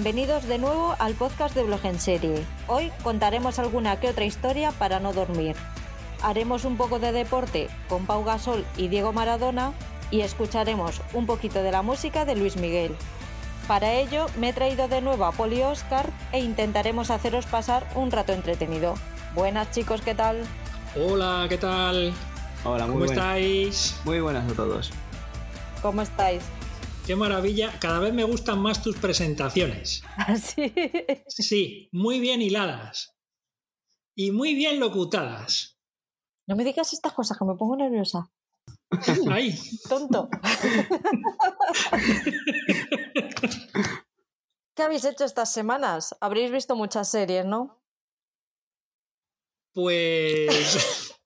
Bienvenidos de nuevo al podcast de Blog en Serie. Hoy contaremos alguna que otra historia para no dormir. Haremos un poco de deporte con Pau Gasol y Diego Maradona y escucharemos un poquito de la música de Luis Miguel. Para ello me he traído de nuevo a Poli Oscar e intentaremos haceros pasar un rato entretenido. Buenas chicos, ¿qué tal? Hola, ¿qué tal? Hola, muy ¿Cómo buenas. estáis? Muy buenas a todos. ¿Cómo estáis? Qué maravilla. Cada vez me gustan más tus presentaciones. Así. Sí, muy bien hiladas. Y muy bien locutadas. No me digas estas cosas que me pongo nerviosa. Ahí. Tonto. ¿Qué habéis hecho estas semanas? Habréis visto muchas series, ¿no? Pues.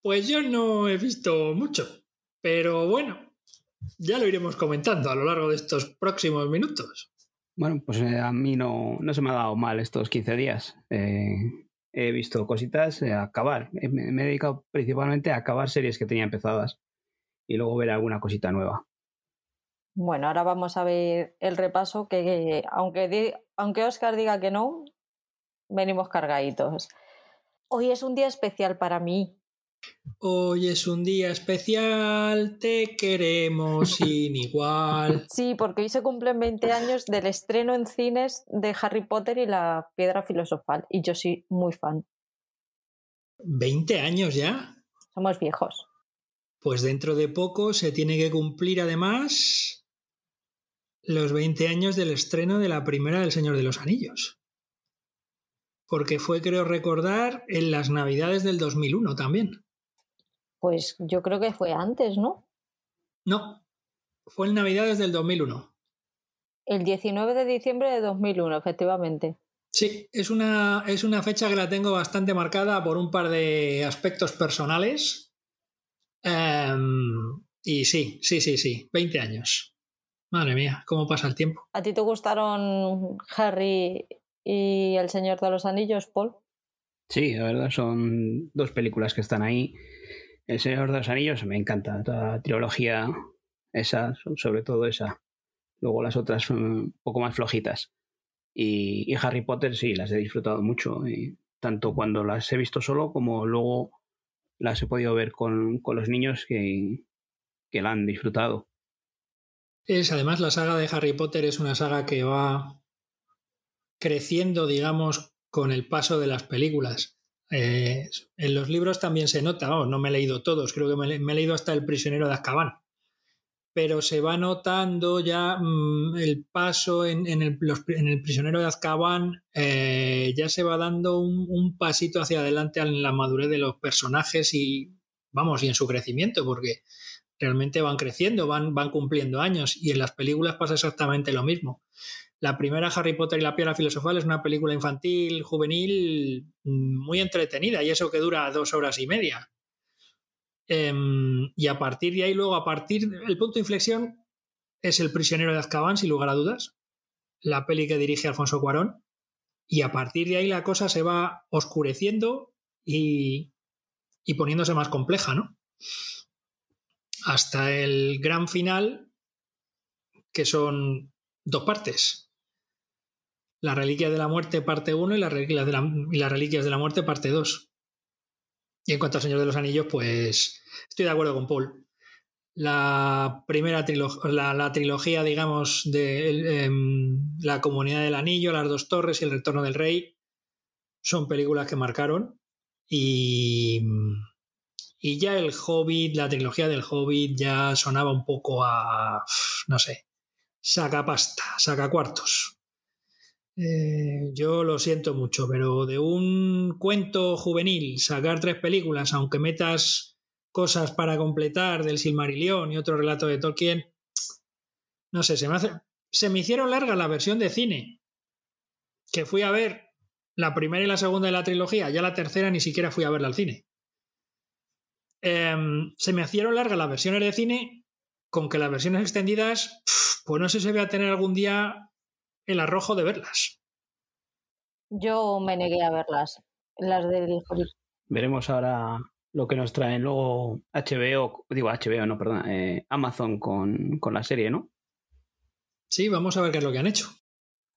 Pues yo no he visto mucho. Pero bueno, ya lo iremos comentando a lo largo de estos próximos minutos. Bueno, pues eh, a mí no, no se me ha dado mal estos 15 días. Eh, he visto cositas eh, a acabar. Eh, Me, me he dedicado principalmente a acabar series que tenía empezadas y luego ver alguna cosita nueva. Bueno, ahora vamos a ver el repaso que, aunque, di- aunque Oscar diga que no, venimos cargaditos. Hoy es un día especial para mí. Hoy es un día especial, te queremos sin igual. Sí, porque hoy se cumplen 20 años del estreno en cines de Harry Potter y la Piedra Filosofal. Y yo soy muy fan. ¿20 años ya? Somos viejos. Pues dentro de poco se tiene que cumplir además los 20 años del estreno de la primera del Señor de los Anillos. Porque fue, creo recordar, en las Navidades del 2001 también. Pues yo creo que fue antes, ¿no? No, fue en Navidades del 2001. El 19 de diciembre de 2001, efectivamente. Sí, es una, es una fecha que la tengo bastante marcada por un par de aspectos personales. Em, y sí, sí, sí, sí, 20 años. Madre mía, cómo pasa el tiempo. ¿A ti te gustaron Harry y El Señor de los Anillos, Paul? Sí, la verdad son dos películas que están ahí. El Señor de los Anillos me encanta, toda la trilogía esa, sobre todo esa. Luego las otras son un poco más flojitas. Y, Harry Potter sí, las he disfrutado mucho, tanto cuando las he visto solo como luego las he podido ver con, con los niños que, que la han disfrutado. Es además la saga de Harry Potter es una saga que va creciendo, digamos, con el paso de las películas. Eh, en los libros también se nota, no me he leído todos, creo que me, he leído hasta El prisionero de Azkaban. Pero se va notando ya mm, el paso en el prisionero de Azkaban, eh, ya se va dando un, un pasito hacia adelante en la madurez de los personajes y, vamos, y en su crecimiento, porque realmente van creciendo, van, van cumpliendo años y en las películas pasa exactamente lo mismo. La primera Harry Potter y la piedra filosofal es una película infantil, juvenil, muy entretenida y eso que dura dos horas y media. Em, y a partir de ahí, luego, a partir el punto de inflexión es El prisionero de Azkaban, sin lugar a dudas, la peli que dirige Alfonso Cuarón, y a partir de ahí la cosa se va oscureciendo y, y poniéndose más compleja, ¿no? hasta el gran final, que son dos partes. La Reliquia de la Muerte, parte 1, y, la Reliquia de la- y las Reliquias de la Muerte, parte 2. Y en cuanto al Señor de los Anillos, pues estoy de acuerdo con Paul. La primera trilogía, la, trilogía, digamos, de em, La Comunidad del Anillo, Las Dos Torres y El Retorno del Rey, son películas que marcaron. Y, y ya el Hobbit, la trilogía del Hobbit, ya sonaba un poco a, no sé, saca pasta, saca cuartos. Eh, yo lo siento mucho, pero de un cuento juvenil sacar tres películas, aunque metas cosas para completar del Silmarillion y otro relato de Tolkien, no sé, se me hace, se me hicieron larga la versión de cine que fui a ver la primera y la segunda de la trilogía, ya la tercera ni siquiera fui a verla al cine. Em, se me hicieron largas las versiones de cine, con que las versiones extendidas, pues no sé si voy a tener algún día el arrojo de verlas. Yo me negué a verlas, las del. Veremos ahora lo que nos traen luego HBO, digo HBO, no, perdón, eh, Amazon con, con la serie, ¿no? Sí, vamos a ver qué es lo que han hecho.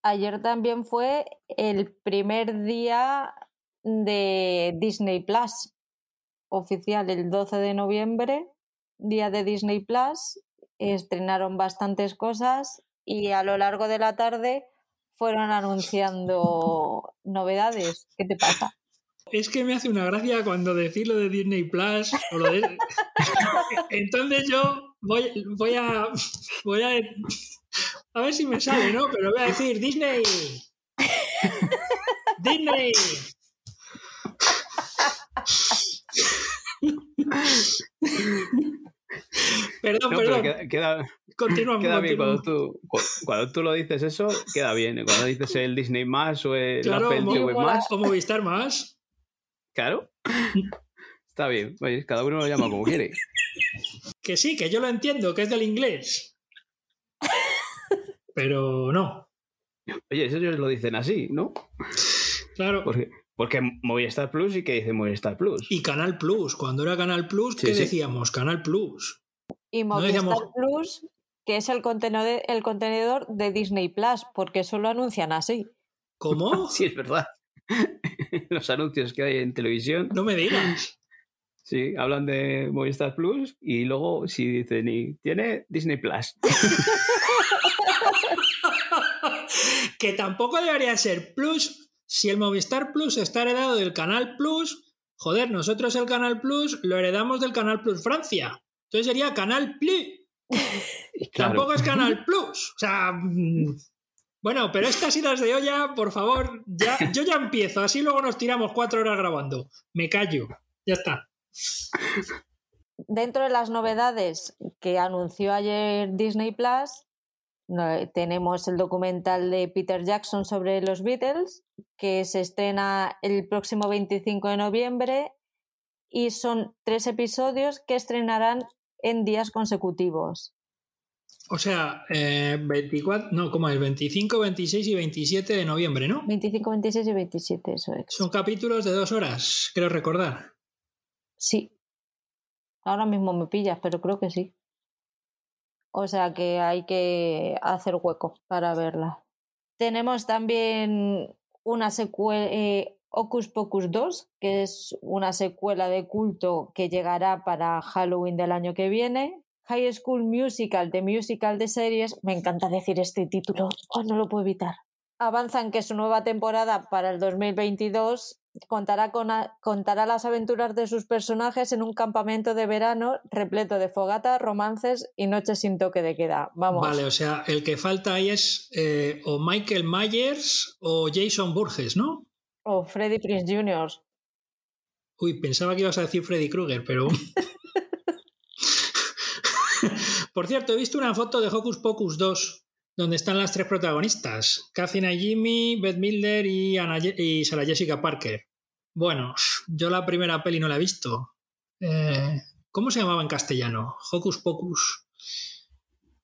Ayer también fue el primer día de Disney Plus oficial el 12 de noviembre, día de Disney Plus. Estrenaron bastantes cosas y a lo largo de la tarde fueron anunciando novedades. ¿Qué te pasa? Es que me hace una gracia cuando decís lo de Disney Plus o lo de... Entonces yo voy, voy a voy a a ver si me sale, ¿no? Pero voy a decir Disney. Disney. perdón, perdón. Queda, queda, queda bien cuando tú, cuando tú lo dices eso, queda bien. Cuando dices el Disney más o el Apple TV más. O Movistar más. Claro. Está bien. Oye, cada uno lo llama como quiere. Que sí, que yo lo entiendo, que es del inglés. Pero no. Oye, eso ellos lo dicen así, ¿no? Claro. Porque, porque Movistar Plus y que dice Movistar Plus. Y Canal Plus. Cuando era Canal Plus, ¿qué decíamos? Canal Plus. Y Movistar Plus, que es el contenedor, el contenedor de Disney Plus, porque solo anuncian así. ¿Cómo? sí, es verdad. Los anuncios que hay en televisión. No me digas. Sí, hablan de Movistar Plus y luego si dicen, y tiene Disney Plus. que tampoco debería ser Plus. Si el Movistar Plus está heredado del Canal Plus, joder, nosotros el Canal Plus lo heredamos del Canal Plus Francia. Entonces sería Canal Plus. Tampoco es Canal Plus. O sea, mm, bueno, pero estas idas de olla, por favor, ya, yo ya empiezo. Así luego nos tiramos cuatro horas grabando. Me callo. Ya está. Dentro de las novedades que anunció ayer Disney Plus, tenemos el documental de Peter Jackson sobre los Beatles, que se estrena el próximo 25 de noviembre y son tres episodios que estrenarán en días consecutivos. O sea, 24, eh, no, ¿cómo es? 25, 26 y 27 de noviembre, ¿no? 25, 26 y 27, eso es. Son capítulos de dos horas, creo recordar. Sí. Ahora mismo me pillas, pero creo que sí. O sea que hay que hacer hueco para verla. Tenemos también una secuela, eh, Ocus Pocus 2, que es una secuela de culto que llegará para Halloween del año que viene. High School Musical, de musical de series. Me encanta decir este título, oh, no lo puedo evitar. Avanzan que su nueva temporada para el 2022 contará, con contará las aventuras de sus personajes en un campamento de verano repleto de fogatas, romances y noches sin toque de queda. Vamos. Vale, o sea, el que falta ahí es eh, o Michael Myers o Jason Burgess, ¿no? O Freddy Prince Jr. Uy, pensaba que ibas a decir Freddy Krueger, pero. Por cierto, he visto una foto de Hocus Pocus 2 donde están las tres protagonistas, Catherine Jimmy, Beth Milder y, y Sarah Jessica Parker. Bueno, yo la primera peli no la he visto. Eh, ¿Cómo se llamaba en castellano? Hocus Pocus.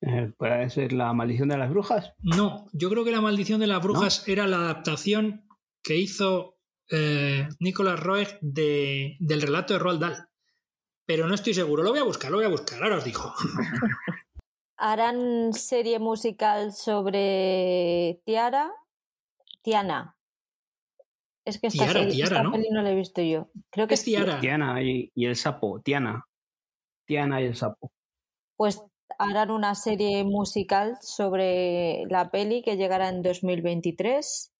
Eh, ¿Puede ser La Maldición de las Brujas? No, yo creo que La Maldición de las Brujas era la adaptación que hizo eh, Nicolas Roeg del relato de Roald Dahl. Pero no estoy seguro, lo voy a buscar, lo voy a buscar, ahora os digo. harán serie musical sobre Tiara, Tiana. Es que esta, ¿no? peli no la he visto yo. Creo que es Tiara. Tiana y, el sapo, Tiana. Tiana y el sapo. Pues harán una serie musical sobre la peli que llegará en 2023.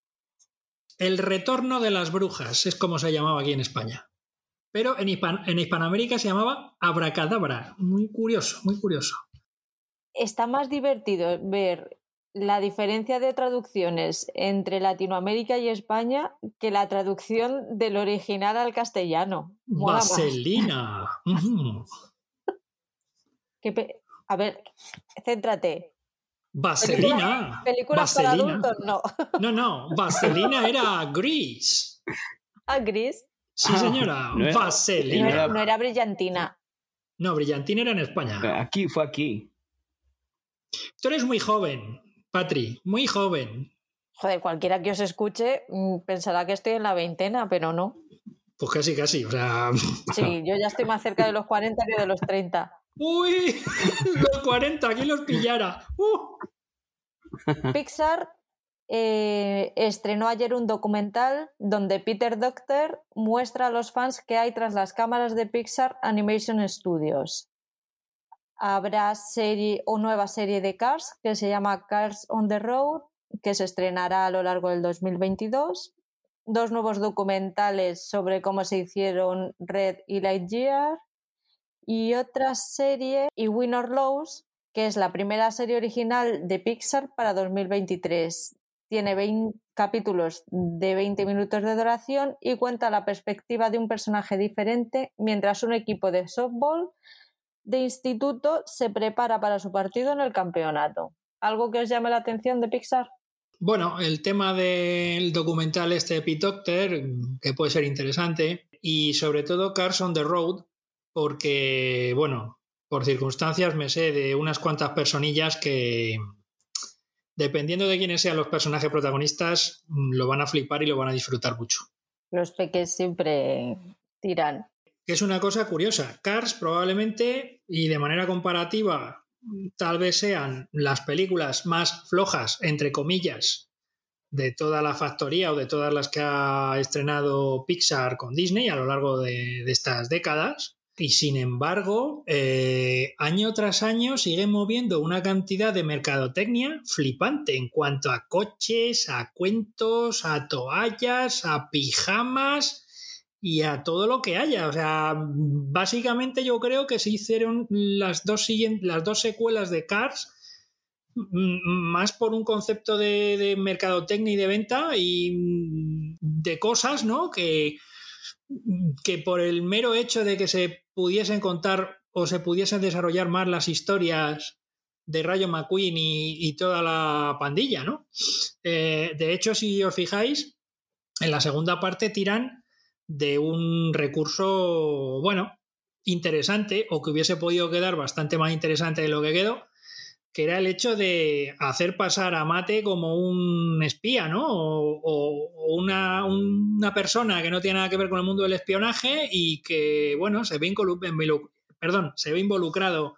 El retorno de las brujas es como se llamaba aquí en España. Pero en, en Hispanoamérica se llamaba Abracadabra. Muy curioso, muy curioso está más divertido ver la diferencia de traducciones entre Latinoamérica y España que la traducción del original al castellano. Vaselina. A ver, céntrate. Vaselina. ¿Películas para adultos? No. No, no. Vaselina era gris. ¿Ah, gris? Sí, señora. Vaselina. no era brillantina. No, brillantina era en España. Aquí fue aquí. Tú eres muy joven, Patri, muy joven. Joder, cualquiera que os escuche mm, pensará que estoy en la veintena, pero no. Pues casi, casi, o sea... Sí, yo ya estoy más cerca de los 40 que de los 30. ¡Uy! Los 40, aquí los pillara. Uh. Pixar eh, estrenó ayer un documental donde Peter Doctor muestra a los fans qué hay tras las cámaras de Pixar Animation Studios. Habrá serie o nueva serie de Cars que se llama Cars on the Road, que se estrenará a lo largo del 2022. Dos nuevos documentales sobre cómo se hicieron Red y Lightyear. Y otra serie, y Winner Lows, que es la primera serie original de Pixar para 2023 tiene 20 capítulos de 20 minutos de duración y cuenta la perspectiva de un personaje diferente mientras un equipo de softball de instituto se prepara para su partido en el campeonato. ¿Algo que os llame la atención de Pixar? Bueno, el tema del documental este Pete Doctor, que puede ser interesante, y sobre todo Cars on the Road, porque, bueno, por circunstancias me sé de unas cuantas personillas que, dependiendo de quiénes sean los personajes protagonistas, lo van a flipar y lo van a disfrutar mucho. Los peques siempre tiran. Es una cosa curiosa. Cars probablemente, y de manera comparativa, tal vez sean las películas más flojas, entre comillas, de toda la factoría o de todas las que ha estrenado Pixar con Disney a lo largo de, de estas décadas. Y sin embargo, eh, año tras año sigue moviendo una cantidad de mercadotecnia flipante en cuanto a coches, a cuentos, a toallas, a pijamas y a todo lo que haya. O sea, básicamente yo creo que se hicieron las dos, las dos secuelas de Cars más por un concepto de, de mercadotecnia y de venta y de cosas, ¿no? Que, que por el mero hecho de que se pudiesen contar o se pudiesen desarrollar más las historias de Rayo McQueen y, toda la pandilla, ¿no? Eh, de hecho, si os fijáis, en la segunda parte tiran de un recurso, bueno, interesante o que hubiese podido quedar bastante más interesante de lo que quedó, que era el hecho de hacer pasar a Mate como un espía, ¿no? O, una, persona que no tiene nada que ver con el mundo del espionaje y que, bueno, se ve, perdón, se ve involucrado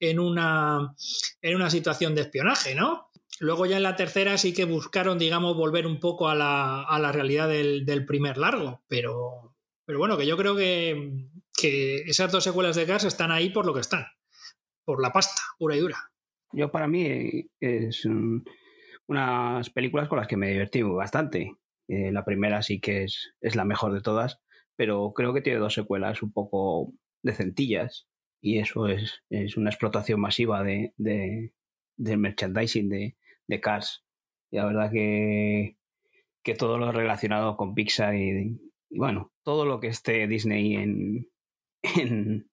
en una, en una situación de espionaje, ¿no? Luego ya en la tercera sí que buscaron, digamos, volver un poco a la, a la realidad del, del, primer largo, pero, pero bueno, que yo creo que, que esas dos secuelas de Gas están ahí por lo que están, por la pasta pura y dura. Yo para mí es unas películas con las que me divertí bastante. Eh, la primera sí que es, es la mejor de todas, pero creo que tiene dos secuelas un poco decentillas y eso es, es una explotación masiva de, de, merchandising de, de, Cars. Y la verdad que, que todo lo relacionado con Pixar y, bueno, todo lo que esté Disney en, en,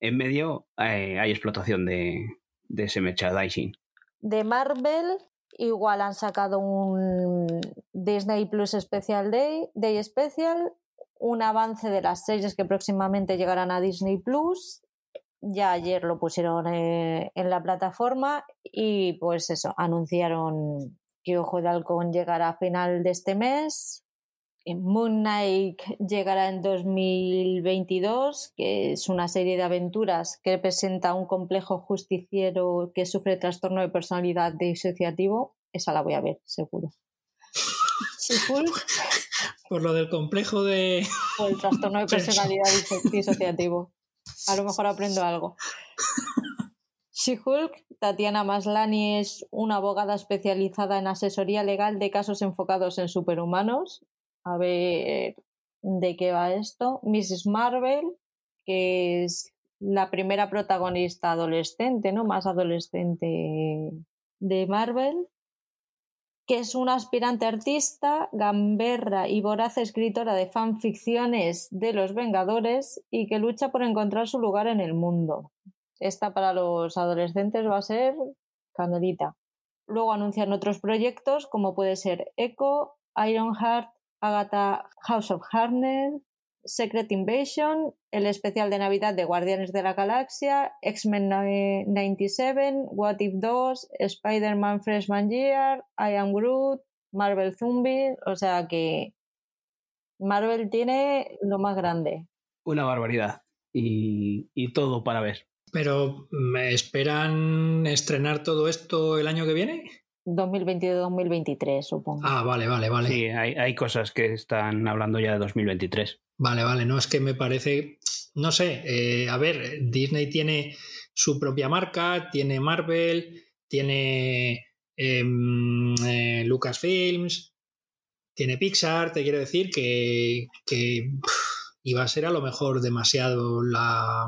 en medio, eh, hay explotación de, de ese merchandising. De Marvel, igual han sacado un Disney Plus Special Day, Day Special, un avance de las series que próximamente llegarán a Disney Plus. Ya ayer lo pusieron eh, en la plataforma y pues eso, anunciaron que Ojo de Halcón llegará a final de este mes, Moon Knight llegará en 2022, que es una serie de aventuras que presenta un complejo justiciero que sufre trastorno de personalidad disociativo. Esa la voy a ver, seguro. Por lo del complejo de. Por el trastorno de personalidad disociativo. A lo mejor aprendo algo. She-Hulk, Tatiana Maslani es una abogada especializada en asesoría legal de casos enfocados en superhumanos a ver de qué va esto. Mrs. Marvel, que es la primera protagonista adolescente, ¿no? Más adolescente de Marvel, que es una aspirante artista, gamberra y voraz escritora de fanficciones de los Vengadores y que lucha por encontrar su lugar en el mundo. Esta para los adolescentes va a ser canelita. Luego anuncian otros proyectos como puede ser Echo, Ironheart, Agatha House of Harness, Secret Invasion, el especial de Navidad de Guardianes de la Galaxia, X-Men 97, What If 2, Spider-Man Freshman Year, I Am Groot, Marvel Zombie, o sea que Marvel tiene lo más grande. Una barbaridad y, y todo para ver. Pero ¿me esperan estrenar todo esto el año que viene? 2022-2023, supongo. Ah, vale, vale, vale. Sí, hay, hay cosas que están hablando ya de 2023. Vale, vale, no es que me parece, no sé, eh, a ver, Disney tiene su propia marca, tiene Marvel, tiene em, eh, Lucasfilms, tiene Pixar, te quiero decir que, que pff, iba a ser a lo mejor demasiado la,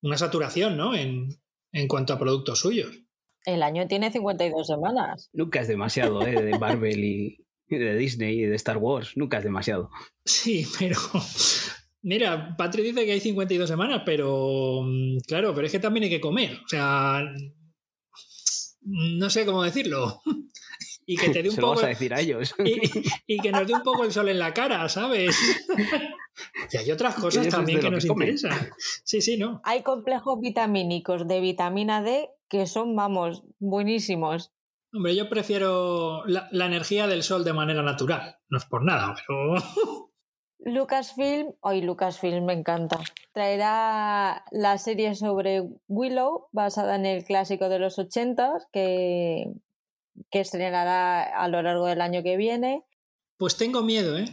una saturación, ¿no? En, en cuanto a productos suyos. El año tiene 52 semanas. Nunca es demasiado, ¿eh? De Marvel y de Disney y de Star Wars. Nunca es demasiado. Sí, pero mira, Patri dice que hay 52 semanas, pero mm, claro, pero es que también hay que comer. O sea, no sé cómo decirlo. Y que te dé un Se lo poco vas a decir a ellos. y, y que nos dé un poco el sol en la cara, ¿sabes? Y hay otras cosas también que nos comen. interesan. Sí, sí, no. Hay complejos vitamínicos de vitamina D que son, vamos, buenísimos. Hombre, yo prefiero la, la energía del sol de manera natural. No es por nada, pero Lucasfilm, hoy Lucasfilm me encanta. Traerá la serie sobre Willow, basada en el clásico de los 80 que, que estrenará a lo largo del año que viene. Pues tengo miedo, ¿eh?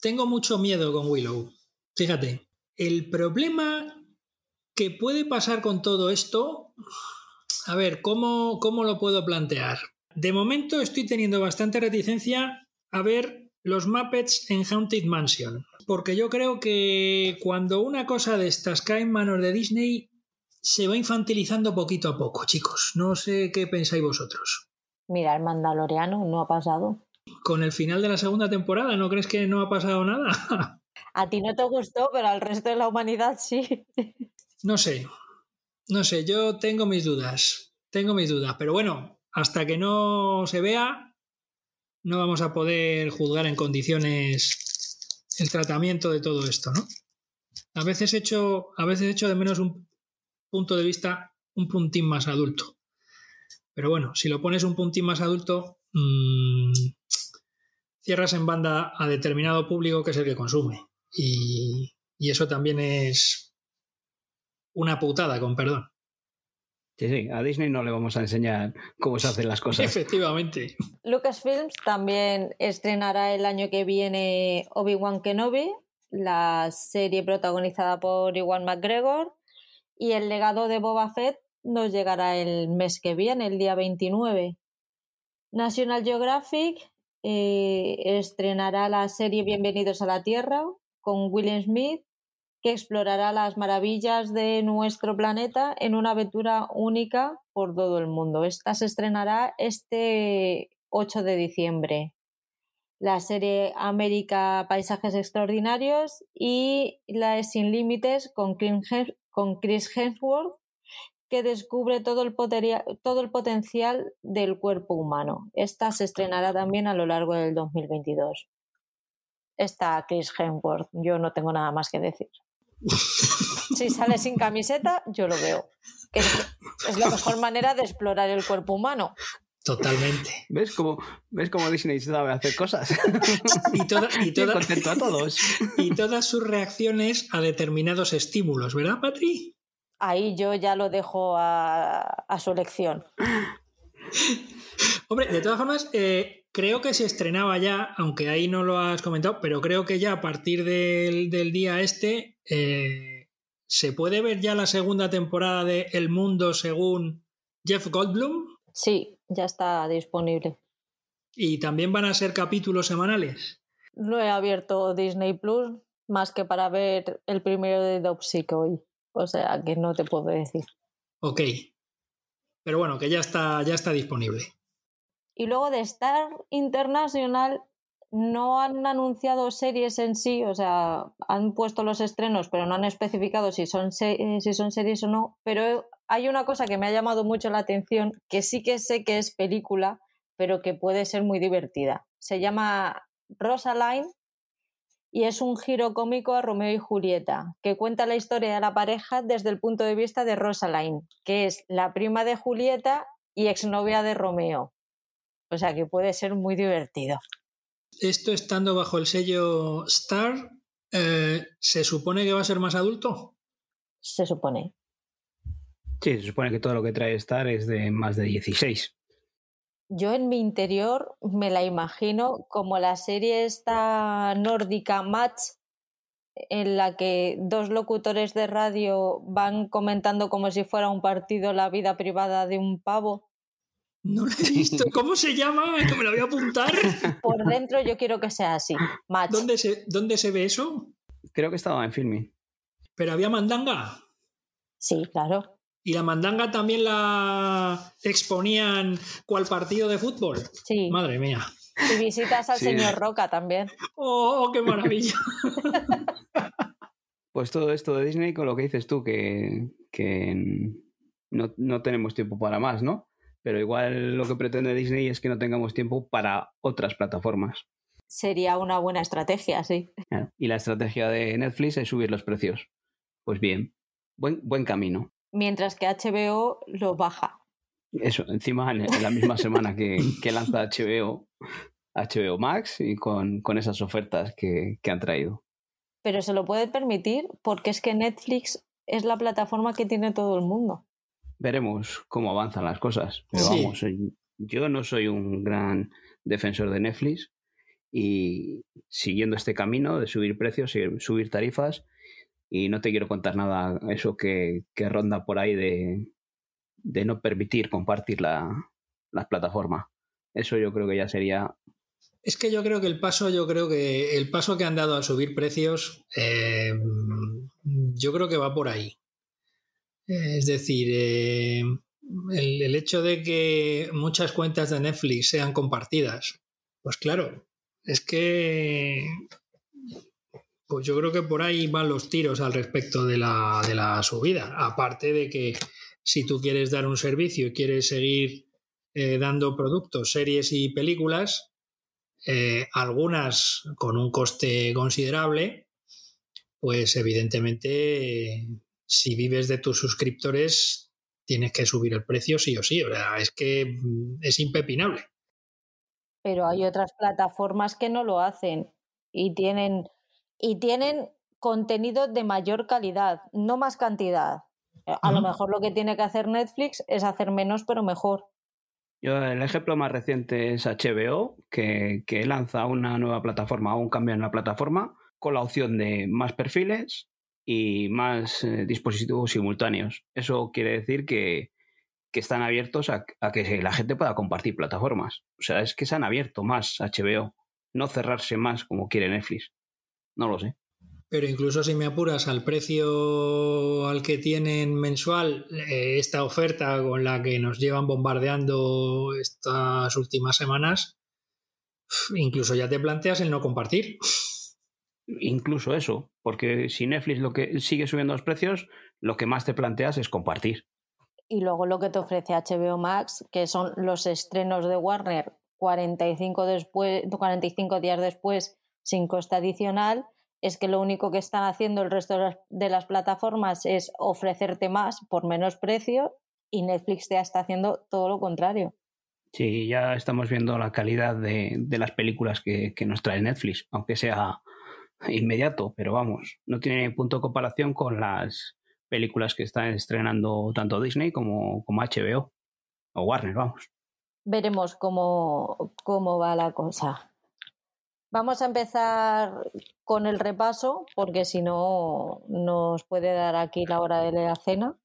Tengo mucho miedo con Willow. Fíjate, el problema que puede pasar con todo esto, a ver, ¿cómo, cómo lo puedo plantear? De momento estoy teniendo bastante reticencia a ver los Muppets en Haunted Mansion, porque yo creo que cuando una cosa de estas cae en manos de Disney, se va infantilizando poquito a poco, chicos. No sé qué pensáis vosotros. Mira, el Mandaloriano no ha pasado. Con el final de la segunda temporada, ¿no crees que no ha pasado nada? A ti no te gustó, pero al resto de la humanidad sí. No sé, no sé, yo tengo mis dudas, tengo mis dudas, pero bueno, hasta que no se vea, no vamos a poder juzgar en condiciones el tratamiento de todo esto, ¿no? A veces echo, a veces echo de menos un punto de vista un puntín más adulto. Pero bueno, si lo pones un puntín más adulto, mmm, cierras en banda a determinado público que es el que consume. Y, y eso también es una putada, con perdón. Sí, sí, a Disney no le vamos a enseñar cómo se hacen las cosas. Efectivamente. Lucasfilms también estrenará el año que viene Obi-Wan Kenobi, la serie protagonizada por Iwan McGregor, y el legado de Boba Fett nos llegará el mes que viene, el día 29. National Geographic eh, estrenará la serie Bienvenidos a la Tierra con William Smith, explorará las maravillas de nuestro planeta en una aventura única por todo el mundo. Esta se estrenará este 8 de diciembre. La serie América Paisajes Extraordinarios y la Sin Límites con Chris Hemsworth, que descubre todo el, todo el potencial del cuerpo humano. Esta se estrenará también a lo largo del 2022. Está Chris Hemsworth, yo no tengo nada más que decir. Si sale sin camiseta, yo lo veo. Que es, es la mejor manera de explorar el cuerpo humano. Totalmente. ¿Ves cómo, ¿Ves cómo Disney sabe hacer cosas? Y, toda, y, toda, contento a todos. y todas sus reacciones a determinados estímulos, ¿verdad, Patri? Ahí yo ya lo dejo a, a su elección. Hombre, de todas formas, eh, creo que se estrenaba ya, aunque ahí no lo has comentado, pero creo que ya a partir del, del día este eh, se puede ver ya la segunda temporada de El Mundo según Jeff Goldblum. Sí, ya está disponible. ¿Y también van a ser capítulos semanales? No he abierto Disney Plus más que para ver el primero de Dopsic hoy. O sea que no te puedo decir. Ok. Pero bueno, que ya está, ya está disponible. Y luego de Star International no han anunciado series en sí, o sea, han puesto los estrenos, pero no han especificado si son, si son series o no. Pero hay una cosa que me ha llamado mucho la atención, que sí que sé que es película, pero que puede ser muy divertida. Se llama Rosaline y es un giro cómico a Romeo y Julieta, que cuenta la historia de la pareja desde el punto de vista de Rosaline, que es la prima de Julieta y exnovia de Romeo. O sea que puede ser muy divertido. Esto estando bajo el sello Star, eh, ¿se supone que va a ser más adulto? Se supone. Sí, se supone que todo lo que trae Star es de más de 16. Yo en mi interior me la imagino como la serie esta nórdica Match, en la que dos locutores de radio van comentando como si fuera un partido la vida privada de un pavo. No lo he visto. ¿Cómo se llama? Que me lo voy a apuntar. Por dentro yo quiero que sea así. Match. ¿Dónde se, ¿Dónde se ve eso? Creo que estaba en filming. ¿Pero había mandanga? Sí, claro. ¿Y la mandanga también la exponían cual partido de fútbol? Sí. Madre mía. Y visitas al Sí. señor Roca también. ¡Oh, qué maravilla! Pues todo esto de Disney con lo que dices tú, que, que no, no tenemos tiempo para más, ¿no? Pero igual lo que pretende Disney es que no tengamos tiempo para otras plataformas. Sería una buena estrategia, sí. Claro. Y la estrategia de Netflix es subir los precios. Pues bien, buen, buen camino. Mientras que HBO lo baja. Eso, encima en, en la misma semana que, que lanza HBO, HBO Max y con, con esas ofertas que, que han traído. Pero se lo puede permitir porque es que Netflix es la plataforma que tiene todo el mundo. Veremos cómo avanzan las cosas. Pero Sí. vamos, eh, yo no soy un gran defensor de Netflix y siguiendo este camino de subir precios y subir tarifas y no te quiero contar nada eso que, que ronda por ahí de, de no permitir compartir la, las plataformas. Eso yo creo que ya sería Es que yo creo que el paso, yo creo que el paso que han dado al subir precios, eh, yo creo que va por ahí. Es decir, eh, el, hecho de que muchas cuentas de Netflix sean compartidas, pues claro, es que pues yo creo que por ahí van los tiros al respecto de la, de la subida. Aparte de que si tú quieres dar un servicio y quieres seguir eh, dando productos, series y películas, eh, algunas con un coste considerable, pues evidentemente eh, si vives de tus suscriptores tienes que subir el precio sí o sí. O sea, es que mm, es impepinable. Pero hay otras plataformas que no lo hacen y tienen, y tienen contenido de mayor calidad, no más cantidad. A lo mejor lo que tiene que hacer Netflix es hacer menos pero mejor. Yo, el ejemplo más reciente es HBO, que, que lanza una nueva plataforma o un cambio en la plataforma con la opción de más perfiles y más eh, dispositivos simultáneos. Eso quiere decir que, que están abiertos a, que la gente pueda compartir plataformas. O sea, es que se han abierto más HBO, no cerrarse más como quiere Netflix. No lo sé. Pero incluso si me apuras al precio al que tienen mensual, eh, esta oferta con la que nos llevan bombardeando estas últimas semanas, incluso ya te planteas el no compartir. Incluso eso, porque si Netflix lo que sigue subiendo los precios, lo que más te planteas es compartir. Y luego lo que te ofrece HBO Max, que son los estrenos de Warner 45, después, 45 días después sin coste adicional, es que lo único que están haciendo el resto de las, de las plataformas es ofrecerte más por menos precio y Netflix ya está haciendo todo lo contrario. Sí, ya estamos viendo la calidad de, de las películas que, que, nos trae Netflix, aunque sea inmediato, pero vamos, no tiene punto de comparación con las películas que están estrenando tanto Disney como, como HBO o Warner, vamos. Veremos cómo, cómo va la cosa. Vamos a empezar con el repaso, porque si no nos puede dar aquí la hora de la cena.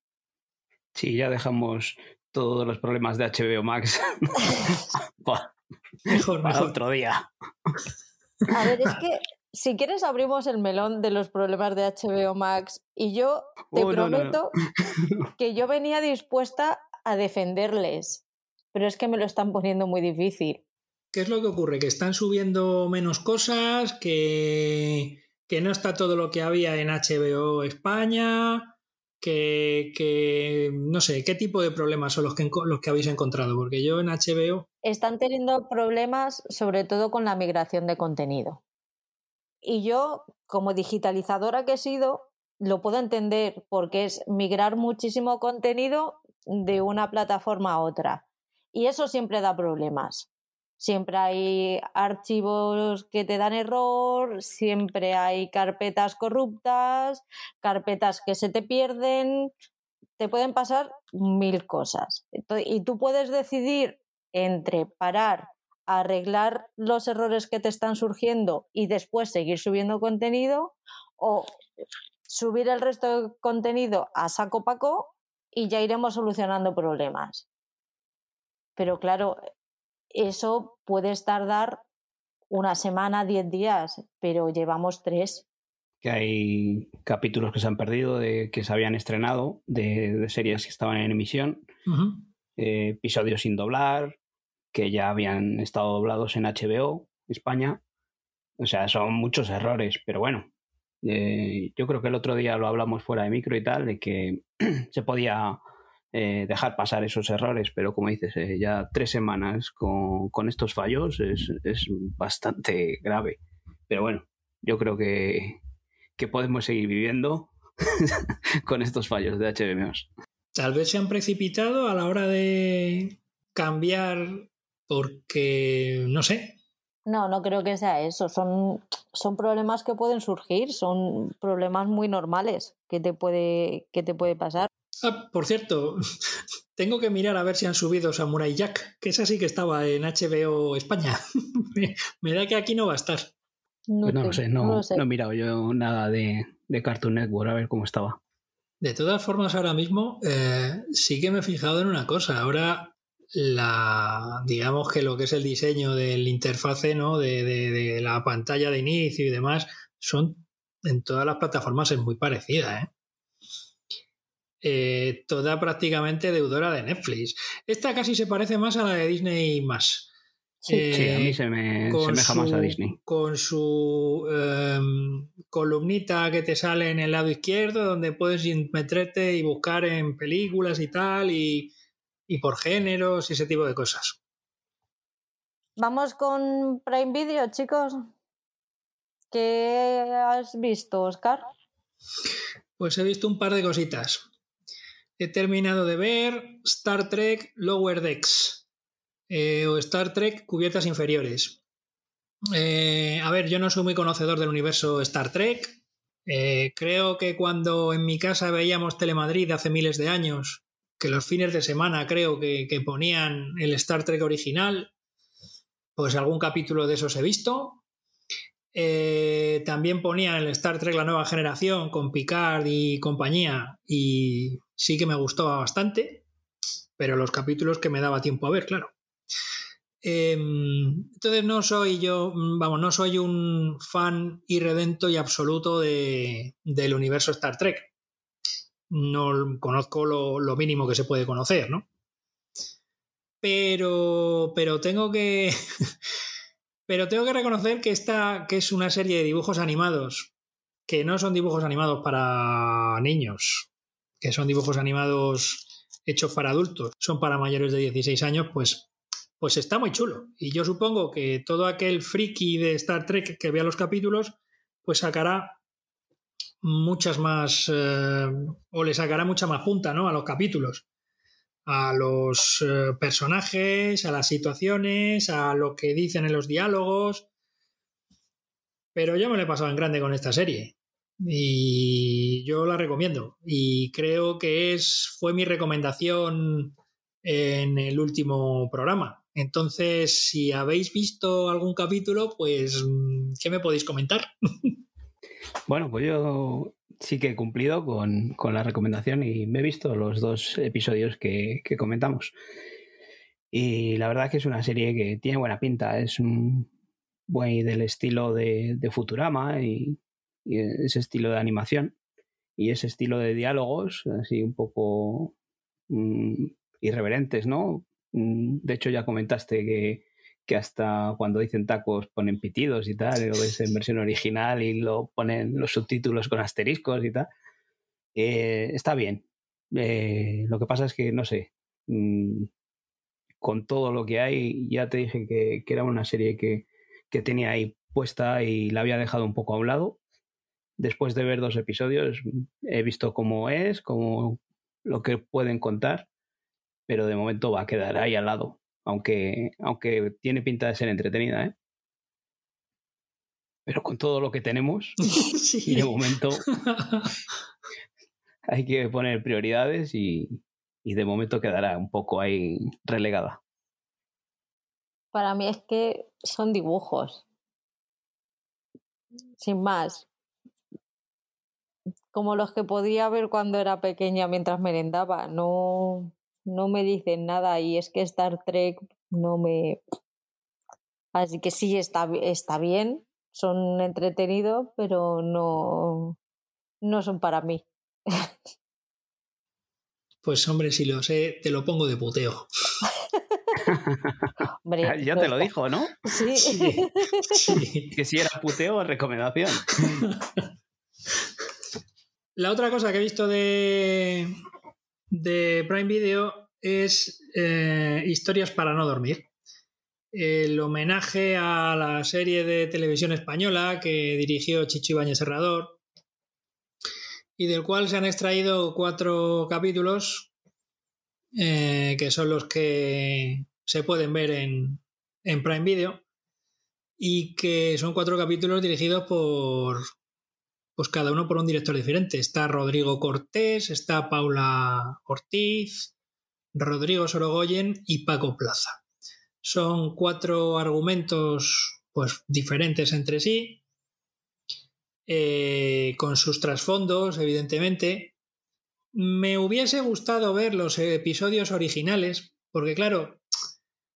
Sí, ya dejamos todos los problemas de HBO Max Mejor, para mejor. otro día. A ver, es que si quieres abrimos el melón de los problemas de HBO Max y yo te Oh, no, no, prometo que yo venía dispuesta a defenderles, pero es que me lo están poniendo muy difícil. ¿Qué es lo que ocurre? Que están subiendo menos cosas, que, que no está todo lo que había en HBO España, que, que no sé, ¿qué tipo de problemas son los que, los que habéis encontrado? Porque yo en HBO... Están teniendo problemas sobre todo con la migración de contenido. Y yo, como digitalizadora que he sido, lo puedo entender porque es migrar muchísimo contenido de una plataforma a otra. Y eso siempre da problemas. Siempre hay archivos que te dan error, siempre hay carpetas corruptas, carpetas que se te pierden, te pueden pasar mil cosas. Y tú puedes decidir entre parar, arreglar los errores que te están surgiendo y después seguir subiendo contenido o subir el resto de contenido a saco paco y ya iremos solucionando problemas. Pero claro, eso puede tardar una semana, diez días, pero llevamos tres. Que hay capítulos que se han perdido, de, que se habían estrenado, de, series que estaban en emisión, eh, episodios sin doblar, que ya habían estado doblados en HBO, España. O sea, son muchos errores, pero bueno, eh, yo creo que el otro día lo hablamos fuera de micro y tal, de que se podía eh, dejar pasar esos errores, pero como dices, eh, ya tres semanas con, con estos fallos es, es, bastante grave. Pero bueno, yo creo que, que podemos seguir viviendo con estos fallos de HBMOs. Tal vez se han precipitado a la hora de cambiar porque, no sé, no, no creo que sea eso. Son, son problemas que pueden surgir, son problemas muy normales que te puede, que te puede pasar. Ah, por cierto, tengo que mirar a ver si han subido Samurai Jack, que esa sí que estaba en HBO España. me, da que aquí no va a estar. No, pues no, sé, no, he mirado yo nada de, de, Cartoon Network, a ver cómo estaba. De todas formas, ahora mismo eh, sí que me he fijado en una cosa. Ahora la digamos que lo que es el diseño del interfase ¿no? de, la pantalla de inicio y demás son en todas las plataformas es muy parecida ¿eh? Eh, toda prácticamente deudora de Netflix esta casi se parece más a la de Disney más Sí, a mí se me semeja más a Disney. Con su em, columnita que te sale en el lado izquierdo, donde puedes meterte y buscar en películas y tal, y, y por géneros y ese tipo de cosas. Vamos con Prime Video, chicos. ¿Qué has visto, Oscar? Pues he visto un par de cositas. He terminado de ver Star Trek Lower Decks eh, o Star Trek Cubiertas Inferiores. Eh, a ver, yo no soy muy conocedor del universo Star Trek. Eh, creo que cuando en mi casa veíamos Telemadrid hace miles de años, que los fines de semana creo que, ponían el Star Trek original, pues algún capítulo de esos he visto. Eh, también ponían el Star Trek La Nueva Generación con Picard y compañía y sí que me gustaba bastante, pero los capítulos que me daba tiempo a ver, claro. Em, entonces no soy yo, vamos, no soy un fan irredento y absoluto de, del universo Star Trek no conozco lo, mínimo que se puede conocer, ¿no? Pero, pero tengo que. pero tengo que reconocer que esta, que es una serie de dibujos animados, que no son dibujos animados para niños, que son dibujos animados hechos para adultos, son para mayores de 16 años, pues, pues está muy chulo. Y yo supongo que todo aquel friki de Star Trek que vea los capítulos, pues sacará muchas más, eh, o le sacará mucha más punta ¿no? a los capítulos, a los eh, personajes, a las situaciones, a lo que dicen en los diálogos. Pero yo me lo he pasado en grande con esta serie y yo la recomiendo y creo que es fue mi recomendación en el último programa. Entonces, si habéis visto algún capítulo, pues ¿qué me podéis comentar? Bueno, pues yo sí que he cumplido con, la recomendación y me he visto los dos episodios que, comentamos. Y la verdad es que es una serie que tiene buena pinta, es un buen del estilo de, Futurama y, ese estilo de animación y ese estilo de diálogos, así un poco mm, irreverentes, ¿no? Mm, de hecho, ya comentaste que, que hasta cuando dicen tacos ponen pitidos y tal, lo ves en versión original y lo ponen los subtítulos con asteriscos y tal. Eh, está bien. Eh, lo que pasa es que, no sé, mm, con todo lo que hay, ya te dije que, era una serie que, que, tenía ahí puesta y la había dejado un poco a un lado. Después de ver dos episodios, he visto cómo es, cómo lo que pueden contar, pero de momento va a quedar ahí al lado aunque, aunque tiene pinta de ser entretenida, ¿eh? Pero con todo lo que tenemos, y de momento hay que poner prioridades y, y de momento quedará un poco ahí relegada. Para mí es que son dibujos. Sin más. Como los que podía ver cuando era pequeña mientras merendaba. No, no me dicen nada y es que Star Trek no me... Así que sí, está, está bien, son entretenidos, pero no, no son para mí. Pues hombre, si lo sé, te lo pongo de puteo. ya te lo dijo, ¿no? Sí. sí. Que si era puteo o recomendación. La otra cosa que he visto de, de Prime Video es eh, Historias para no dormir. El homenaje a la serie de televisión española que dirigió Chicho Ibáñez Serrador y del cual se han extraído cuatro capítulos eh, que son los que se pueden ver en, en Prime Video y que son cuatro capítulos dirigidos por, pues cada uno por un director diferente. Está Rodrigo Cortés, está Paula Ortiz, Rodrigo Sorogoyen y Paco Plaza. Son cuatro argumentos pues diferentes entre sí, eh, con sus trasfondos, evidentemente. Me hubiese gustado ver los episodios originales, porque claro,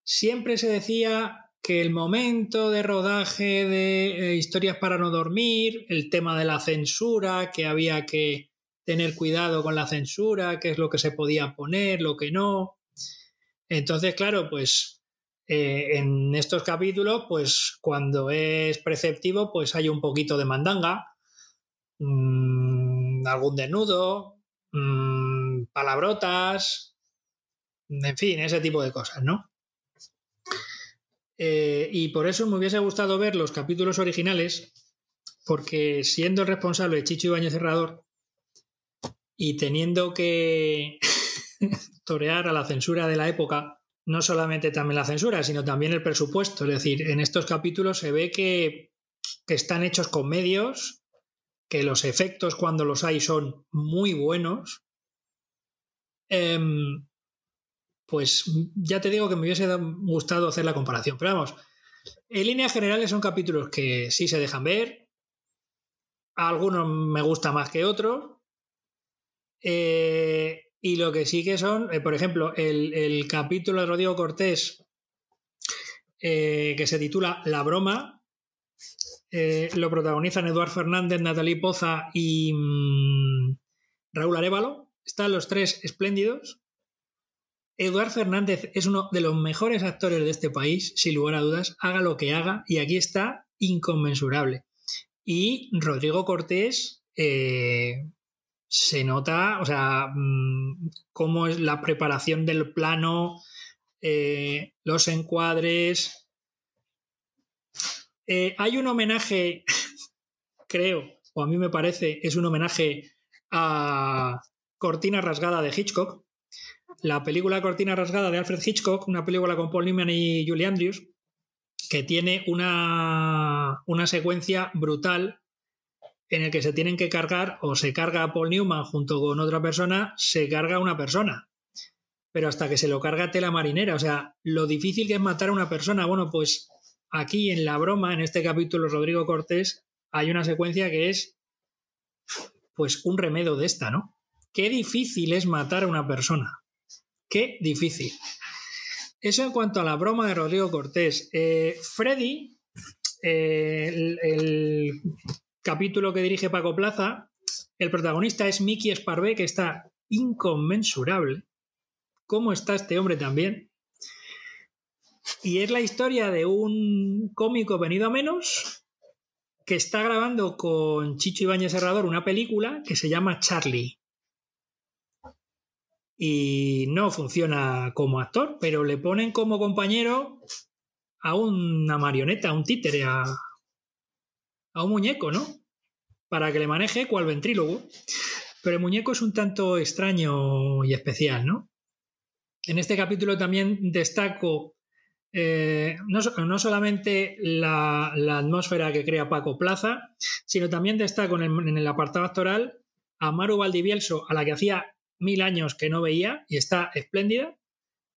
siempre se decía que el momento de rodaje de eh, historias para no dormir, el tema de la censura, que había que tener cuidado con la censura, qué es lo que se podía poner, lo que no. Entonces, claro, pues eh, en estos capítulos, pues cuando es preceptivo, pues hay un poquito de mandanga, mm, algún desnudo, mm, palabrotas, en fin, ese tipo de cosas, ¿no? Eh, y por eso me hubiese gustado ver los capítulos originales, porque siendo el responsable Chicho Ibañez Cerrador y teniendo que torear a la censura de la época, no solamente también la censura, sino también el presupuesto. Es decir, en estos capítulos se ve que, están hechos con medios, que los efectos cuando los hay son muy buenos. Em, pues ya te digo que me hubiese gustado hacer la comparación. Pero vamos, en líneas generales son capítulos que sí se dejan ver. algunos me gusta más que otros. Eh, y lo que sí que son, eh, por ejemplo, el, capítulo de Rodrigo Cortés eh, que se titula La broma. lo protagonizan Eduard Fernández, Natalie Poza y mm, Raúl Arevalo. Están los tres espléndidos. Eduard Fernández es uno de los mejores actores de este país, sin lugar a dudas, haga lo que haga, y aquí está inconmensurable. Y Rodrigo Cortés eh, se nota, o sea, mm, cómo es la preparación del plano, eh, los encuadres. Eh, hay un homenaje, creo, o a mí me parece, es un homenaje a Cortina Rasgada de Hitchcock, la película Cortina Rasgada de Alfred Hitchcock, una película con Paul Newman y Julie Andrews, que tiene una, una secuencia brutal en el que se tienen que cargar o se carga Paul Newman junto con otra persona, se carga una persona. Pero hasta que se lo carga tela marinera, o sea, lo difícil que es matar a una persona, bueno, pues aquí en la broma, en este capítulo Rodrigo Cortés, hay una secuencia que es pues un remedio de esta, ¿no? Qué difícil es matar a una persona. Qué difícil. Eso en cuanto a la broma de Rodrigo Cortés. Eh, Freddy, eh, el, capítulo que dirige Paco Plaza, el protagonista es Mickey Sparvé, que está inconmensurable. ¿Cómo está este hombre también? Y es la historia de un cómico venido a menos que está grabando con Chicho Ibáñez Serrador una película que se llama Charlie y no funciona como actor, pero le ponen como compañero a una marioneta, a un títere, a, a un muñeco, ¿no? Para que le maneje cual ventrílogo. Pero el muñeco es un tanto extraño y especial, ¿no? En este capítulo también destaco eh, no, solamente la, atmósfera que crea Paco Plaza, sino también destaco en el, en el apartado actoral a Maru Valdivielso, a la que hacía mil años que no veía y está espléndida.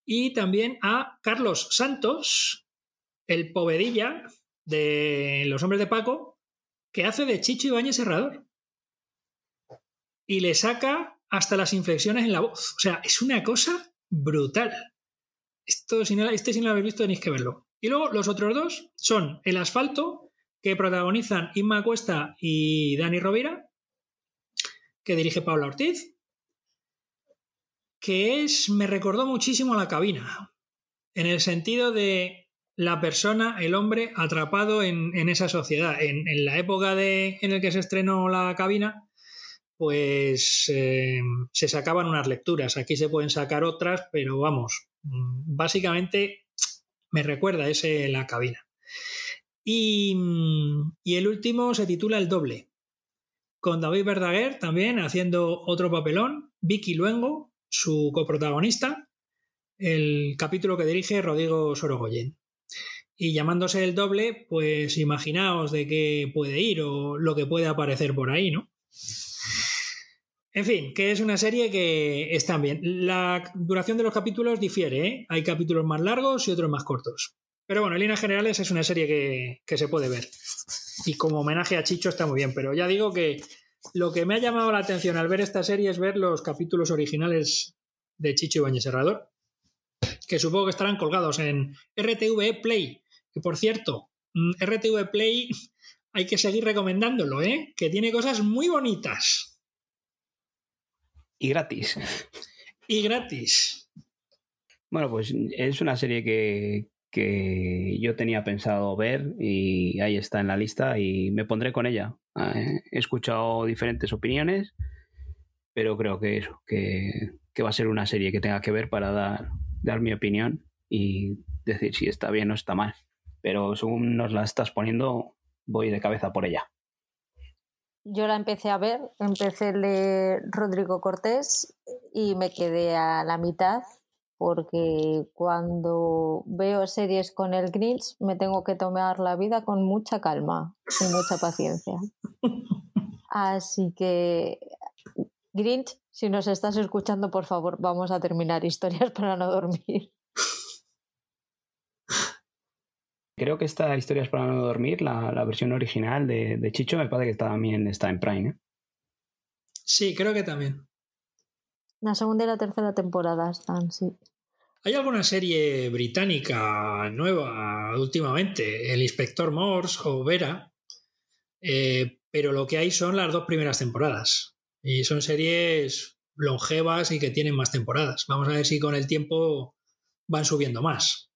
Y también a Carlos Santos, el povedilla de Los Hombres de Paco, que hace de Chicho Ibáñez Serrador. Y le saca hasta las inflexiones en la voz. O sea, es una cosa brutal. Esto, si no, este si lo visto tenéis que verlo. Y luego los otros dos son El Asfalto, que protagonizan Inma Cuesta y Dani Rovira, que dirige Paula Ortiz, que es, me recordó muchísimo la cabina, en el sentido de la persona, el hombre, atrapado en, esa sociedad. En, la época de, en la que se estrenó la cabina, pues eh, se sacaban unas lecturas. Aquí se pueden sacar otras, pero vamos, mm, básicamente me recuerda ese la cabina. Y, y, el último se titula El Doble, con David Verdaguer también haciendo otro papelón, Vicky Luengo, su coprotagonista, el capítulo que dirige Rodrigo Sorogoyen. Y llamándose el doble, pues imaginaos de qué puede ir o lo que puede aparecer por ahí, ¿no? En fin, que es una serie que está bien. La duración de los capítulos difiere, ¿eh? Hay capítulos más largos y otros más cortos. Pero bueno, en líneas generales es una serie que, que se puede ver. Y como homenaje a Chicho está muy bien. Pero ya digo que lo que me ha llamado la atención al ver esta serie es ver los capítulos originales de Chicho Ibáñez Serrador, que supongo que estarán colgados en RTV Play. Que por cierto, mm, RTV Play hay que seguir recomendándolo, ¿eh? Que tiene cosas muy bonitas. Y gratis. Y gratis. Bueno, pues es una serie que, que yo tenía pensado ver y ahí está en la lista y me pondré con ella. Eh, he escuchado diferentes opiniones, pero creo que eso, que, va a ser una serie que tenga que ver para dar, dar mi opinión y decir si está bien o está mal. Pero según nos la estás poniendo, voy de cabeza por ella. Yo la empecé a ver, empecé el de Rodrigo Cortés y me quedé a la mitad porque cuando veo series con el Grinch me tengo que tomar la vida con mucha calma y mucha paciencia. Así que, Grinch, si nos estás escuchando, por favor, vamos a terminar historias para no dormir. Creo que esta Historias para no dormir, la, versión original de, Chicho, me parece que también está en Prime. ¿eh? Sí, creo que también. La segunda y la tercera temporada están, sí. ¿Hay alguna serie británica nueva últimamente? El Inspector Morse o Vera. Eh, pero lo que hay son las dos primeras temporadas. Y son series longevas y que tienen más temporadas. Vamos a ver si con el tiempo van subiendo más.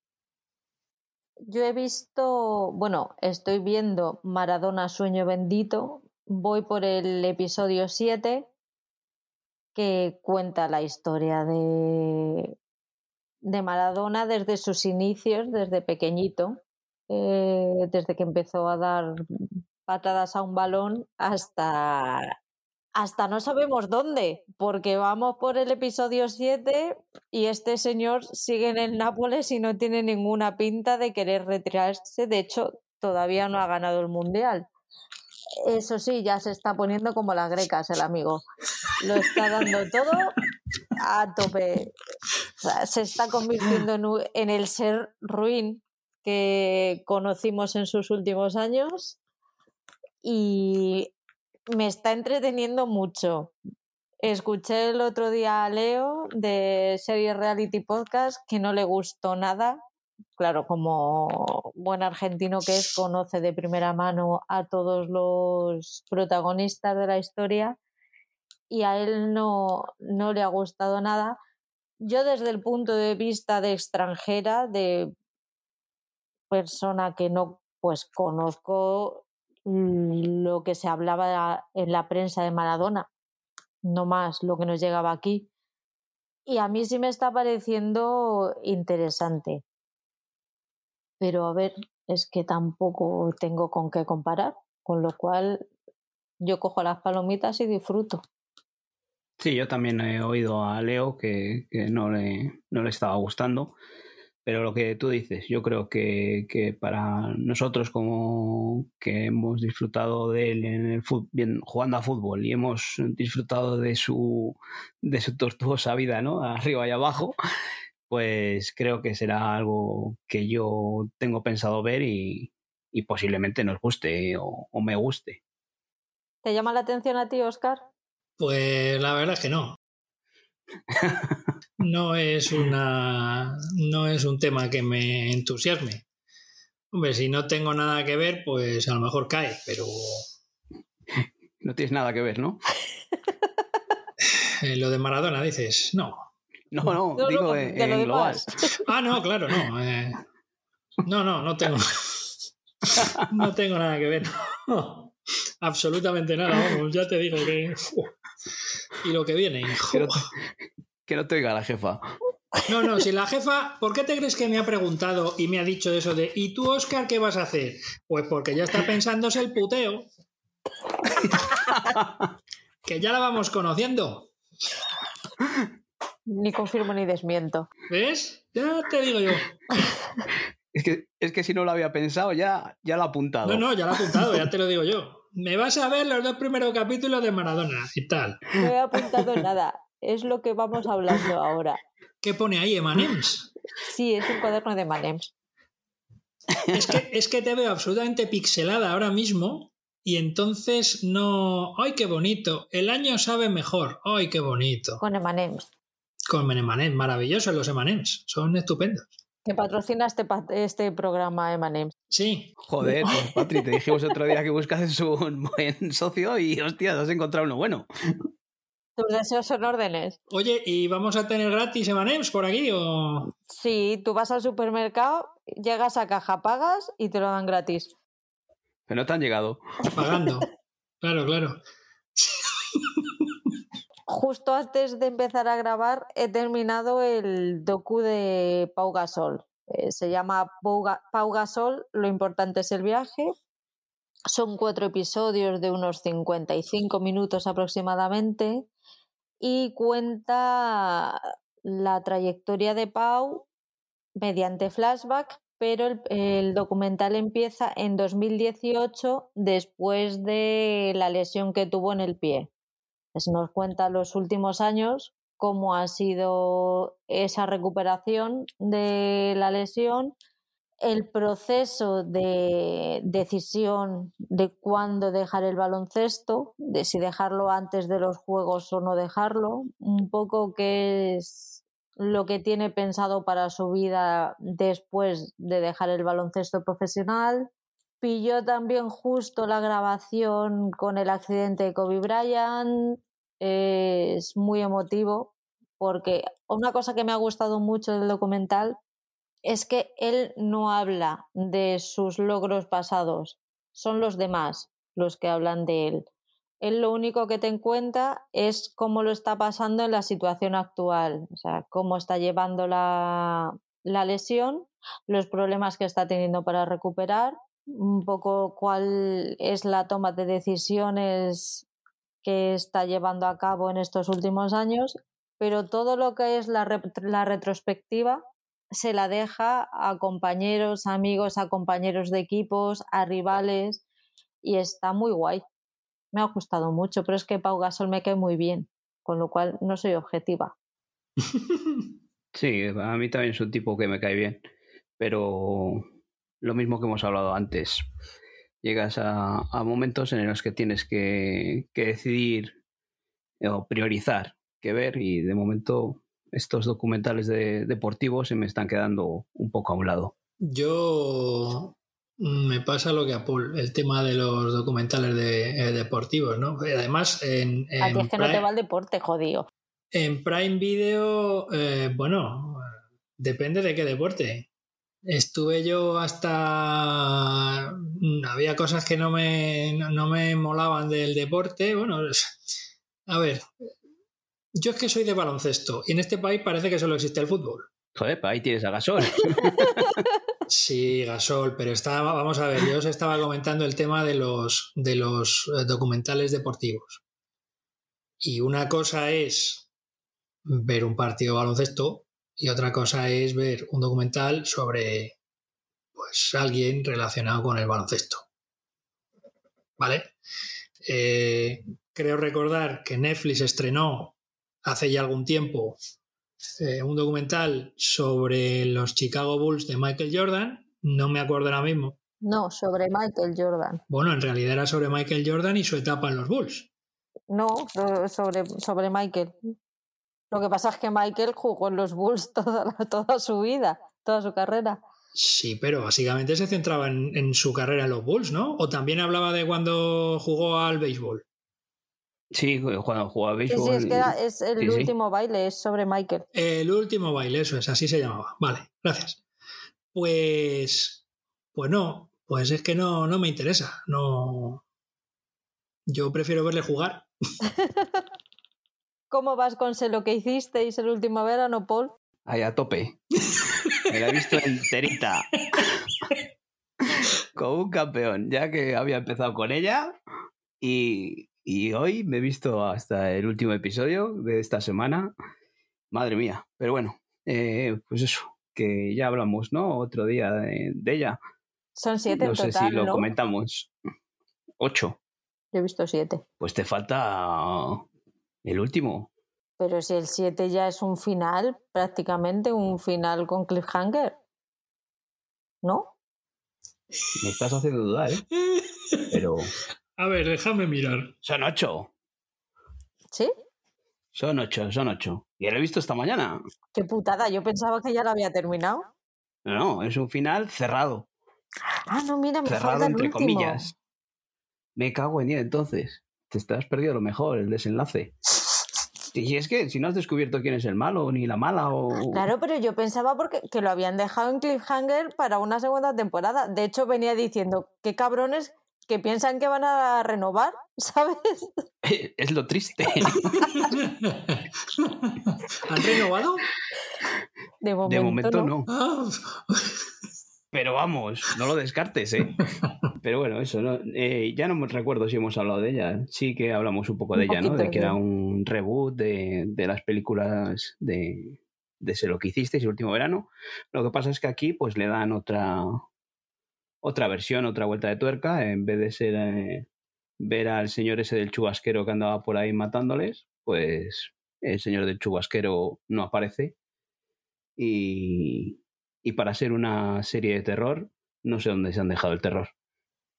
Yo he visto, bueno, estoy viendo Maradona Sueño Bendito. Voy por el episodio 7 que cuenta la historia de de Maradona desde sus inicios, desde pequeñito, eh, desde que empezó a dar patadas a un balón hasta, hasta no sabemos dónde, porque vamos por el episodio 7 y este señor sigue en el Nápoles y no tiene ninguna pinta de querer retirarse, de hecho todavía no ha ganado el Mundial. Eso sí, ya se está poniendo como las grecas el amigo. Lo está dando todo a tope. se está convirtiendo en, el ser ruin que conocimos en sus últimos años y me está entreteniendo mucho. Escuché el otro día a Leo de Serie Reality Podcast que no le gustó nada. Claro, como buen argentino que es, conoce de primera mano a todos los protagonistas de la historia y a él no, no le ha gustado nada. Yo desde el punto de vista de extranjera, de persona que no pues conozco lo que se hablaba en la prensa de Maradona, no más lo que nos llegaba aquí. Y a mí sí me está pareciendo interesante. Pero a ver, es que tampoco tengo con qué comparar, con lo cual yo cojo las palomitas y disfruto. Sí, yo también he oído a Leo que, no, le, no le estaba gustando, pero lo que tú dices, yo creo que, para nosotros como que hemos disfrutado de él en el bien, jugando a fútbol y hemos disfrutado de su, de su tortuosa vida, ¿no? Arriba y abajo, pues creo que será algo que yo tengo pensado ver y, posiblemente nos guste o, me guste. ¿Te llama la atención a ti, Oscar? Pues la verdad es que no. No es una. no es un tema que me entusiasme. Hombre, si no tengo nada que ver, pues a lo mejor cae, pero. No tienes nada que ver, ¿no? Eh, lo de Maradona, dices, no. No, no, digo en, global. Ah, no, claro, no. Eh, no, no, no tengo. no tengo nada que ver. absolutamente nada, vamos, ya te digo que. Y lo que viene. Que no, te, oiga la jefa. No, no, si la jefa, ¿por qué te crees que me ha preguntado y me ha dicho eso de ¿y tú, Oscar, qué vas a hacer? Pues porque ya está pensándose el puteo. que ya la vamos conociendo. Ni confirmo ni desmiento. ¿Ves? Ya te digo yo. Es que, es que si no lo había pensado, ya, ya lo ha apuntado. No, no, ya lo ha apuntado, ya te lo digo yo. Me vas a ver los dos primeros capítulos de Maradona y tal. No he apuntado nada. Es lo que vamos hablando ahora. ¿Qué pone ahí, Emanems? Sí, es un cuaderno de Emanems. Es que, es que te veo absolutamente pixelada ahora mismo y entonces no. ¡Ay, qué bonito! El año sabe mejor. ¡Ay, qué bonito! Con Emanems. Con Emanems. Maravillosos los Emanems. Son estupendos. Que patrocina este, este programa Emanems. Sí. Joder, pues, Patri, te dijimos otro día que buscas un buen socio y, hostia, has encontrado uno bueno. Tus deseos son órdenes. Oye, ¿y vamos a tener gratis Emanems por aquí o...? Sí, tú vas al supermercado, llegas a caja, pagas y te lo dan gratis. Pero no te han llegado. Pagando. Claro, claro justo antes de empezar a grabar he terminado el docu de Pau Gasol. Eh, se llama Pau, Gasol, lo importante es el viaje. Son cuatro episodios de unos 55 minutos aproximadamente y cuenta la trayectoria de Pau mediante flashback, pero el, el, documental empieza en 2018 después de la lesión que tuvo en el pie nos cuenta los últimos años cómo ha sido esa recuperación de la lesión, el proceso de decisión de cuándo dejar el baloncesto, de si dejarlo antes de los juegos o no dejarlo, un poco qué es lo que tiene pensado para su vida después de dejar el baloncesto profesional, pilló también justo la grabación con el accidente de Kobe Bryant. Es muy emotivo porque una cosa que me ha gustado mucho del documental es que él no habla de sus logros pasados, son los demás los que hablan de él. Él lo único que te encuentra es cómo lo está pasando en la situación actual, o sea, cómo está llevando la, la lesión, los problemas que está teniendo para recuperar un poco cuál es la toma de decisiones que está llevando a cabo en estos últimos años, pero todo lo que es la, la retrospectiva se la deja a compañeros, amigos, a compañeros de equipos, a rivales y está muy guay. Me ha gustado mucho, pero es que Pau Gasol me cae muy bien, con lo cual no soy objetiva. Sí, a mí también es un tipo que me cae bien, pero lo mismo que hemos hablado antes. Llegas a, momentos en los que tienes que, decidir eh, o priorizar qué ver y de momento estos documentales deportivos se me están quedando un poco a un lado. Yo me pasa lo que a Paul, el tema de los documentales de, eh, deportivos, ¿no? Además, en, a ti es que no te va el deporte, jodido. En Prime Video, eh, bueno, depende de qué deporte. Estuve yo hasta... Mm, había cosas que no me, no, me molaban del deporte. Bueno, a ver, yo es que soy de baloncesto y en este país parece que solo existe el fútbol. Joder, pues ahí tienes a Gasol. sí, Gasol, pero estaba, vamos a ver, yo os estaba comentando el tema de los, de los eh, documentales deportivos. Y una cosa es ver un partido de baloncesto y otra cosa es ver un documental sobre pues alguien relacionado con el baloncesto. ¿Vale? Eh, creo recordar que Netflix estrenó hace ya algún tiempo eh, un documental sobre los Chicago Bulls de Michael Jordan. No me acuerdo ahora mismo. No, sobre Michael Jordan. Bueno, en realidad era sobre Michael Jordan y su etapa en los Bulls. No, sobre, sobre Michael. Lo que pasa es que Michael jugó en los Bulls toda, toda su vida, toda su carrera. Sí, pero básicamente se centraba en, su carrera en los Bulls, ¿no? O también hablaba de cuando jugó al béisbol. Sí, cuando jugó al béisbol. Sí, es que es el último baile, es sobre Michael. El último baile, eso es, así se llamaba. Vale, gracias. Pues, pues no, pues es que no, no me interesa. No. Yo prefiero verle jugar. ¿Cómo vas con lo que hicisteis el último verano, Paul? Ahí a tope. Me la he visto enterita. Como un campeón, ya que había empezado con ella. Y, hoy me he visto hasta el último episodio de esta semana. Madre mía. Pero bueno, eh, pues eso, que ya hablamos, ¿no? Otro día de, ella. Son siete no sé si lo comentamos. Ocho. Yo he visto siete. Pues te falta el último. Pero si el 7 ya es un final, prácticamente un final con cliffhanger. ¿No? Me estás haciendo dudar, ¿eh? Pero. A ver, déjame mirar. Son ocho. ¿Sí? Son ocho, son ocho. Y lo he visto esta mañana. Qué putada, yo pensaba que ya lo había terminado. No, no, es un final cerrado. Ah, no, mira, me Cerrado entre comillas. Me cago en día entonces. Te estás perdiendo lo mejor, el desenlace. Y es que si no has descubierto quién es el malo ni la mala o... Claro, pero yo pensaba porque que lo habían dejado en cliffhanger para una segunda temporada. De hecho, venía diciendo, qué cabrones que piensan que van a renovar, ¿sabes? Es lo triste. ¿Han renovado? De momento, no. Ah. Pero vamos, no lo descartes, ¿eh? Pero bueno, eso, ¿no? Eh, ya no me recuerdo si hemos hablado de ella. Sí que hablamos un poco de ella, ¿no? De que era un reboot de, las películas de, de Sé lo que hicisteis el último verano. Lo que pasa es que aquí pues le dan otra, otra versión, otra vuelta de tuerca. En vez de ser eh, ver al señor ese del chubasquero que andaba por ahí matándoles, pues el señor del chubasquero no aparece. Y, y para ser una serie de terror, no sé dónde se han dejado el terror.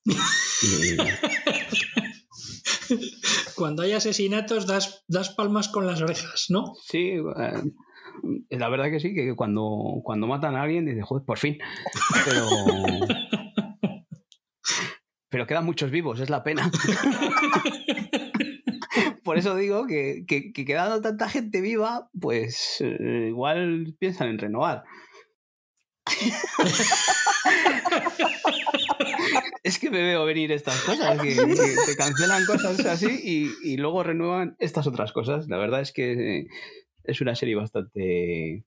Cuando hay asesinatos das, das, palmas con las orejas, ¿no? Sí, eh, la verdad que sí, que cuando, cuando matan a alguien dices, joder, por fin. Pero, pero quedan muchos vivos, es la pena. Por eso digo que, que, quedando tanta gente viva, pues eh, igual piensan en renovar. es que me veo venir estas cosas, que, te cancelan cosas así y, luego renuevan estas otras cosas. La verdad es que es una serie bastante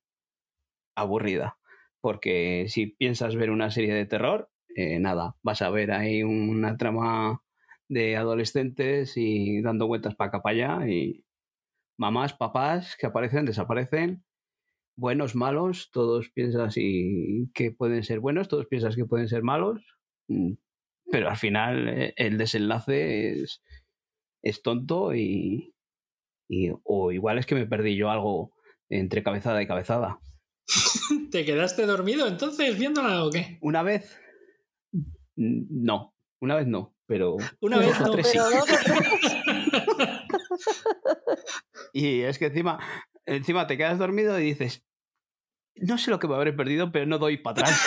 aburrida, porque si piensas ver una serie de terror, eh, nada, vas a ver ahí una trama de adolescentes y dando vueltas para acá para allá y mamás, papás que aparecen, desaparecen buenos, malos, todos piensan que pueden ser buenos, todos piensan que pueden ser malos, mm, pero al final eh, el desenlace es, es tonto y, o igual es que me perdí yo algo entre cabezada y cabezada. ¿Te quedaste dormido entonces viéndola o qué? Una vez, no, una vez no, pero una vez no, sí. y es que encima encima te quedas dormido y dices, no sé lo que me habré perdido, pero no doy para atrás.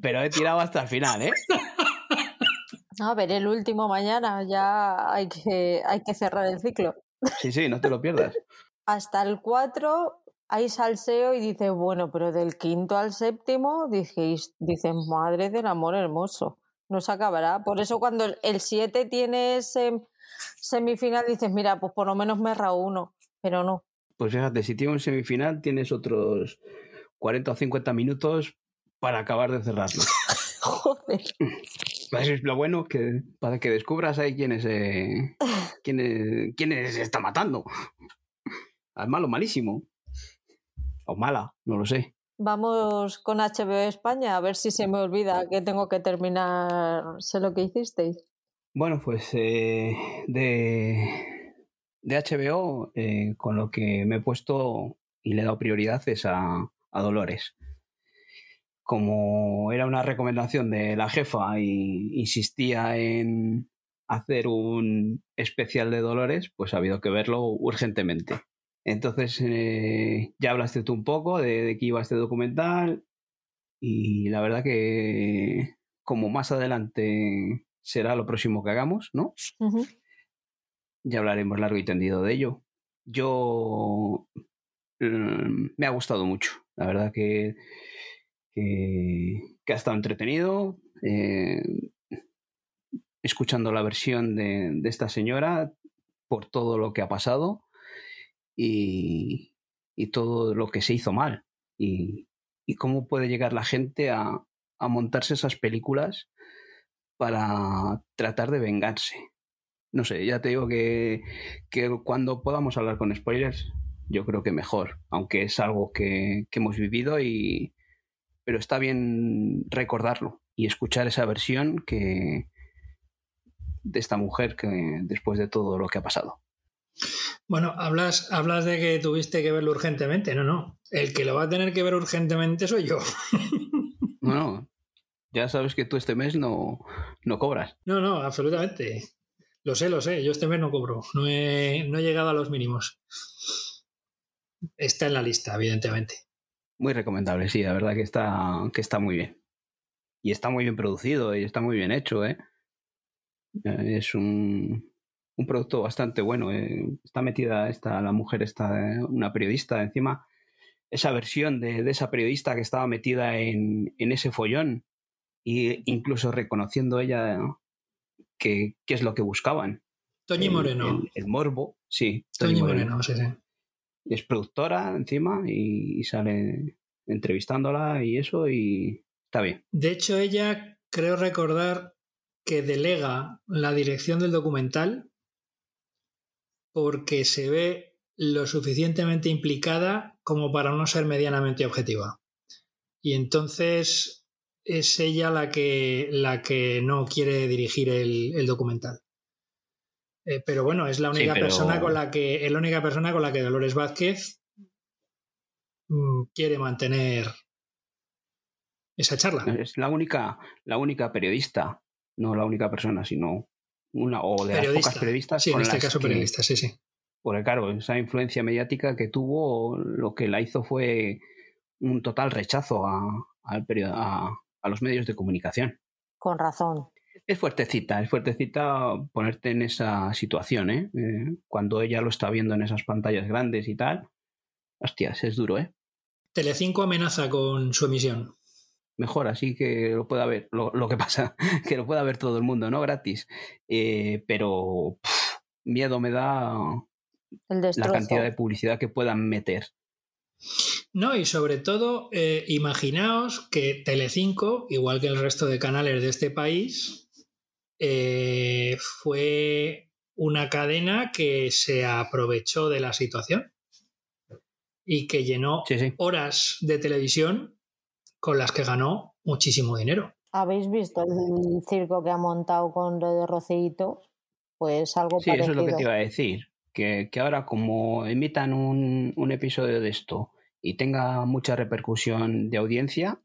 pero he tirado hasta el final, ¿eh? A ver, el último mañana ya hay que, hay que cerrar el ciclo. Sí, sí, no te lo pierdas. Hasta el 4 hay salseo y dice, bueno, pero del quinto al séptimo dices, dicen, madre del amor hermoso no se acabará. Por eso cuando el 7 tiene semifinal dices, mira, pues por lo menos me uno, pero no. Pues fíjate, si tiene un semifinal tienes otros 40 o 50 minutos para acabar de cerrarlo. Joder. Pues es lo bueno que para que descubras ahí quién es, eh, quién es, quién está matando. Al malo malísimo. O mala, no lo sé. Vamos con HBO España, a ver si se me olvida que tengo que terminar. Sé lo que hicisteis. Bueno, pues eh, de, de, HBO, eh, con lo que me he puesto y le he dado prioridad es a, a Dolores. Como era una recomendación de la jefa y insistía en hacer un especial de Dolores, pues ha habido que verlo urgentemente. Entonces, eh, ya hablaste tú un poco de, de qué iba este documental y la verdad que como más adelante será lo próximo que hagamos, ¿no? Ya hablaremos largo y tendido de ello. Yo mm, me ha gustado mucho, la verdad que, que, ha estado entretenido. Eh, escuchando la versión de, de esta señora por todo lo que ha pasado y, todo lo que se hizo mal. Y, y cómo puede llegar la gente a, a, montarse esas películas para tratar de vengarse. No sé, ya te digo que, que cuando podamos hablar con spoilers, yo creo que mejor, aunque es algo que, que hemos vivido y... Pero está bien recordarlo y escuchar esa versión que, de esta mujer que después de todo lo que ha pasado. Bueno, hablas, hablas de que tuviste que verlo urgentemente. No, no. El que lo va a tener que ver urgentemente soy yo. Bueno, ya sabes que tú este mes no, no cobras. No, no, absolutamente. Lo sé, lo sé. Yo este mes no cobro. No he, no he llegado a los mínimos. Está en la lista, evidentemente. Muy recomendable, sí, la verdad que está, que está muy bien. Y está muy bien producido y está muy bien hecho, ¿eh? Es un, un producto bastante bueno. Eh. Está metida esta, la mujer, está eh, una periodista encima. Esa versión de, de esa periodista que estaba metida en, en ese follón e incluso reconociendo ella qué es lo que buscaban. Toñi Moreno. El, el, morbo, sí. Toñi, Toñi Moreno, Moreno, sí, es productora encima y, y sale entrevistándola y eso y está bien. De hecho, ella creo recordar que delega la dirección del documental porque se ve lo suficientemente implicada como para no ser medianamente objetiva. Y entonces es ella la que, la que no quiere dirigir el, el documental. Eh, pero bueno, es la única sí, pero... persona con la que. Es la única persona con la que Dolores Vázquez mmm, quiere mantener esa charla. Es la única, la única periodista, no la única persona, sino una o de periodista. las pocas periodistas. Sí, en este caso que, periodista, sí, sí. Porque claro, esa influencia mediática que tuvo, lo que la hizo fue un total rechazo a, a, a, a los medios de comunicación. Con razón. Es fuertecita, es fuertecita ponerte en esa situación, ¿eh? ¿eh? Cuando ella lo está viendo en esas pantallas grandes y tal. Hostias, es duro, ¿eh? Telecinco amenaza con su emisión mejor, así que lo pueda ver. Lo, lo, que pasa, que lo pueda ver todo el mundo, ¿no? Gratis. Eh, pero pff, miedo me da la cantidad de publicidad que puedan meter. No, y sobre todo, eh, imaginaos que Telecinco, igual que el resto de canales de este país, eh, fue una cadena que se aprovechó de la situación y que llenó sí, sí. horas de televisión con las que ganó muchísimo dinero. ¿Habéis visto el circo que ha montado con lo de Roceito? Pues algo sí, parecido. eso es lo que te iba a decir. Que, que ahora como emitan un, un, episodio de esto y tenga mucha repercusión de audiencia,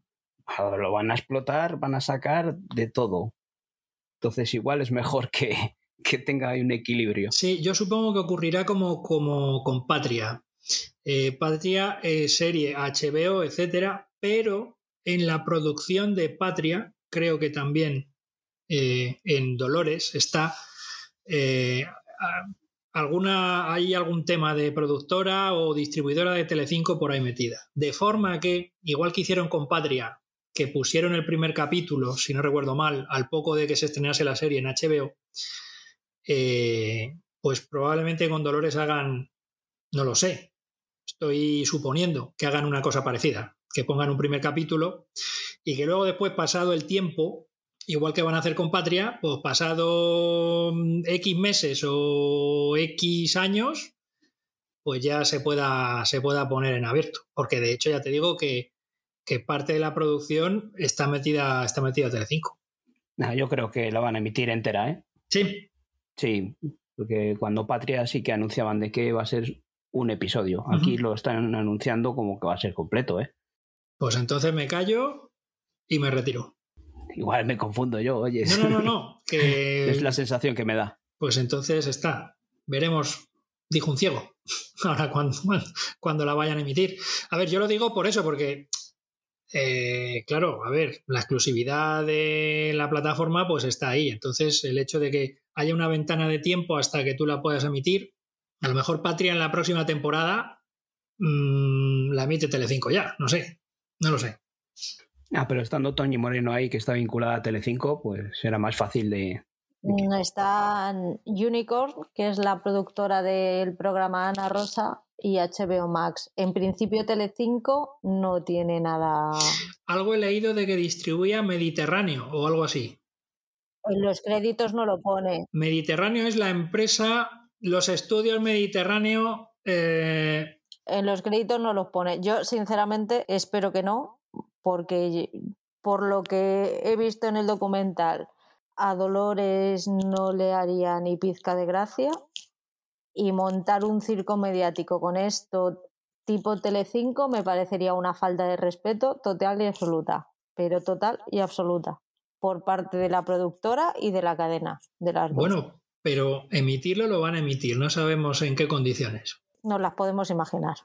lo van a explotar, van a sacar de todo. Entonces igual es mejor que, que tenga un equilibrio. Sí, yo supongo que ocurrirá como, como con Patria. Eh, Patria, eh, serie HBO, etcétera, pero en la producción de Patria, creo que también eh, en Dolores está eh, alguna, hay algún tema de productora o distribuidora de Telecinco por ahí metida. De forma que, igual que hicieron con Patria, que pusieron el primer capítulo, si no recuerdo mal, al poco de que se estrenase la serie en HBO, eh, pues probablemente con Dolores hagan, no lo sé, estoy suponiendo que hagan una cosa parecida que pongan un primer capítulo y que luego después, pasado el tiempo, igual que van a hacer con Patria, pues pasado mm, X meses o X años, pues ya se pueda, se pueda poner en abierto. Porque de hecho ya te digo que que parte de la producción está metida, está metida a Telecinco. No, yo creo que la van a emitir entera, ¿eh? Sí. Sí, porque cuando Patria sí que anunciaban de que va a ser un episodio. Aquí lo están anunciando como que va a ser completo, ¿eh? Pues entonces me callo y me retiro. Igual me confundo yo, oye. No, no, no, no. Que... es la sensación que me da. Pues entonces está. Veremos, dijo un ciego. Ahora cuando, cuando la vayan a emitir. A ver, yo lo digo por eso, porque eh, claro, a ver, la exclusividad de la plataforma pues está ahí. Entonces, el hecho de que haya una ventana de tiempo hasta que tú la puedas emitir, a lo mejor Patria en la próxima temporada mmm, la emite Telecinco ya, no sé, no lo sé. Ah, pero estando Toñi Moreno ahí, que está vinculada a Telecinco, pues era más fácil de... Está Unicorn, que es la productora del programa Ana Rosa, y HBO Max. En principio Telecinco no tiene nada. Algo he leído de que distribuía Mediterráneo o algo así. En los créditos no lo pone. Mediterráneo es la empresa, los estudios Mediterráneo. Eh, en los créditos no los pone. Yo sinceramente espero que no, porque por lo que he visto en el documental, a Dolores no le haría ni pizca de gracia y montar un circo mediático con esto tipo Telecinco me parecería una falta de respeto total y absoluta, pero total y absoluta por parte de la productora y de la cadena de las Bueno, pero emitirlo lo van a emitir, no sabemos en qué condiciones. Nos las podemos imaginar.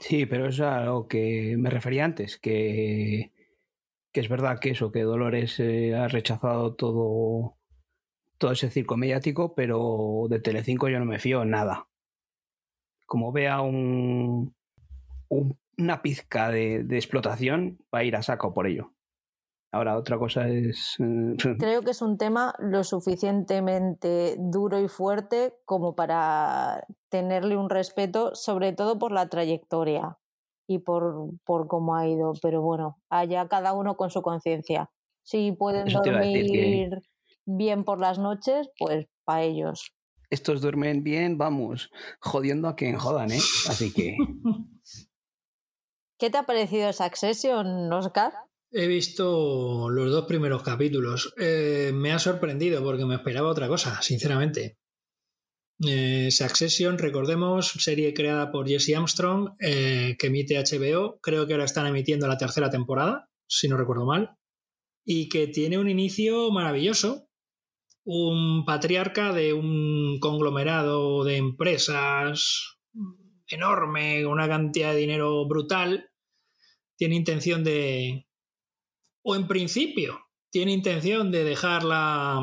Sí, pero es a lo que me refería antes, que, que es verdad que eso, que Dolores eh, ha rechazado todo todo ese circo mediático, pero de Telecinco yo no me fío en nada. Como vea un, una pizca de, explotación, va a ir a saco por ello. Ahora, otra cosa es. Eh, Creo que es un tema lo suficientemente duro y fuerte como para tenerle un respeto, sobre todo por la trayectoria y por, por cómo ha ido. Pero bueno, allá cada uno con su conciencia. Si pueden dormir bien por las noches, pues para ellos. Estos duermen bien, vamos, jodiendo a quien jodan, ¿eh? Así que. ¿Qué te ha parecido esa Succession, Oscar? He visto los dos primeros capítulos. Eh, me ha sorprendido porque me esperaba otra cosa, sinceramente. Eh, Succession, recordemos, serie creada por Jesse Armstrong, eh, que emite HBO. Creo que ahora están emitiendo la tercera temporada, si no recuerdo mal. Y que tiene un inicio maravilloso un patriarca de un conglomerado de empresas enorme, una cantidad de dinero brutal, tiene intención de, o en principio, tiene intención de dejar la,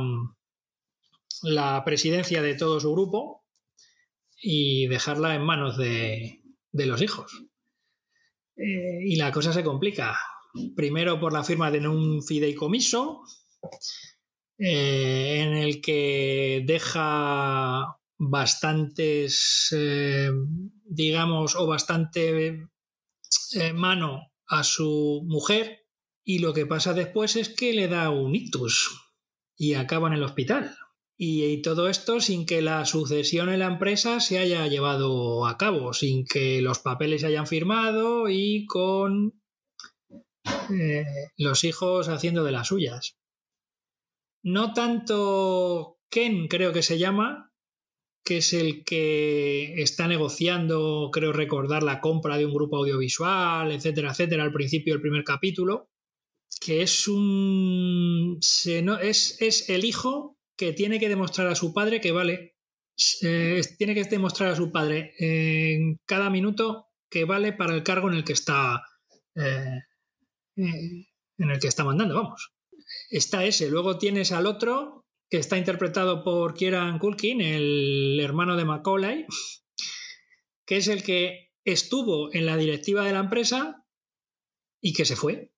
presidencia de todo su grupo y dejarla en manos de, de los hijos. Eh, y la cosa se complica. Primero por la firma de un fideicomiso, eh, en el que deja bastantes, eh, digamos, o bastante mano a su mujer y lo que pasa después es que le da un ictus y acaba en el hospital. Y, todo esto sin que la sucesión en la empresa se haya llevado a cabo, sin que los papeles se hayan firmado y con los hijos haciendo de las suyas. No tanto Ken, creo que se llama, que es el que está negociando, creo recordar, la compra de un grupo audiovisual, etcétera, etcétera, al principio del primer capítulo, que es un... es, es el hijo que tiene que demostrar a su padre que vale, tiene que demostrar a su padre en cada minuto que vale para el cargo en el que está, eh, en el que está mandando, vamos está ese. Luego tienes al otro, que está interpretado por Kieran Culkin, el hermano de Macaulay, que es el que estuvo en la directiva de la empresa y que se fue.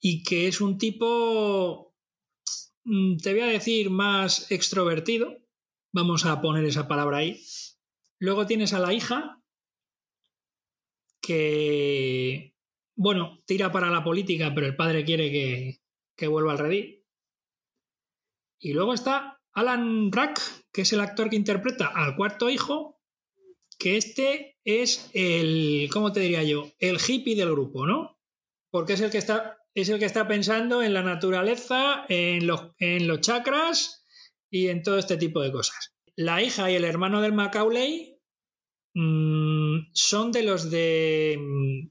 Y que es un tipo, mm, te voy a decir, más extrovertido. Vamos a poner esa palabra ahí. Luego tienes a la hija, que, bueno, tira para la política, pero el padre quiere que, que vuelva al redil. Y luego está Alan Rack, que es el actor que interpreta al cuarto hijo, que este es el, ¿cómo te diría yo? El hippie del grupo, ¿no? Porque es el que está, es el que está pensando en la naturaleza, en los, en los chakras y en todo este tipo de cosas. La hija y el hermano del Macaulay mm, son de los de mm,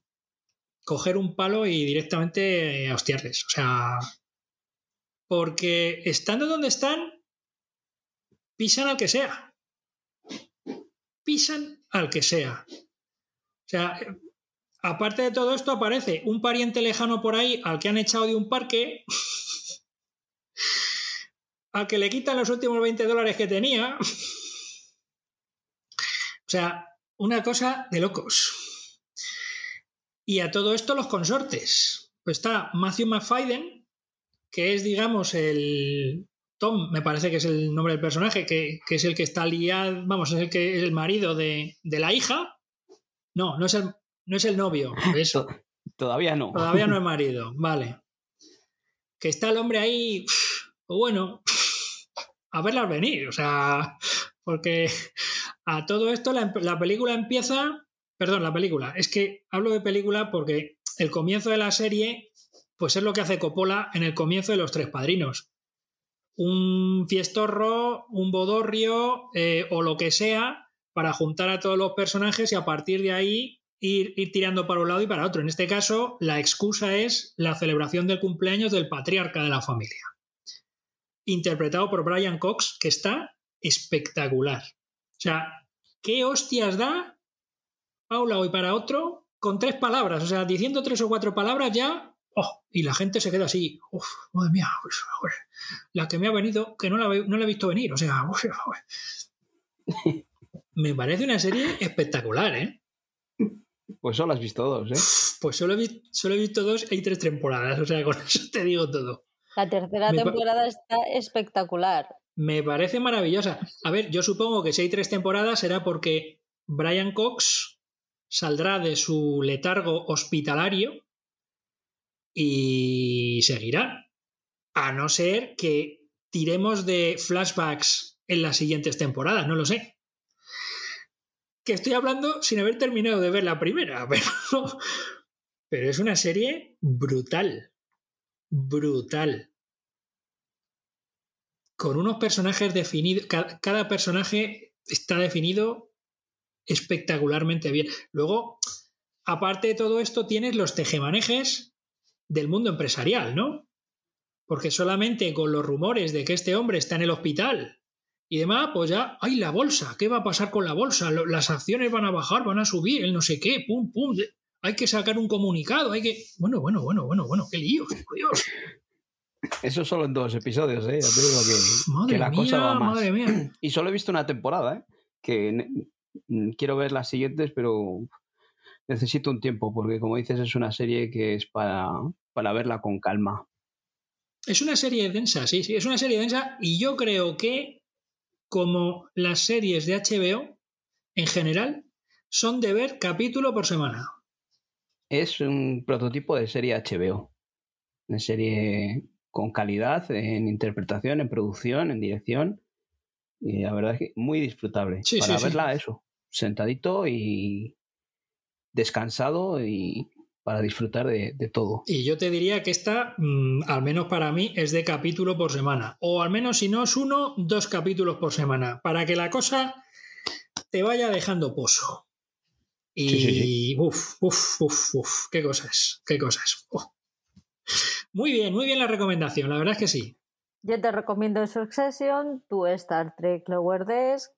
coger un palo y directamente hostiarles. O sea, porque estando donde están, pisan al que sea. Pisan al que sea. O sea, aparte de todo esto, aparece un pariente lejano por ahí al que han echado de un parque, al que le quitan los últimos 20 dólares que tenía. O sea, una cosa de locos. Y a todo esto los consortes. Pues está Matthew McFadden, que es, digamos, el, Tom, me parece que es el nombre del personaje, que, es el que está liado, vamos, es el que es el marido de, la hija. No, no es el, no es el novio. Eso. Todavía no. Todavía no es marido, vale. Que está el hombre ahí, o bueno, a verla venir, o sea, porque a todo esto la, la película empieza, perdón, la película, es que hablo de película porque el comienzo de la serie, pues es lo que hace Coppola en el comienzo de Los Tres Padrinos un fiestorro, un bodorrio eh, o lo que sea para juntar a todos los personajes y a partir de ahí ir, tirando para un lado y para otro. En este caso, la excusa es la celebración del cumpleaños del patriarca de la familia, interpretado por Brian Cox, que está espectacular. O sea, ¿qué hostias da Paula hoy para otro con tres palabras? O sea, diciendo tres o cuatro palabras ya Oh, y la gente se queda así. Uf, madre mía, la que me ha venido, que no la, no la he visto venir. O sea, me parece una serie espectacular, ¿eh? Pues solo has visto dos, ¿eh? Pues solo he, solo he visto dos y tres temporadas, o sea, con eso te digo todo. La tercera temporada está espectacular. Me parece maravillosa. A ver, yo supongo que si hay tres temporadas será porque Brian Cox saldrá de su letargo hospitalario y seguirá. A no ser que tiremos de flashbacks en las siguientes temporadas, no lo sé. Que estoy hablando sin haber terminado de ver la primera, pero, pero es una serie brutal. Brutal. Con unos personajes definidos. Cada, personaje está definido espectacularmente bien. Luego, aparte de todo esto, tienes los tejemanejes del mundo empresarial, ¿no? Porque solamente con los rumores de que este hombre está en el hospital y demás, pues ya, ¡ay, la bolsa! ¿Qué va a pasar con la bolsa? Las acciones van a bajar, van a subir, el no sé qué, pum, pum. Hay que sacar un comunicado, hay que. Bueno, bueno, bueno, bueno, bueno, qué lío, Dios. Eso solo en dos episodios, ¿eh? Ya te digo que, madre la mía, cosa va más. Madre mía. Y solo he visto una temporada, ¿eh? Que quiero ver las siguientes, pero necesito un tiempo, porque como dices, es una serie que es para, para verla con calma. Es una serie densa, sí, sí, es una serie densa y yo creo que como las series de HBO en general son de ver capítulo por semana. Es un prototipo de serie HBO. Una serie con calidad en interpretación, en producción, en dirección. Y la verdad es que muy disfrutable. para verla eso, sentadito y descansado y para disfrutar de, todo. Y yo te diría que esta, mm, al menos para mí, es de capítulo por semana. O al menos si no es uno, dos capítulos por semana. Para que la cosa te vaya dejando pozo. Y uff, uff, uff, uff, qué cosas, qué cosas. Oh. Muy bien, muy bien la recomendación, la verdad es que sí. Yo te recomiendo Succession, tu Star Trek Lower Desk.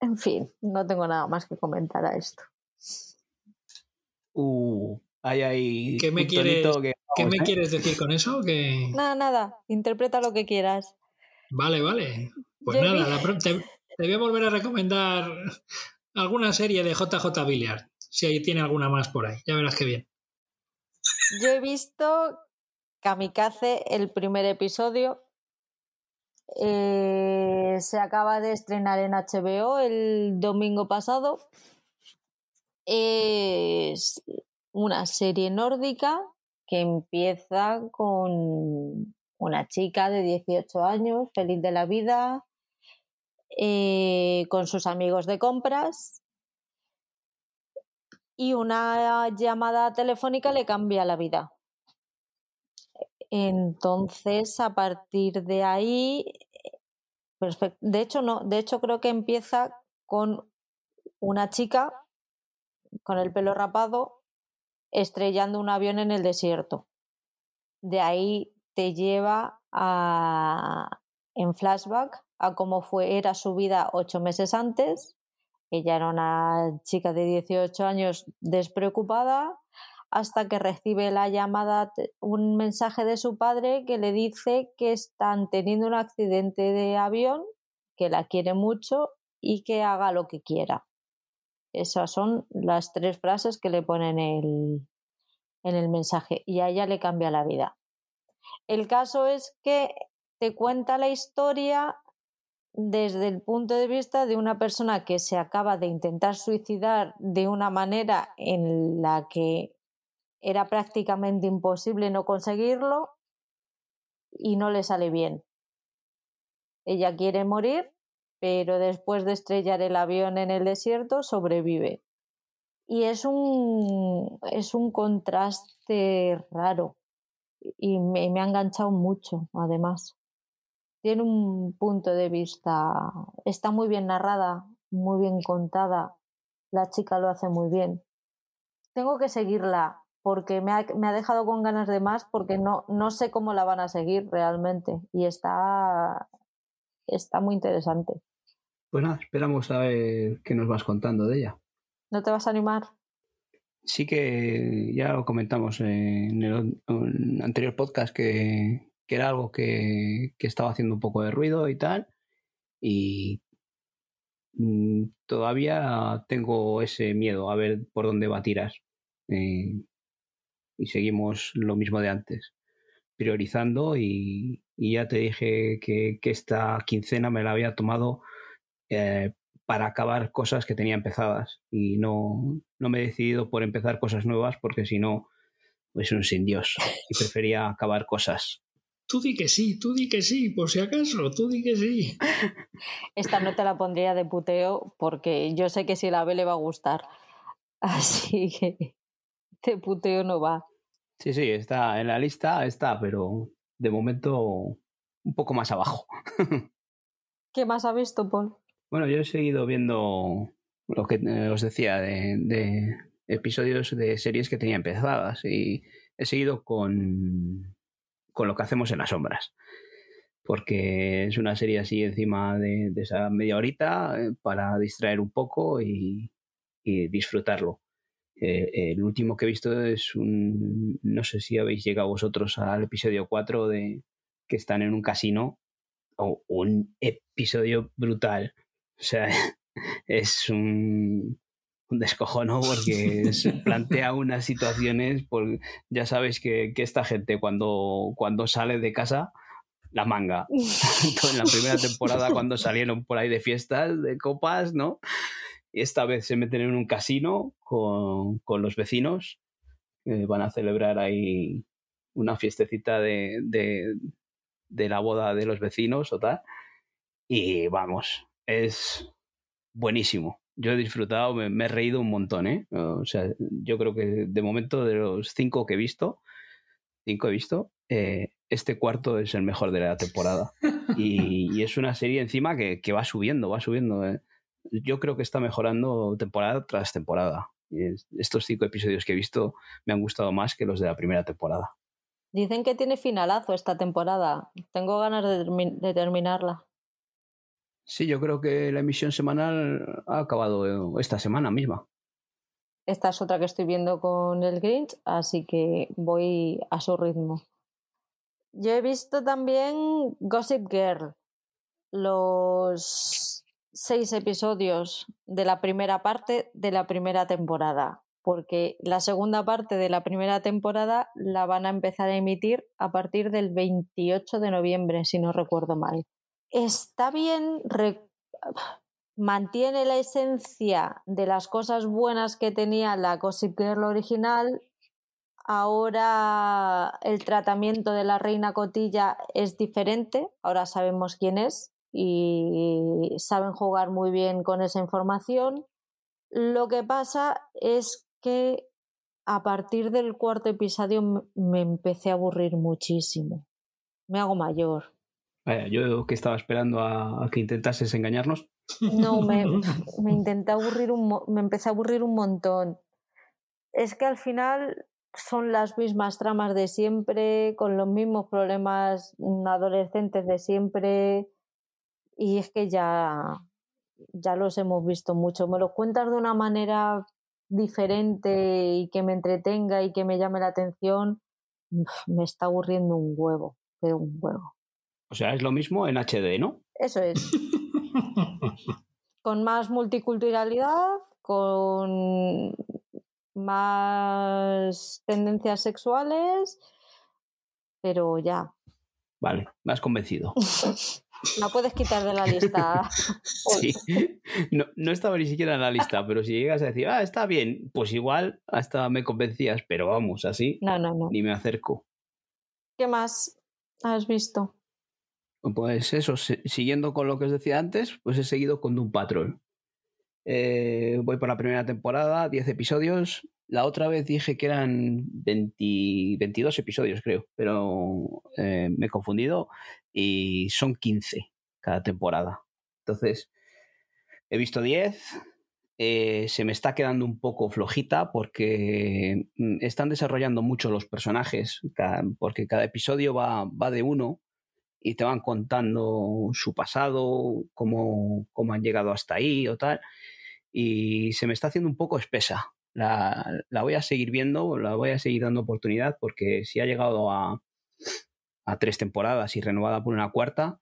En fin, no tengo nada más que comentar a esto. Uh, hay ¿Qué me, quieres, ¿qué me ¿eh? quieres decir con eso? Que... Nada, nada. Interpreta lo que quieras. Vale, vale. Pues nada, te, voy a volver a recomendar alguna serie de JJ Billiard. Si ahí tiene alguna más por ahí. Ya verás qué bien. Yo he visto Kamikaze, el primer episodio. Eh, se acaba de estrenar en HBO el domingo pasado es una serie nórdica que empieza con una chica de 18 años, feliz de la vida, eh, con sus amigos de compras y una llamada telefónica le cambia la vida. Entonces, a partir de ahí, de hecho no, de hecho creo que empieza con una chica con el pelo rapado estrellando un avión en el desierto. De ahí te lleva a, en flashback a cómo fue, era su vida ocho meses antes. Ella era una chica de 18 años despreocupada hasta que recibe la llamada, un mensaje de su padre que le dice que están teniendo un accidente de avión, que la quiere mucho y que haga lo que quiera. Esas son las tres frases que le ponen el, en el mensaje y a ella le cambia la vida. El caso es que te cuenta la historia desde el punto de vista de una persona que se acaba de intentar suicidar de una manera en la que era prácticamente imposible no conseguirlo y no le sale bien. Ella quiere morir pero después de estrellar el avión en el desierto sobrevive. Y es un, es un contraste raro y me, me ha enganchado mucho, además. Tiene un punto de vista, está muy bien narrada, muy bien contada, la chica lo hace muy bien. Tengo que seguirla porque me ha, me ha, dejado con ganas de más porque no, no sé cómo la van a seguir realmente y está, está muy interesante. Pues nada, esperamos a ver qué nos vas contando de ella. ¿No te vas a animar? Sí que ya lo comentamos en el, anterior podcast que, era algo que, estaba haciendo un poco de ruido y tal. Y mm, todavía tengo ese miedo a ver por dónde va a tirar. Eh, y seguimos lo mismo de antes, priorizando y, ya te dije que, que, esta quincena me la había tomado eh, para acabar cosas que tenía empezadas y no, no me he decidido por empezar cosas nuevas porque si no, pues un sin Dios y prefería acabar cosas. Tú di que sí, tú di que sí, por si acaso, tú di que sí. Esta no te la pondría de puteo porque yo sé que si la ve le va a gustar. Así que de puteo no va. Sí, sí, está en la lista, está, pero de momento un poco más abajo. ¿Qué más ha visto, Paul? Bueno, yo he seguido viendo lo que eh, os decía de, episodios de series que tenía empezadas y he seguido con, con lo que hacemos en las sombras. Porque es una serie así encima de, esa media horita eh, para distraer un poco y, disfrutarlo. Eh, el último que he visto es un. No sé si habéis llegado vosotros al episodio 4 de que están en un casino. O un episodio brutal o sea, es un, un descojono porque se plantea unas situaciones, por, ya sabes que, esta gente cuando, cuando sale de casa, la manga. en la primera temporada cuando salieron por ahí de fiestas, de copas, ¿no? Y esta vez se meten en un casino con, con los vecinos, van a celebrar ahí una fiestecita de, de, de la boda de los vecinos o tal. Y vamos, es buenísimo. Yo he disfrutado, me, he reído un montón, ¿eh? O sea, yo creo que de momento de los cinco que he visto, cinco he visto, eh, este cuarto es el mejor de la temporada. Y, es una serie encima que, va subiendo, va subiendo. ¿eh? Yo creo que está mejorando temporada tras temporada. Y estos cinco episodios que he visto me han gustado más que los de la primera temporada. Dicen que tiene finalazo esta temporada. Tengo ganas de terminarla. Sí, yo creo que la emisión semanal ha acabado esta semana misma. Esta es otra que estoy viendo con el Grinch, así que voy a su ritmo. Yo he visto también Gossip Girl, los seis episodios de la primera parte de la primera temporada, porque la segunda parte de la primera temporada la van a empezar a emitir a partir del 28 de noviembre, si no recuerdo mal está bien, mantiene la esencia de las cosas buenas que tenía la Gossip Girl original. Ahora el tratamiento de la reina Cotilla es diferente, ahora sabemos quién es, y saben jugar muy bien con esa información. Lo que pasa es que a partir del cuarto episodio me empecé a aburrir muchísimo. Me hago mayor. Vaya, yo que estaba esperando a, que intentases engañarnos. No, me, me intenté aburrir un me empecé a aburrir un montón. Es que al final son las mismas tramas de siempre, con los mismos problemas adolescentes de siempre. Y es que ya, ya los hemos visto mucho. Me los cuentas de una manera diferente y que me entretenga y que me llame la atención, me está aburriendo un huevo, pero un huevo. O sea, es lo mismo en HD, ¿no? Eso es. con más multiculturalidad, con más tendencias sexuales, pero ya. Vale, me has convencido. No puedes quitar de la lista. sí, no, no, estaba ni siquiera en la lista, pero si llegas a decir, ah, está bien, pues igual hasta me convencías, pero vamos, así no, no, no. ni me acerco. ¿Qué más has visto? Pues eso, siguiendo con lo que os decía antes, pues he seguido con Doom Patrol. Eh, voy por la primera temporada, 10 episodios. La otra vez dije que eran 22 episodios, creo, pero eh, me he confundido y son 15 cada temporada. Entonces, he visto 10. Eh, se me está quedando un poco flojita porque mm, están desarrollando mucho los personajes, porque cada episodio va, va de uno y te van contando su pasado, cómo, cómo, han llegado hasta ahí o tal. Y se me está haciendo un poco espesa. La, la, voy a seguir viendo, la voy a seguir dando oportunidad porque si ha llegado a, a tres temporadas y renovada por una cuarta,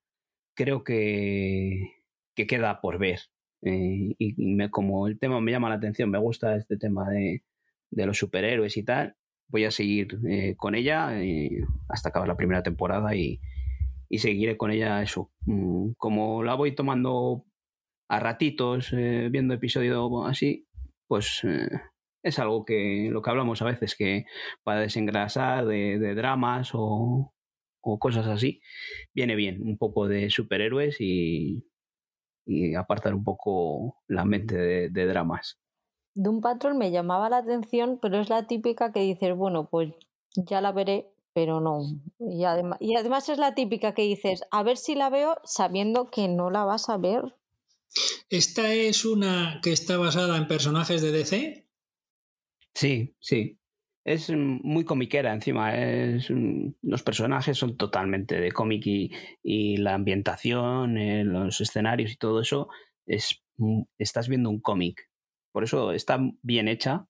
creo que, que queda por ver. Eh, y como el tema me llama la atención, me gusta este tema de, de los superhéroes y tal, voy a seguir eh, con ella eh, hasta acabar la primera temporada y, y seguiré con ella eso. Mm, como la voy tomando a ratitos, eh, viendo episodio así, pues eh, es algo que lo que hablamos a veces, que para desengrasar de, dramas o, cosas así, viene bien un poco de superhéroes y, y apartar un poco la mente de, de dramas. De un patrón me llamaba la atención, pero es la típica que dices, bueno, pues ya la veré, pero no. Y, además, y además es la típica que dices, a ver si la veo sabiendo que no la vas a ver. ¿Esta es una que está basada en personajes de DC? Sí, sí. Es muy comiquera encima. Es, los personajes son totalmente de cómic y, la ambientación, eh, los escenarios y todo eso, es, estás viendo un cómic. Por eso está bien hecha.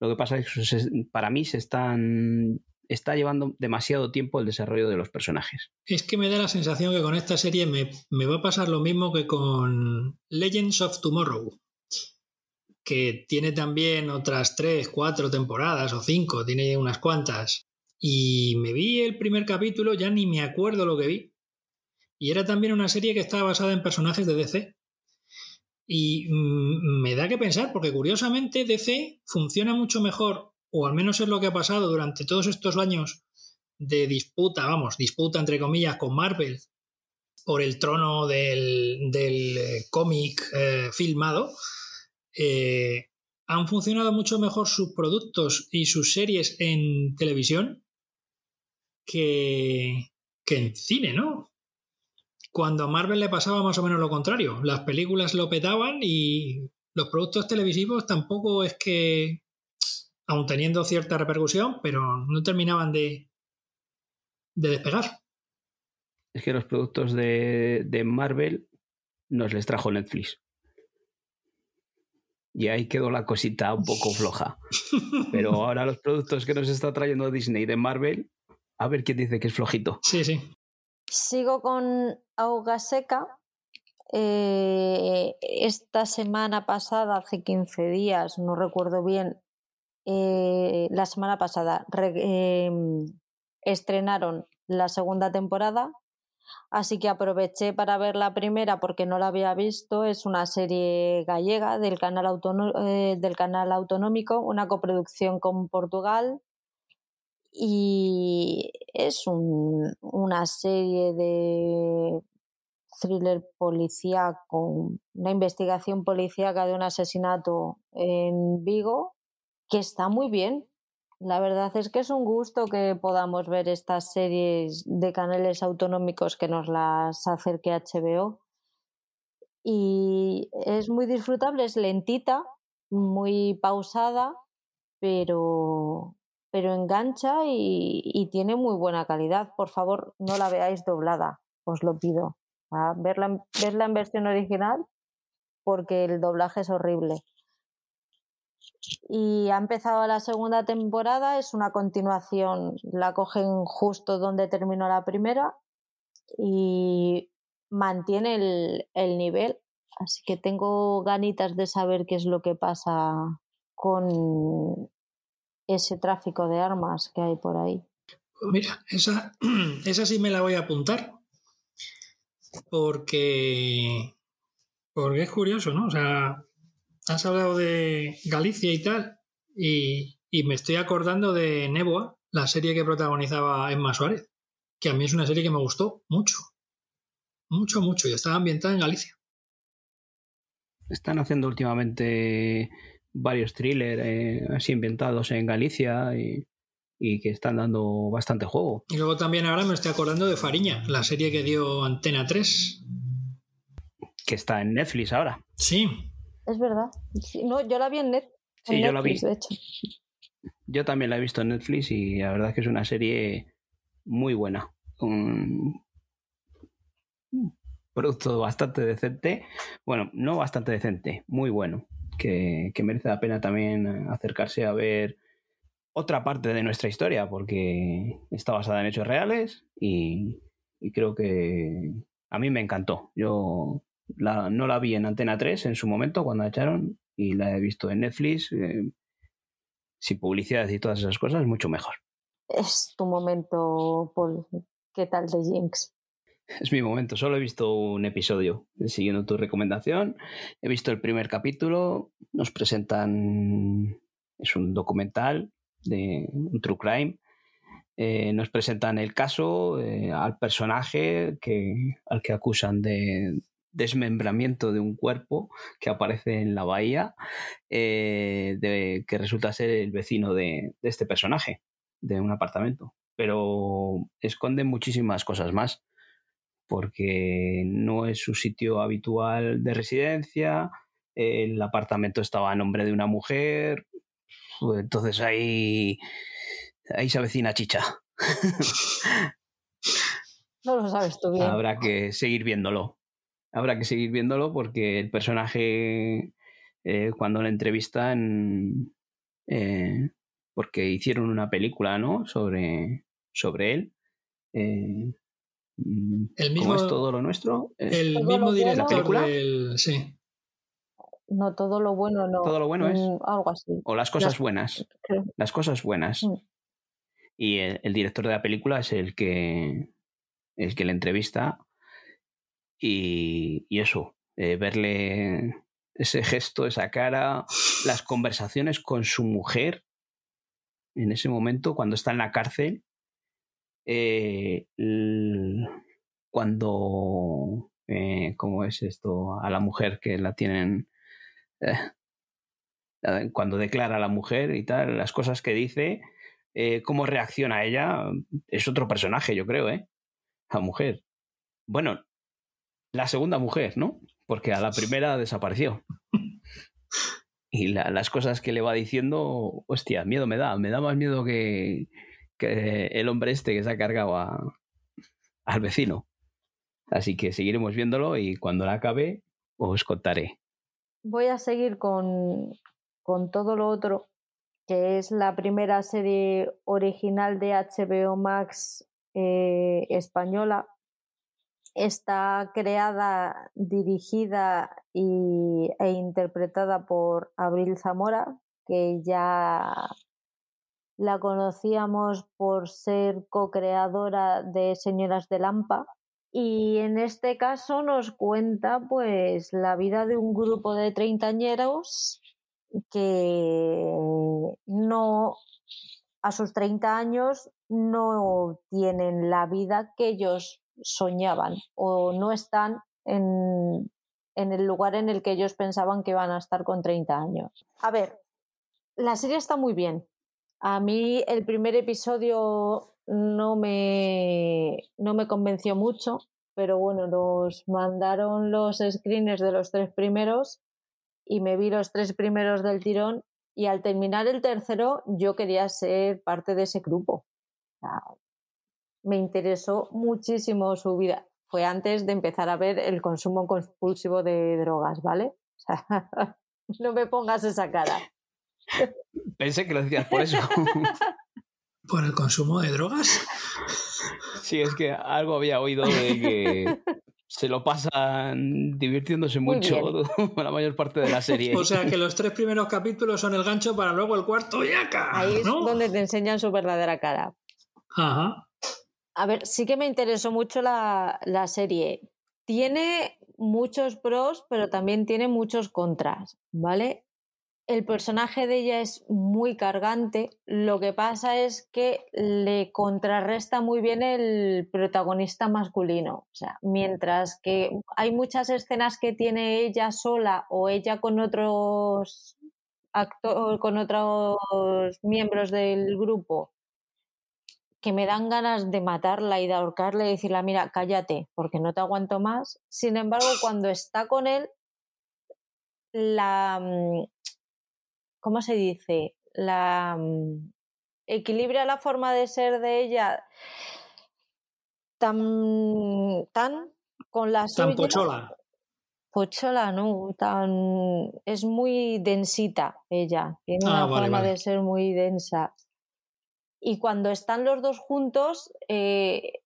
Lo que pasa es que para mí se están está llevando demasiado tiempo el desarrollo de los personajes. Es que me da la sensación que con esta serie me, va a pasar lo mismo que con Legends of Tomorrow, que tiene también otras tres, cuatro temporadas o cinco, tiene unas cuantas. Y me vi el primer capítulo, ya ni me acuerdo lo que vi. Y era también una serie que estaba basada en personajes de DC. Y mm, me da que pensar, porque curiosamente DC funciona mucho mejor o al menos es lo que ha pasado durante todos estos años de disputa, vamos, disputa entre comillas con Marvel por el trono del, eh, cómic eh, filmado, eh, han funcionado mucho mejor sus productos y sus series en televisión que, que en cine, ¿no? Cuando a Marvel le pasaba más o menos lo contrario. Las películas lo petaban y los productos televisivos tampoco es que aún teniendo cierta repercusión, pero no terminaban de, de despegar. Es que los productos de, de Marvel nos les trajo Netflix. Y ahí quedó la cosita un poco floja. Pero ahora los productos que nos está trayendo Disney de Marvel, a ver quién dice que es flojito. Sí, sí. Sigo con Auga Seca. Eh, esta semana pasada, hace 15 días, no recuerdo bien, eh, la semana pasada em, estrenaron la segunda temporada, así que aproveché para ver la primera porque no la había visto. Es una serie gallega del canal, eh, del canal autonómico, una coproducción con Portugal. Y es una serie de thriller policíaco, una investigación policíaca de un asesinato en Vigo, que está muy bien. La verdad es que es un gusto que podamos ver estas series de canales autonómicos que nos las acerque HBO. Y es muy disfrutable, es lentita, muy pausada, pero, pero engancha y, tiene muy buena calidad. Por favor, no la veáis doblada, os lo pido. verla, verla en versión original porque el doblaje es horrible. Y ha empezado la segunda temporada, es una continuación, la cogen justo donde terminó la primera y mantiene el, el nivel. Así que tengo ganitas de saber qué es lo que pasa con ese tráfico de armas que hay por ahí. Mira, esa, esa sí me la voy a apuntar. Porque, porque es curioso, ¿no? O sea, has hablado de Galicia y tal, y, y me estoy acordando de Neboa, la serie que protagonizaba Emma Suárez, que a mí es una serie que me gustó mucho. Mucho, mucho, y estaba ambientada en Galicia. Están haciendo últimamente varios thrillers eh, así inventados en Galicia y, que están dando bastante juego. Y luego también ahora me estoy acordando de Fariña, la serie que dio Antena 3. Que está en Netflix ahora. Sí. Es verdad. no, yo la vi en, Netflix. Sí, yo la vi. De hecho. Yo también la he visto en Netflix y la verdad es que es una serie muy buena. Un producto bastante decente. Bueno, no bastante decente, muy bueno que, merece la pena también acercarse a ver otra parte de nuestra historia, porque está basada en hechos reales y, creo que a mí me encantó. Yo no la vi en Antena 3 en su momento cuando la echaron y la he visto en Netflix eh, sin publicidad y todas esas cosas, mucho mejor. Es tu momento, Paul. ¿Qué tal de Jinx? Es mi momento, solo he visto un episodio. Siguiendo tu recomendación, he visto el primer capítulo. Nos presentan. Es un documental de un true crime. Eh, nos presentan el caso eh, al personaje que, al que acusan de desmembramiento de un cuerpo que aparece en la bahía, eh, de, que resulta ser el vecino de, de este personaje, de un apartamento. Pero esconde muchísimas cosas más porque no es su sitio habitual de residencia, el apartamento estaba a nombre de una mujer, entonces ahí, ahí se avecina chicha. No lo sabes tú bien. Habrá que seguir viéndolo. Habrá que seguir viéndolo porque el personaje, eh, cuando la entrevistan, eh, porque hicieron una película, ¿no? Sobre, sobre él. Eh, Mm, el mismo, es todo lo nuestro? El mismo director del... Sí. No, todo lo bueno no. Todo lo bueno es. Mm, algo así. O las cosas buenas. Las cosas buenas. Mm. Y el, director de la película es el que. el que le entrevista. Y, eso. Eh, verle ese gesto, esa cara, las conversaciones con su mujer en ese momento, cuando está en la cárcel, eh, cuando, eh, ¿cómo es esto? A la mujer que la tienen, eh, cuando declara a la mujer y tal, las cosas que dice, cómo reacciona ella, es otro personaje, yo creo, ¿eh? La mujer. Bueno, la segunda mujer, ¿no? Porque a la primera desapareció. Y las cosas que le va diciendo, hostia, miedo me da, me da más miedo que, que el hombre este que se ha cargado al vecino. Así que seguiremos viéndolo y cuando la acabe os contaré. Voy a seguir con, con todo lo otro, que es la primera serie original de HBO Max eh, española. Está creada, dirigida y, e interpretada por Abril Zamora, que ya la conocíamos por ser co-creadora de Señoras de Lampa y en este caso nos cuenta pues la vida de un grupo de treintañeros que no a sus 30 años no tienen la vida que ellos soñaban o no están en, en el lugar en el que ellos pensaban que iban a estar con 30 años. A ver, la serie está muy bien. A mí el primer episodio no me, no me convenció mucho, pero bueno, nos mandaron los screeners de los tres primeros y me vi los tres primeros del tirón y al terminar el tercero yo quería ser parte de ese grupo. Me interesó muchísimo su vida. Fue antes de empezar a ver el consumo compulsivo de drogas, ¿vale? no me pongas esa cara. Pensé que lo decías por eso. ¿Por el consumo de drogas? Sí, es que algo había oído de que se lo pasan divirtiéndose mucho la mayor parte de la serie. O sea que los tres primeros capítulos son el gancho para luego el cuarto y acá. Ahí es donde te enseñan su verdadera cara. Ajá. A ver, sí que me interesó mucho la, la serie. Tiene muchos pros, pero también tiene muchos contras, ¿vale? el personaje de ella es muy cargante, lo que pasa es que le contrarresta muy bien el protagonista masculino. O sea, mientras que hay muchas escenas que tiene ella sola o ella con otros con otros miembros del grupo que me dan ganas de matarla y de ahorcarle y decirle, mira, cállate, porque no te aguanto más. Sin embargo, cuando está con él, la, mm, ¿cómo se dice? La mm, equilibra la forma de ser de ella tan tan con la tan pochola. Pochola, no, tan es muy densita ella, tiene ah, una forma de ser muy densa. Y cuando están los dos juntos, eh,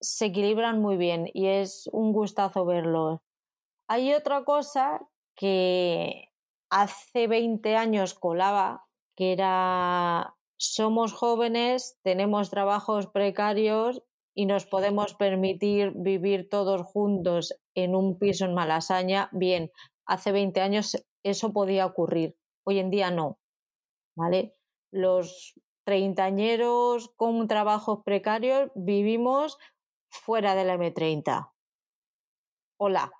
se equilibran muy bien y es un gustazo verlos. Hay otra cosa que hace 20 años colaba, que era somos jóvenes, tenemos trabajos precarios y nos podemos permitir vivir todos juntos en un piso en Malasaña. Bien, hace 20 años eso podía ocurrir, hoy en día no. ¿Vale? Los treintañeros con trabajos precarios vivimos fuera de la M30. Hola,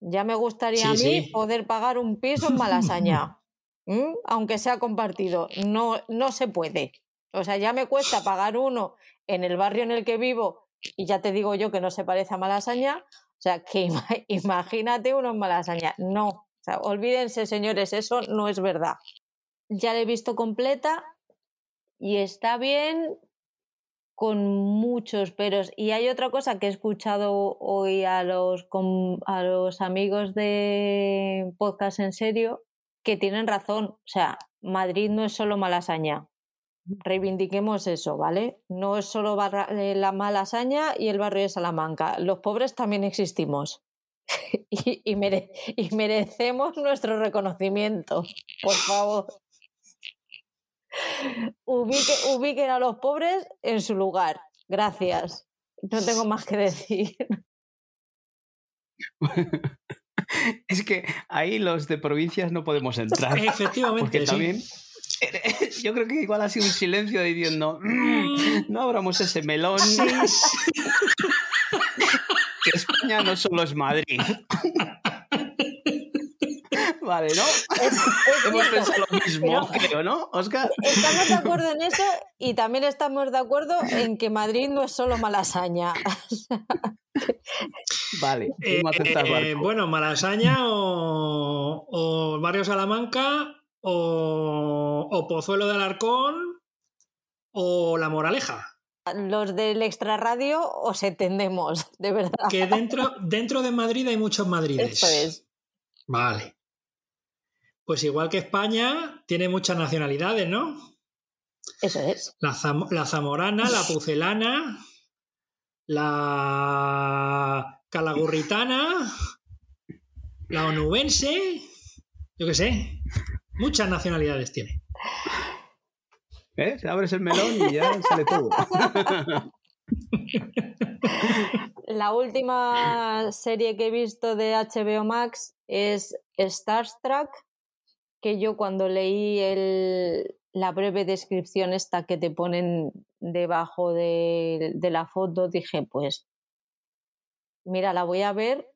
ya me gustaría a mí poder pagar un piso en Malasaña, aunque sea compartido. No, no se puede. O sea, ya me cuesta pagar uno en el barrio en el que vivo y ya te digo yo que no se parece a Malasaña. O sea, que imagínate uno en Malasaña. No, o sea, olvídense, señores, eso no es verdad. Ya la he visto completa y está bien, con muchos peros. Y hay otra cosa que he escuchado hoy a los, a los amigos de Podcast en Serio que tienen razón. O sea, Madrid no es solo Malasaña. Reivindiquemos eso, ¿vale? No es solo eh, la Malasaña y el barrio de Salamanca. Los pobres también existimos. y, y merecemos nuestro reconocimiento, por favor ubiquen a los pobres en su lugar. Gracias. No tengo más que decir. es que ahí los de provincias no podemos entrar. Efectivamente. también. Yo creo que igual ha sido un silencio diciendo, mm, no abramos ese melón. que España no solo es Madrid. Vale, ¿no? Hemos pensado lo mismo, creo, ¿no, Oscar? Estamos de acuerdo en eso y también estamos de acuerdo en que Madrid no es solo Malasaña. vale, eh, eh, bueno, Malasaña o, o, Barrio Salamanca o, o Pozuelo de Alarcón o La Moraleja los del extrarradio os entendemos, de verdad. Que dentro, dentro de Madrid hay muchos madrides. Eso es. Vale. Pues igual que España, tiene muchas nacionalidades, ¿no? Eso es. La, zamorana, la pucelana, la calagurritana, la onubense, yo qué sé. Muchas nacionalidades tiene. ¿Eh? Se abres el melón y ya sale todo. La última serie que he visto de HBO Max es Star Trek, que yo cuando leí el, la breve descripción esta que te ponen debajo de, la foto, dije, pues, mira, la voy a ver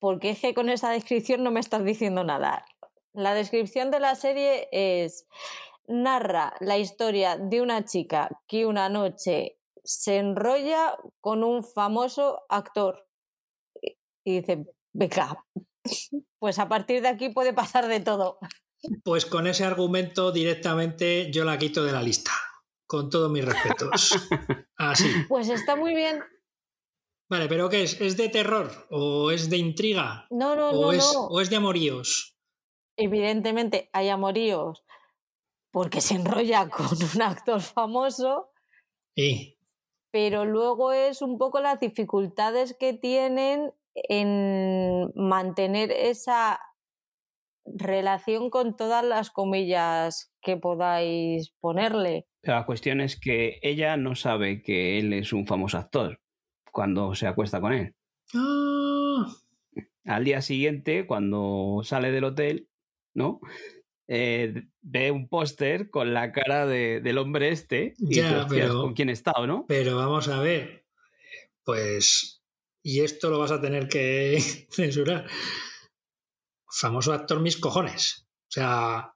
porque es que con esa descripción no me estás diciendo nada. La descripción de la serie es narra la historia de una chica que una noche se enrolla con un famoso actor. Y dice, venga, pues a partir de aquí puede pasar de todo. Pues con ese argumento directamente yo la quito de la lista, con todos mis respetos. Así. Pues está muy bien. Vale, pero ¿qué es? ¿Es de terror? ¿O es de intriga? No, no, ¿O no, es, no. ¿O es de amoríos? Evidentemente hay amoríos porque se enrolla con un actor famoso, Sí. pero luego es un poco las dificultades que tienen en mantener esa relación con todas las comillas que podáis ponerle. Pero la cuestión es que ella no sabe que él es un famoso actor cuando se acuesta con él. Ah, Al día siguiente, cuando sale del hotel, ¿no? Eh, ve un póster con la cara de- del hombre este y Ya, dice, "Hostias, pero- con quién está o no. pero vamos a ver. Pues. Y esto lo vas a tener que censurar. Famoso actor, mis cojones. O sea.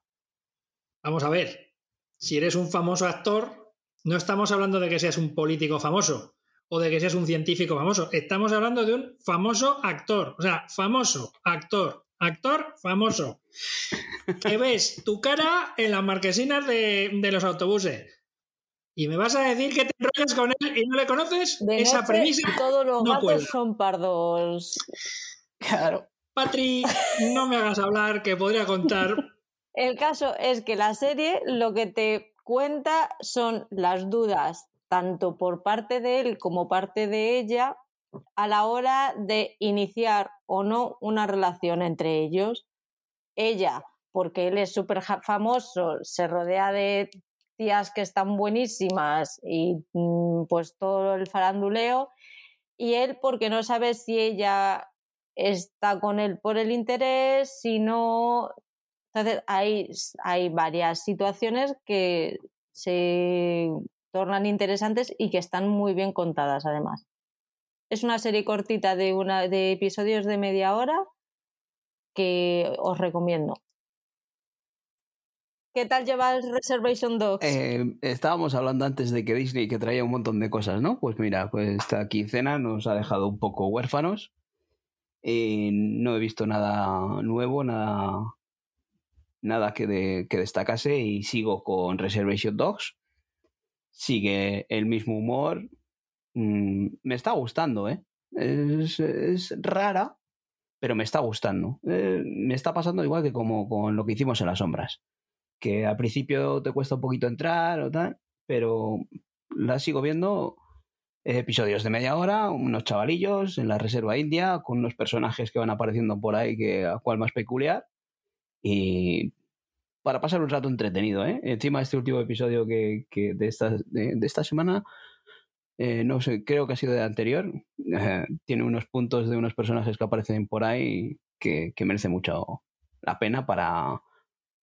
Vamos a ver. Si eres un famoso actor, no estamos hablando de que seas un político famoso o de que seas un científico famoso. Estamos hablando de un famoso actor. O sea, famoso, actor, actor, famoso. Que ves tu cara en las marquesinas de, de los autobuses. Y me vas a decir que te enrollas con él y no le conoces. De Esa noche, premisa. todos los no gatos cuela. son pardos. Claro. Patri, no me hagas hablar, que podría contar. El caso es que la serie lo que te cuenta son las dudas, tanto por parte de él como parte de ella, a la hora de iniciar o no una relación entre ellos. Ella, porque él es súper famoso, se rodea de que están buenísimas y mm, pues todo el faranduleo. Y él, porque no sabe si ella está con él por el interés, si no, entonces, hay, hay varias situaciones que se tornan interesantes y que están muy bien contadas, además. Es una serie cortita de, una, de episodios de media hora que os recomiendo. ¿Qué tal llevas Reservation Dogs? Eh, estábamos hablando antes de que Disney que traía un montón de cosas, ¿no? Pues mira, pues esta quincena nos ha dejado un poco huérfanos. Eh, no he visto nada nuevo, nada, nada que, que destacase y sigo con Reservation Dogs. Sigue el mismo humor. Mm, me está gustando, ¿eh? Es, es rara, pero me está gustando. Eh, me está pasando igual que como con lo que hicimos en las sombras que al principio te cuesta un poquito entrar o tal, pero la sigo viendo eh, episodios de media hora, unos chavalillos en la reserva india, con unos personajes que van apareciendo por ahí, que a cual más peculiar, y para pasar un rato entretenido, ¿eh? Encima este último episodio que, que de, esta, de, esta semana, eh, no sé, creo que ha sido de anterior, eh, tiene unos puntos de unos personajes que aparecen por ahí que, que merece mucho la pena para,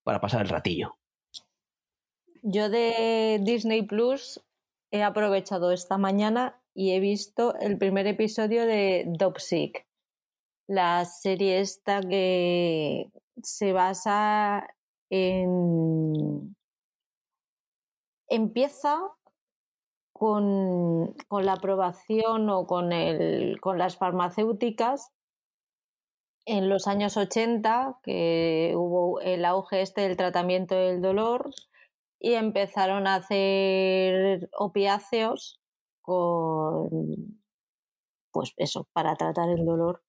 para pasar el ratillo. Yo de Disney Plus he aprovechado esta mañana y he visto el primer episodio de Dopsic, la serie esta que se basa en... Empieza con, con la aprobación o con, el, con las farmacéuticas en los años 80, que hubo el auge este del tratamiento del dolor y empezaron a hacer opiáceos con, pues eso, para tratar el dolor.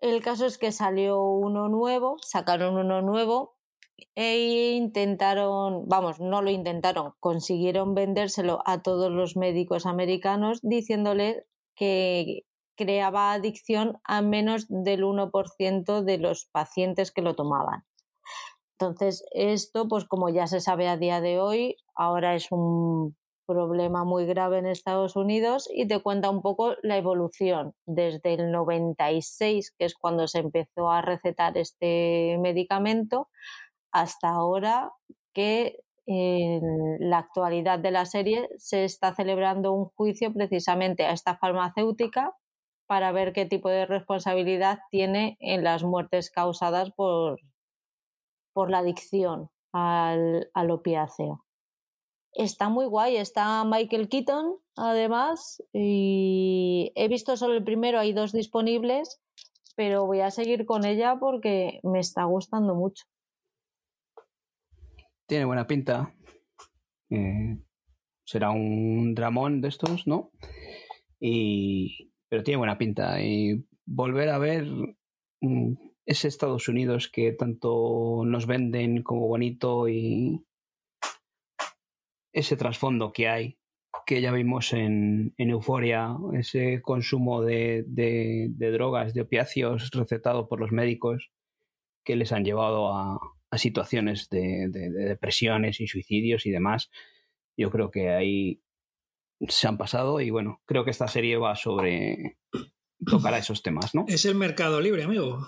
El caso es que salió uno nuevo, sacaron uno nuevo e intentaron, vamos, no lo intentaron, consiguieron vendérselo a todos los médicos americanos diciéndoles que creaba adicción a menos del 1% de los pacientes que lo tomaban. Entonces, esto, pues como ya se sabe a día de hoy, ahora es un problema muy grave en Estados Unidos y te cuenta un poco la evolución desde el 96, que es cuando se empezó a recetar este medicamento, hasta ahora que en la actualidad de la serie se está celebrando un juicio precisamente a esta farmacéutica para ver qué tipo de responsabilidad tiene en las muertes causadas por, por la adicción al, al opiáceo. Está muy guay, está Michael Keaton además y he visto solo el primero, hay dos disponibles, pero voy a seguir con ella porque me está gustando mucho. Tiene buena pinta. Eh, será un dramón de estos, ¿no? Y, pero tiene buena pinta. Y volver a ver mm, ese Estados Unidos que tanto nos venden como bonito y ese trasfondo que hay, que ya vimos en, Euforia, ese consumo de, de, drogas, de opiáceos recetado por los médicos que les han llevado a, a situaciones de, de, depresiones y suicidios y demás. Yo creo que ahí se han pasado y bueno, creo que esta serie va sobre tocar a esos temas, ¿no? Es el mercado libre, amigo.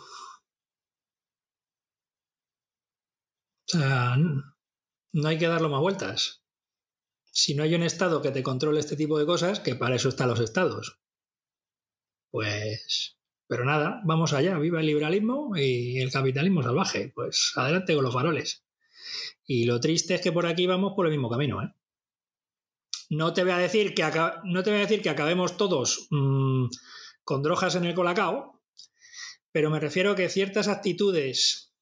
O sea, no hay que darlo más vueltas. Si no hay un Estado que te controle este tipo de cosas, que para eso están los Estados. Pues... Pero nada, vamos allá, viva el liberalismo y el capitalismo salvaje. Pues adelante con los faroles. Y lo triste es que por aquí vamos por el mismo camino, ¿eh? No te voy a decir que, no te voy a decir que acabemos todos mm, con drogas en el colacao, pero me refiero a que ciertas actitudes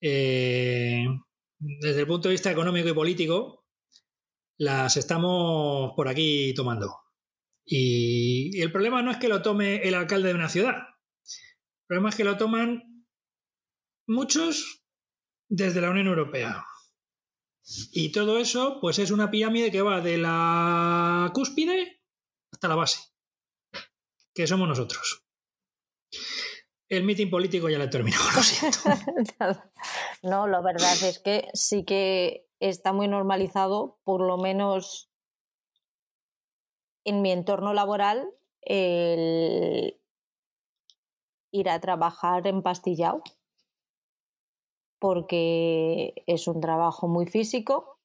eh, desde el punto de vista económico y político las estamos por aquí tomando. Y, y el problema no es que lo tome el alcalde de una ciudad, el problema es que lo toman muchos desde la Unión Europea. Y todo eso, pues es una pirámide que va de la cúspide hasta la base, que somos nosotros. El mitin político ya lo he terminado, lo siento. no, la verdad es que sí que está muy normalizado, por lo menos en mi entorno laboral, el ir a trabajar empastillado porque es un trabajo muy físico,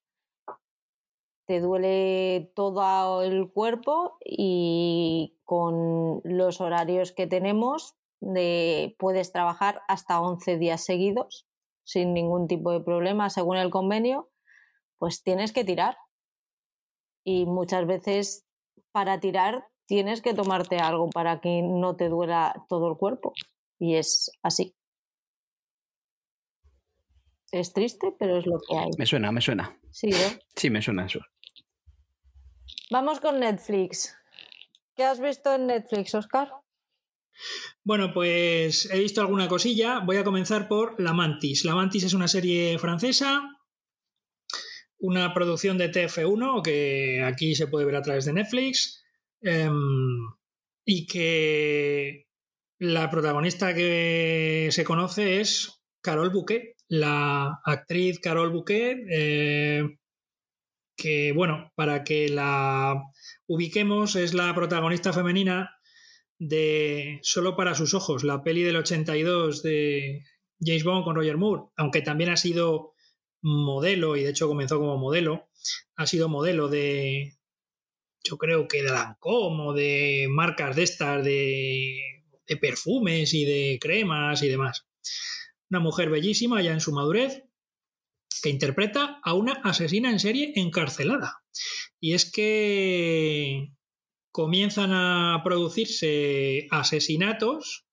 te duele todo el cuerpo y con los horarios que tenemos de, puedes trabajar hasta 11 días seguidos sin ningún tipo de problema según el convenio, pues tienes que tirar. Y muchas veces para tirar tienes que tomarte algo para que no te duela todo el cuerpo. Y es así. Es triste, pero es lo que hay. Me suena, me suena. Sí, ¿eh? Sí, me suena eso. Vamos con Netflix. ¿Qué has visto en Netflix, Oscar? Bueno, pues he visto alguna cosilla. Voy a comenzar por La Mantis. La Mantis es una serie francesa, una producción de TF1 que aquí se puede ver a través de Netflix em, y que la protagonista que se conoce es Carol Bouquet, la actriz Carol Bouquet, eh, que bueno, para que la ubiquemos, es la protagonista femenina de Solo para sus ojos, la peli del 82 de James Bond con Roger Moore, aunque también ha sido modelo, y de hecho comenzó como modelo, ha sido modelo de, yo creo que de Lancôme o de marcas de estas, de, de perfumes y de cremas y demás una mujer bellísima ya en su madurez, que interpreta a una asesina en serie encarcelada. Y es que comienzan a producirse asesinatos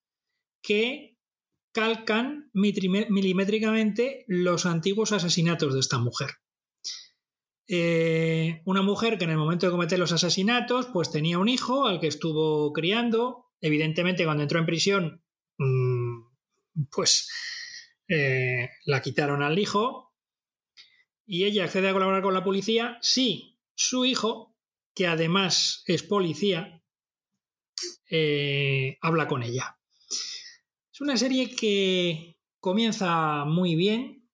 que calcan milimétricamente los antiguos asesinatos de esta mujer. Eh, una mujer que en el momento de cometer los asesinatos pues tenía un hijo al que estuvo criando. Evidentemente cuando entró en prisión mm, pues eh, la quitaron al hijo y ella accede a colaborar con la policía si su hijo, que además es policía, eh, habla con ella. Es una serie que comienza muy bien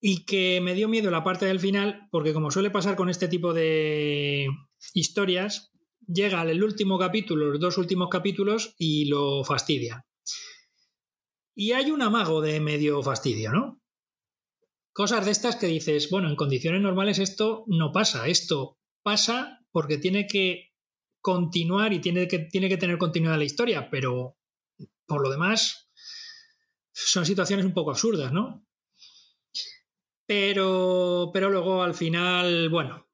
y que me dio miedo la parte del final porque como suele pasar con este tipo de historias, llega el último capítulo, los dos últimos capítulos y lo fastidia. Y hay un amago de medio fastidio, ¿no? Cosas de estas que dices, bueno, en condiciones normales esto no pasa, esto pasa porque tiene que continuar y tiene que, tiene que tener continuidad la historia, pero por lo demás son situaciones un poco absurdas, ¿no? Pero, pero luego al final, bueno,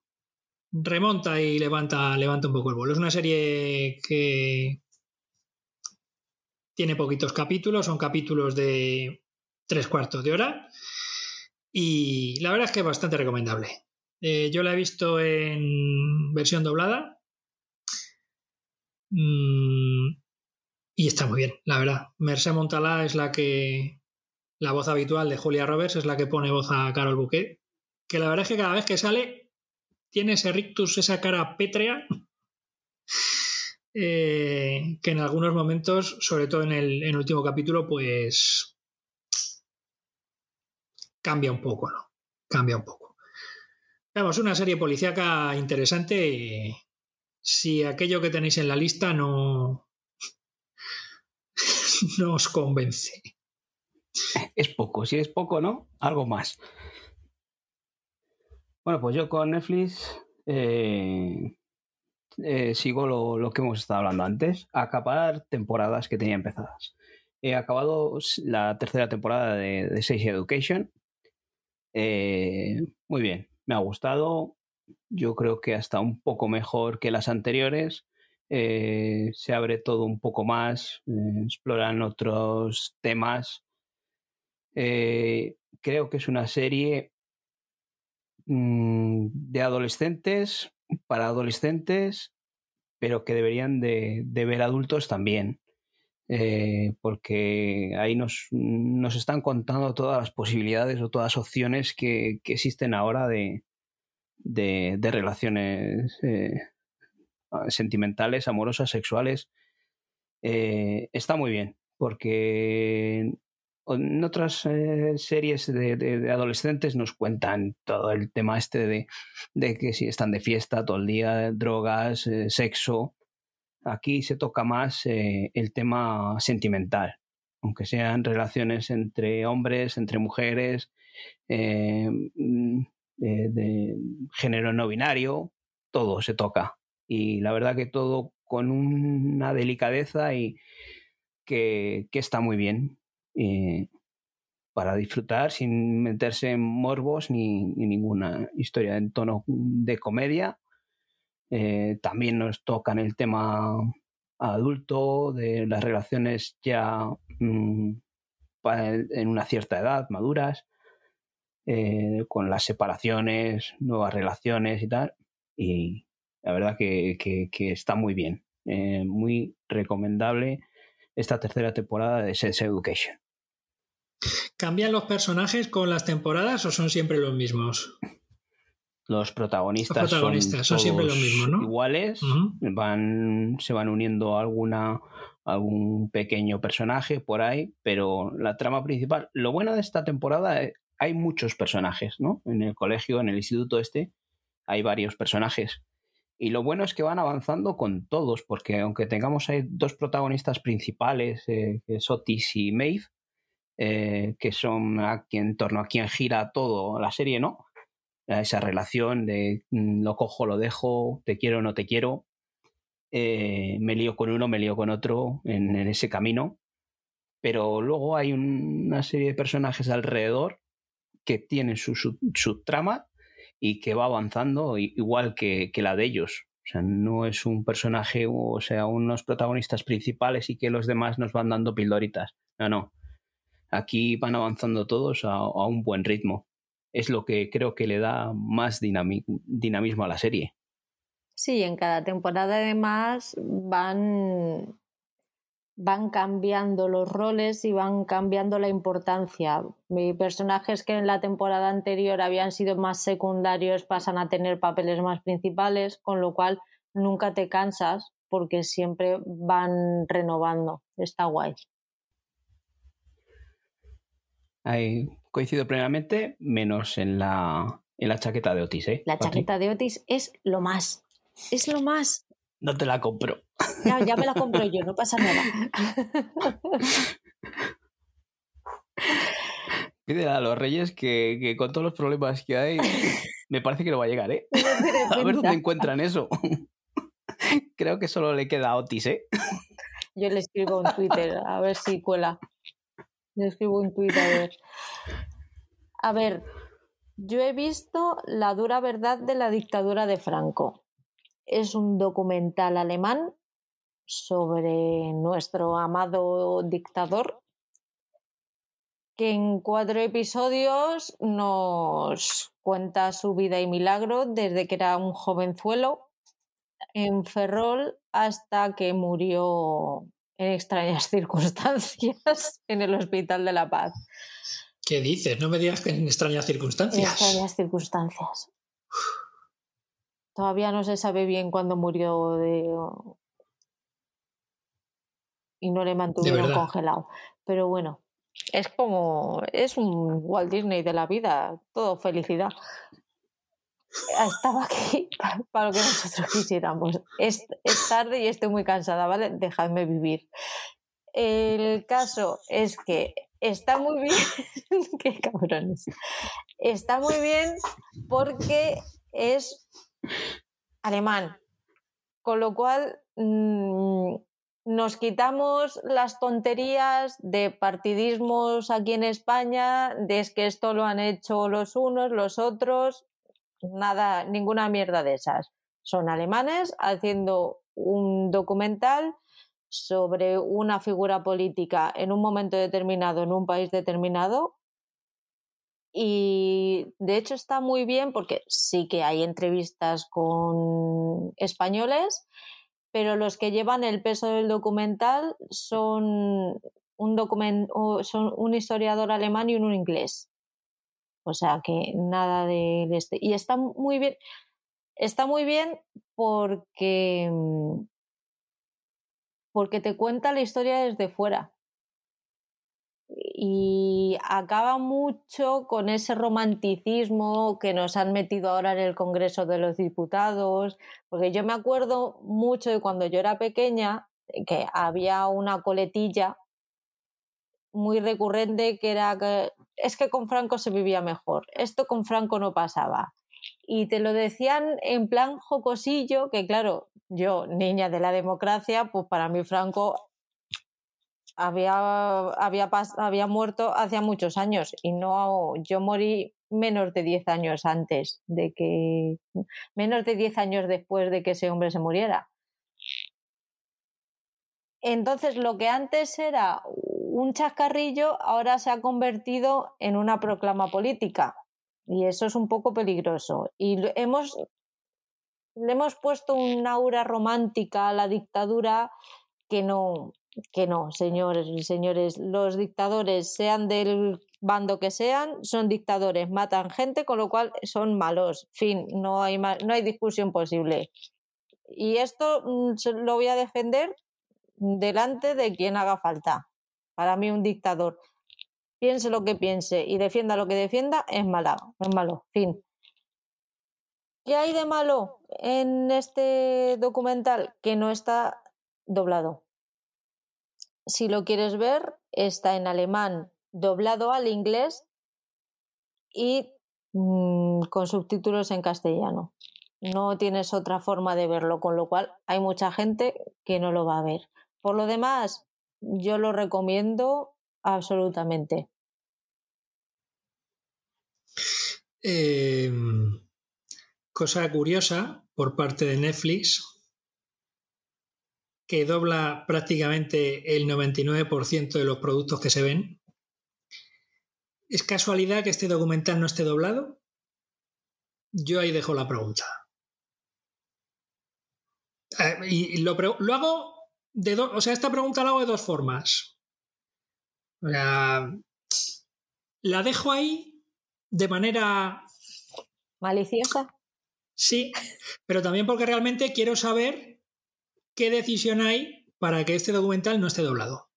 remonta y levanta, levanta un poco el vuelo. Es una serie que tiene poquitos capítulos, son capítulos de tres cuartos de hora y la verdad es que es bastante recomendable. Eh, yo la he visto en versión doblada mm, y está muy bien, la verdad. Merced Montalá es la que la voz habitual de Julia Roberts es la que pone voz a Carol Bouquet, que la verdad es que cada vez que sale tiene ese rictus, esa cara pétrea, eh, que en algunos momentos, sobre todo en el, último capítulo, pues cambia un poco, ¿no? Cambia un poco. Vamos, una serie policíaca interesante. Si aquello que tenéis en la lista no, no os convence. Es poco, si es poco, ¿no? Algo más. Bueno, pues yo con Netflix eh, eh, sigo lo, que hemos estado hablando antes, acabar temporadas que tenía empezadas. He acabado la tercera temporada de, de Education. Eh, muy bien, me ha gustado. Yo creo que hasta un poco mejor que las anteriores. se abre todo un poco más, exploran otros temas eh, creo que es una serie mm, de adolescentes, para adolescentes, pero que deberían de, ver adultos también. Eh, porque ahí nos, nos, están contando todas las posibilidades o todas las opciones que, existen ahora de, de, relaciones eh, sentimentales, amorosas, sexuales. está muy bien, porque en otras eh, series de, adolescentes nos cuentan todo el tema este de, que si están de fiesta todo el día, drogas, eh, sexo. Aquí se toca más eh, el tema sentimental, aunque sean relaciones entre hombres, entre mujeres, mm, de género no binario, todo se toca. Y la verdad que todo con una delicadeza y que está muy bien. Eh, para disfrutar sin meterse en morbos ni, ninguna historia en tono de comedia. Eh, también nos tocan el tema adulto, de las relaciones ya mm, en una cierta edad, maduras, eh, con las separaciones, nuevas relaciones y tal. Y la verdad que, está muy bien, muy recomendable esta tercera temporada de Sex Education. ¿Cambian los personajes con las temporadas o son siempre los mismos? Los protagonistas, son, siempre los mismos, ¿no? Iguales, van, se van uniendo alguna, algún pequeño personaje por ahí, pero la trama principal. Lo bueno de esta temporada, eh, hay muchos personajes, ¿no? En el colegio, en el instituto este, hay varios personajes. Y lo bueno es que van avanzando con todos, porque aunque tengamos ahí dos protagonistas principales, eh, que es Otis y Maeve, eh, que son a en torno a quien gira todo la serie, ¿no? Esa relación de mm, lo cojo, lo dejo, te quiero no te quiero, eh, me lío con uno, me lío con otro en, ese camino. Pero luego hay una serie de personajes alrededor que tienen su, su trama y que va avanzando igual que, la de ellos. O sea, no es un personaje, o sea, unos protagonistas principales y que los demás nos van dando pildoritas. No, no. Aquí van avanzando todos a, un buen ritmo. Es lo que creo que le da más dinamismo a la serie. Sí, en cada temporada además van van cambiando los roles y van cambiando la importancia. Personajes que en la temporada anterior habían sido más secundarios pasan a tener papeles más principales, con lo cual nunca te cansas porque siempre van renovando. Está guay. Ahí coincido plenamente, menos en la, en la chaqueta de Otis. ¿eh? La chaqueta de Otis es lo más. Es lo más. No te la compro. Ya, ya me la compro yo, no pasa nada. Pídele a los reyes que, con todos los problemas que hay, me parece que no va a llegar, ¿eh? A ver dónde encuentran eso. creo que solo le queda a Otis, ¿eh? Yo le escribo en Twitter, a ver si cuela. Le escribo en Twitter, a ver. A ver, yo he visto La dura verdad de la dictadura de Franco. Es un documental alemán sobre nuestro amado dictador que en cuatro episodios nos cuenta su vida y milagro desde que era un jovenzuelo en Ferrol hasta que murió en extrañas circunstancias en el Hospital de la Paz. ¿Qué dices? No me digas que en extrañas circunstancias. En extrañas circunstancias. Todavía no se sabe bien cuándo murió de... y no le mantuvieron congelado. Pero bueno, es como, es un Walt Disney de la vida, todo felicidad. Estaba aquí para, lo que nosotros quisiéramos. Es, es tarde y estoy muy cansada, ¿vale? Dejadme vivir. El caso es que está muy bien, qué cabrones, está muy bien porque es alemán, con lo cual mm, nos quitamos las tonterías de partidismos aquí en España, de es que esto lo han hecho los unos, los otros, nada, ninguna mierda de esas. Son alemanes haciendo un documental sobre una figura política en un momento determinado, en un país determinado. Y de hecho está muy bien porque sí que hay entrevistas con españoles pero los que llevan el peso del documental son un, son un historiador alemán y un inglés. O sea que nada de este. Y está muy bien. Está muy bien porque. porque te cuenta la historia desde fuera y acaba mucho con ese romanticismo que nos han metido ahora en el Congreso de los Diputados, porque yo me acuerdo mucho de cuando yo era pequeña que había una coletilla muy recurrente que era que es que con Franco se vivía mejor, esto con Franco no pasaba. Y te lo decían en plan jocosillo, que claro, yo, niña de la democracia, pues para mí Franco había, había, había muerto hacía muchos años y no yo morí menos de 10 años antes de que menos de 10 años después de que ese hombre se muriera. Entonces lo que antes era un chascarrillo ahora se ha convertido en una proclama política y eso es un poco peligroso y hemos le hemos puesto un aura romántica a la dictadura que no que no, señores y señores, los dictadores, sean del bando que sean, son dictadores, matan gente, con lo cual son malos. Fin, no hay, no hay discusión posible. Y esto mm, lo voy a defender delante de quien haga falta. Para mí un dictador, piense lo que piense y defienda lo que defienda, es malo, es malo. Fin. ¿Qué hay de malo en este documental? Que no está doblado si lo quieres ver, está en alemán doblado al inglés y mm, con subtítulos en castellano. No tienes otra forma de verlo, con lo cual hay mucha gente que no lo va a ver. Por lo demás, yo lo recomiendo absolutamente. Em, cosa curiosa por parte de Netflix, que dobla prácticamente el 99% de los productos que se ven. ¿Es casualidad que este documental no esté doblado? Yo ahí dejo la pregunta. Eh, y lo, hago de dos, o sea, esta pregunta la hago de dos formas. la dejo ahí de manera maliciosa. Sí, pero también porque realmente quiero saber ¿qué decisión hay para que este documental no esté doblado?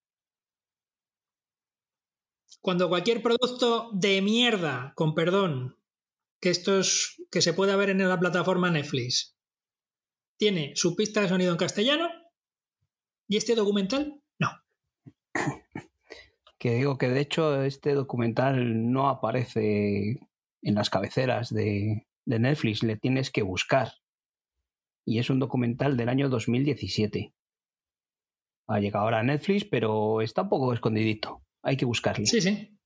Cuando cualquier producto de mierda, con perdón, que estos que se puede ver en la plataforma Netflix, tiene su pista de sonido en castellano y este documental no. Que digo que de hecho este documental no aparece en las cabeceras de, de Netflix, le tienes que buscar y es un documental del año 2017. Ha llegado ahora a Netflix, pero está un poco escondidito. Hay que buscarle. Sí, sí.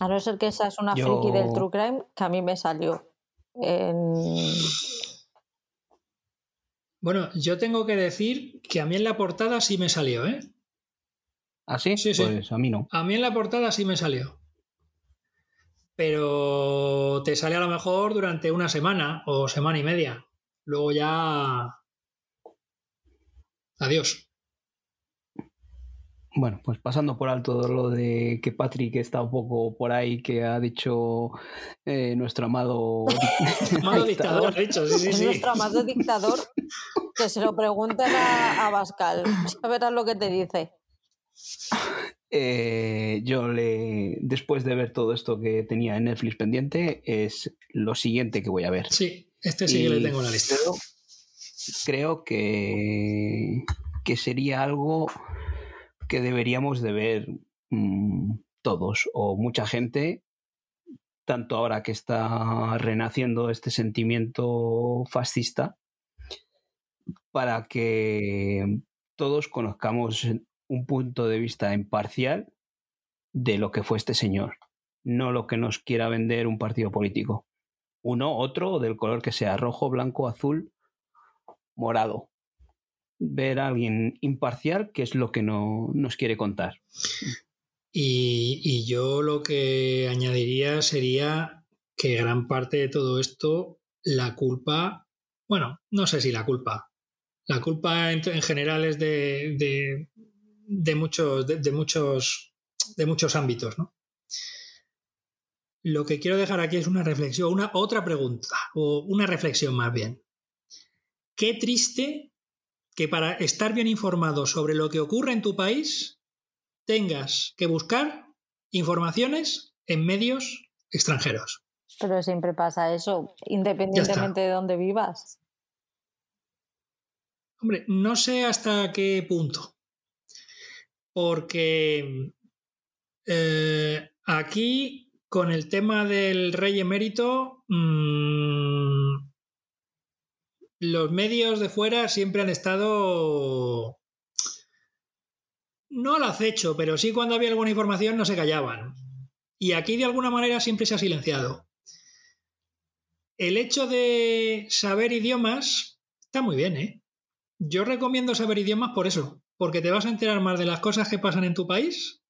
A no ser que esa es una friki del True Crime que a mí me salió. Bueno, yo tengo que decir que a mí en la portada sí me salió, ¿eh? ¿Ah, sí? Sí, sí. Pues a mí no. A mí en la portada sí me salió. Pero te sale a lo mejor durante una semana o semana y media. Luego ya... Adiós. Bueno, pues pasando por alto lo de que Patrick está un poco por ahí, que ha dicho eh, nuestro amado, amado dictador, ha dicho, sí, sí, sí. Nuestro amado dictador, que se lo pregunten a, a Bascal, ya verás lo que te dice. Eh, yo le, después de ver todo esto que tenía en Netflix pendiente, es lo siguiente que voy a ver. Sí, este sí que le tengo en la lista. Creo, creo que, que sería algo que deberíamos de ver mmm, todos o mucha gente, tanto ahora que está renaciendo este sentimiento fascista, para que todos conozcamos un punto de vista imparcial de lo que fue este señor, no lo que nos quiera vender un partido político. Uno, otro, del color que sea, rojo, blanco, azul, morado ver a alguien imparcial, que es lo que no, nos quiere contar. Y, y, yo lo que añadiría sería que gran parte de todo esto, la culpa, bueno, no sé si la culpa, la culpa en, en general es de, de, de muchos, de, de, muchos, de muchos ámbitos, ¿no? Lo que quiero dejar aquí es una reflexión, una otra pregunta, o una reflexión más bien. Qué triste que para estar bien informado sobre lo que ocurre en tu país tengas que buscar informaciones en medios extranjeros. Pero siempre pasa eso, independientemente de dónde vivas. Hombre, no sé hasta qué punto. Porque eh, aquí, con el tema del rey emérito, mmm, los medios de fuera siempre han estado no al acecho, pero sí cuando había alguna información no se callaban. Y aquí de alguna manera siempre se ha silenciado. El hecho de saber idiomas está muy bien, ¿eh? Yo recomiendo saber idiomas por eso, porque te vas a enterar más de las cosas que pasan en tu país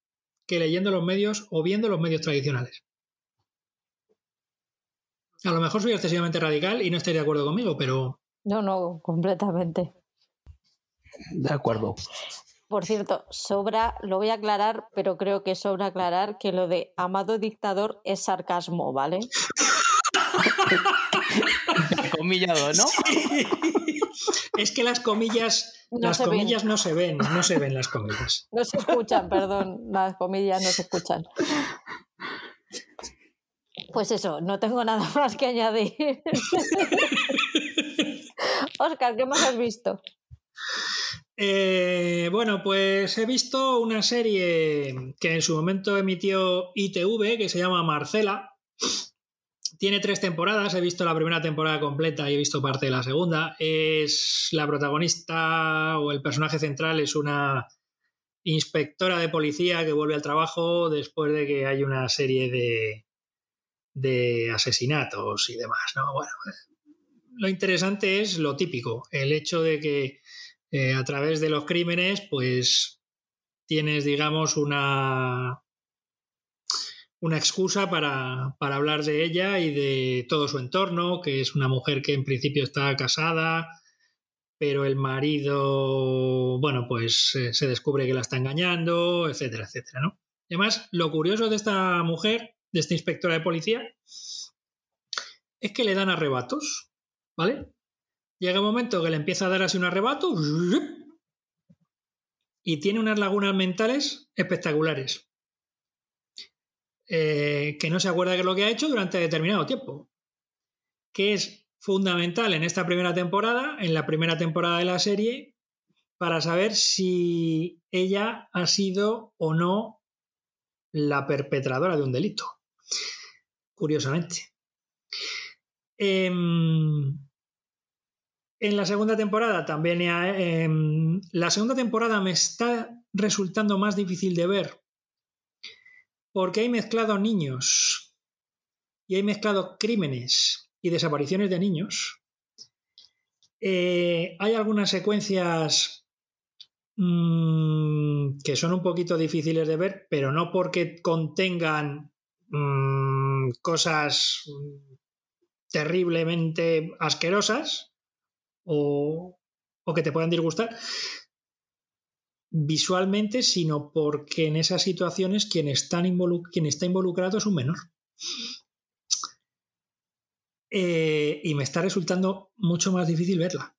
que leyendo los medios o viendo los medios tradicionales. A lo mejor soy excesivamente radical y no estaría de acuerdo conmigo, pero no, no, completamente. De acuerdo. Por cierto, sobra, lo voy a aclarar, pero creo que sobra aclarar que lo de amado dictador es sarcasmo, ¿vale? Comillado, ¿no? Sí. Es que las comillas, no las comillas ven. no se ven, no se ven las comillas. No se escuchan, perdón, las comillas no se escuchan. Pues eso, no tengo nada más que añadir. Oscar, ¿qué más has visto? Eh, bueno, pues he visto una serie que en su momento emitió ITV que se llama Marcela. Tiene tres temporadas, he visto la primera temporada completa y he visto parte de la segunda. Es la protagonista o el personaje central es una inspectora de policía que vuelve al trabajo después de que hay una serie de, de asesinatos y demás. ¿no? Bueno, lo interesante es lo típico, el hecho de que eh, a través de los crímenes, pues tienes, digamos, una, una excusa para, para, hablar de ella y de todo su entorno, que es una mujer que en principio está casada, pero el marido, bueno, pues eh, se descubre que la está engañando, etcétera, etcétera, ¿no? Además, lo curioso de esta mujer, de esta inspectora de policía, es que le dan arrebatos. ¿Vale? Llega un momento que le empieza a dar así un arrebato y tiene unas lagunas mentales espectaculares. Eh, que no se acuerda de lo que ha hecho durante determinado tiempo. Que es fundamental en esta primera temporada, en la primera temporada de la serie, para saber si ella ha sido o no la perpetradora de un delito. Curiosamente. Eh, En la segunda temporada también. Eh, la segunda temporada me está resultando más difícil de ver porque hay mezclado niños y hay mezclado crímenes y desapariciones de niños. Eh, hay algunas secuencias mm, que son un poquito difíciles de ver, pero no porque contengan mm, cosas terriblemente asquerosas o, que te puedan disgustar visualmente, sino porque en esas situaciones quien, está involucrado es un menor. Eh, y me está resultando mucho más difícil verla.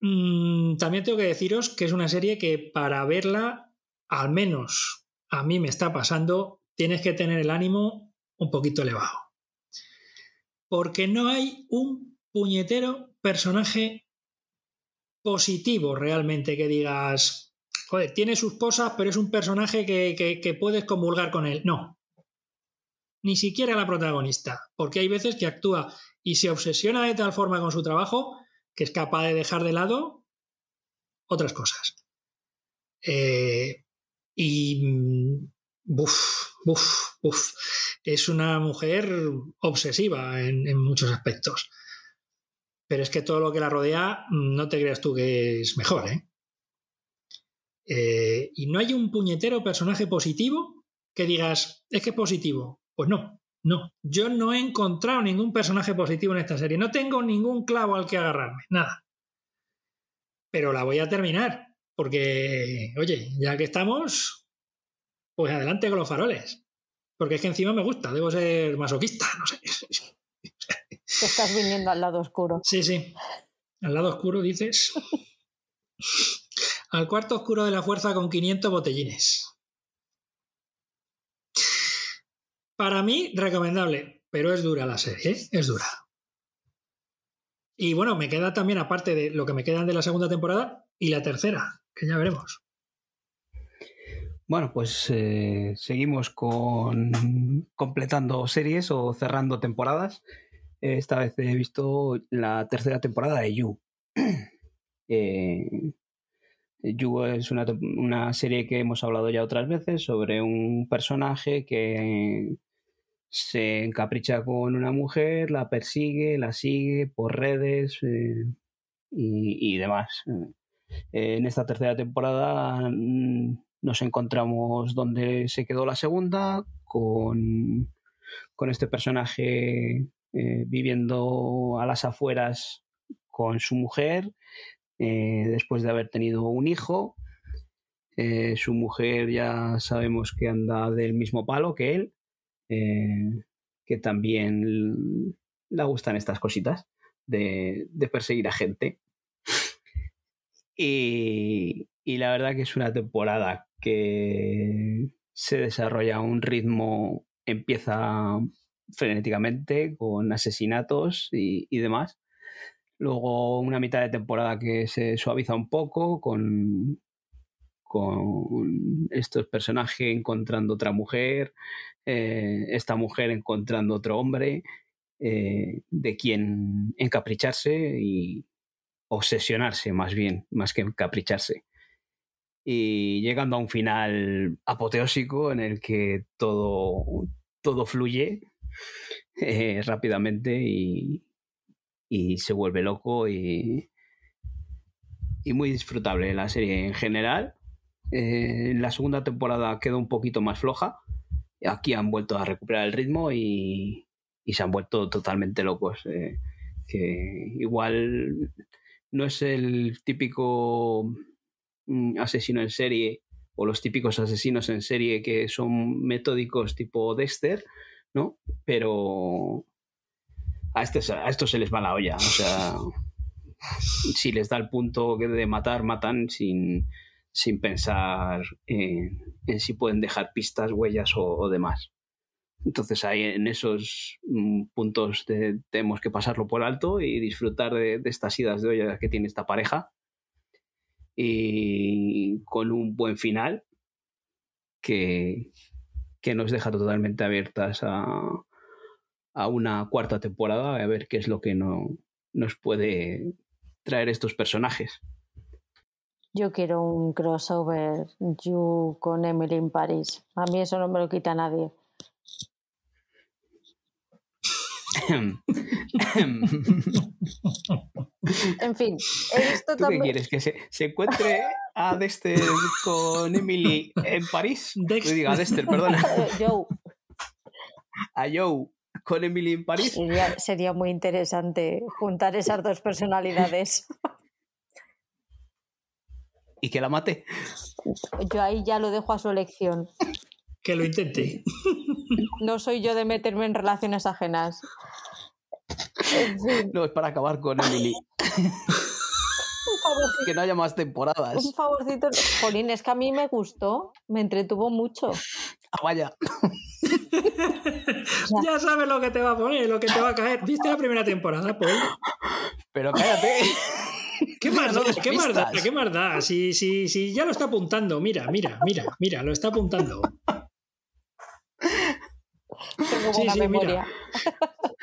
Mm, también tengo que deciros que es una serie que para verla, al menos a mí me está pasando, tienes que tener el ánimo un poquito elevado porque no hay un puñetero personaje positivo realmente que digas, joder, tiene sus cosas, pero es un personaje que, puedes convulgar con él. No. Ni siquiera la protagonista, porque hay veces que actúa y se obsesiona de tal forma con su trabajo que es capaz de dejar de lado otras cosas. Eh, y Buf, buf, buf. Es una mujer obsesiva en, muchos aspectos. Pero es que todo lo que la rodea, mm, no te creas tú que es mejor, ¿eh? ¿eh? y no hay un puñetero personaje positivo que digas, es que es positivo. Pues no, no. Yo no he encontrado ningún personaje positivo en esta serie. No tengo ningún clavo al que agarrarme, nada. Pero la voy a terminar, porque, oye, ya que estamos, pues adelante con los faroles. Porque es que encima me gusta, debo ser masoquista, no sé. Te estás viniendo al lado oscuro. Sí, sí. Al lado oscuro dices. al cuarto oscuro de la fuerza con 500 botellines. Para mí, recomendable, pero es dura la serie, ¿eh? es dura. Y bueno, me queda también, aparte de lo que me quedan de la segunda temporada, y la tercera, que ya veremos. Bueno, pues eh, seguimos con completando series o cerrando temporadas. Esta vez he visto la tercera temporada de You. Eh, you es una, una, serie que hemos hablado ya otras veces sobre un personaje que se encapricha con una mujer, la persigue, la sigue por redes eh, y, y, demás. en esta tercera temporada mm, nos encontramos donde se quedó la segunda, con, con este personaje eh, viviendo a las afueras con su mujer, eh, después de haber tenido un hijo. Eh, su mujer ya sabemos que anda del mismo palo que él, que también le gustan estas cositas de, de perseguir a gente. Y, y la verdad que es una temporada que se desarrolla a un ritmo, empieza frenéticamente con asesinatos y, demás. Luego una mitad de temporada que se suaviza un poco con, con estos personajes encontrando otra mujer, eh, esta mujer encontrando otro hombre, eh, de quien encapricharse y obsesionarse más bien, más que encapricharse y llegando a un final apoteósico en el que todo, todo fluye eh, rápidamente y, y, se vuelve loco y, y, muy disfrutable la serie en general. Eh, la segunda temporada quedó un poquito más floja. Aquí han vuelto a recuperar el ritmo y, y se han vuelto totalmente locos. Eh, que igual no es el típico asesino en serie o los típicos asesinos en serie que son metódicos tipo Dexter, ¿no? Pero a, este, a esto se les va la olla. O sea, si les da el punto de matar, matan sin, sin pensar en, si pueden dejar pistas, huellas o, demás. Entonces ahí en esos mm, puntos tenemos que pasarlo por alto y disfrutar de, de, estas idas de olla que tiene esta pareja y con un buen final que, que nos deja totalmente abiertas a, a, una cuarta temporada, a ver qué es lo que, no, nos puede traer estos personajes. Yo quiero un crossover You con Emily en París. A mí eso no me lo quita nadie. en fin, he visto ¿Tú también... qué quieres? ¿Que se, se, encuentre a Dexter con Emily en París? Dexter. Diga, a Dexter, perdona. Joe, A Joe con Emily en París. sería, sería muy interesante juntar esas dos personalidades. Y que la mate. Yo ahí ya lo dejo a su elección. Que lo intente. No soy yo de meterme en relaciones ajenas. En fin, No, es para acabar con Emily. un favorcito. Que no haya más temporadas. Un favorcito. Jolín, es que a mí me gustó, me entretuvo mucho. Ah, vaya. ya sabes lo que te va a poner, lo que te va a caer. ¿Viste la primera temporada, Paul? Pero cállate. ¿Qué más da? ¿Qué más da? Si, si, si ya lo está apuntando, mira, mira, mira, mira, lo está apuntando. Tengo buena sí, mira. memoria.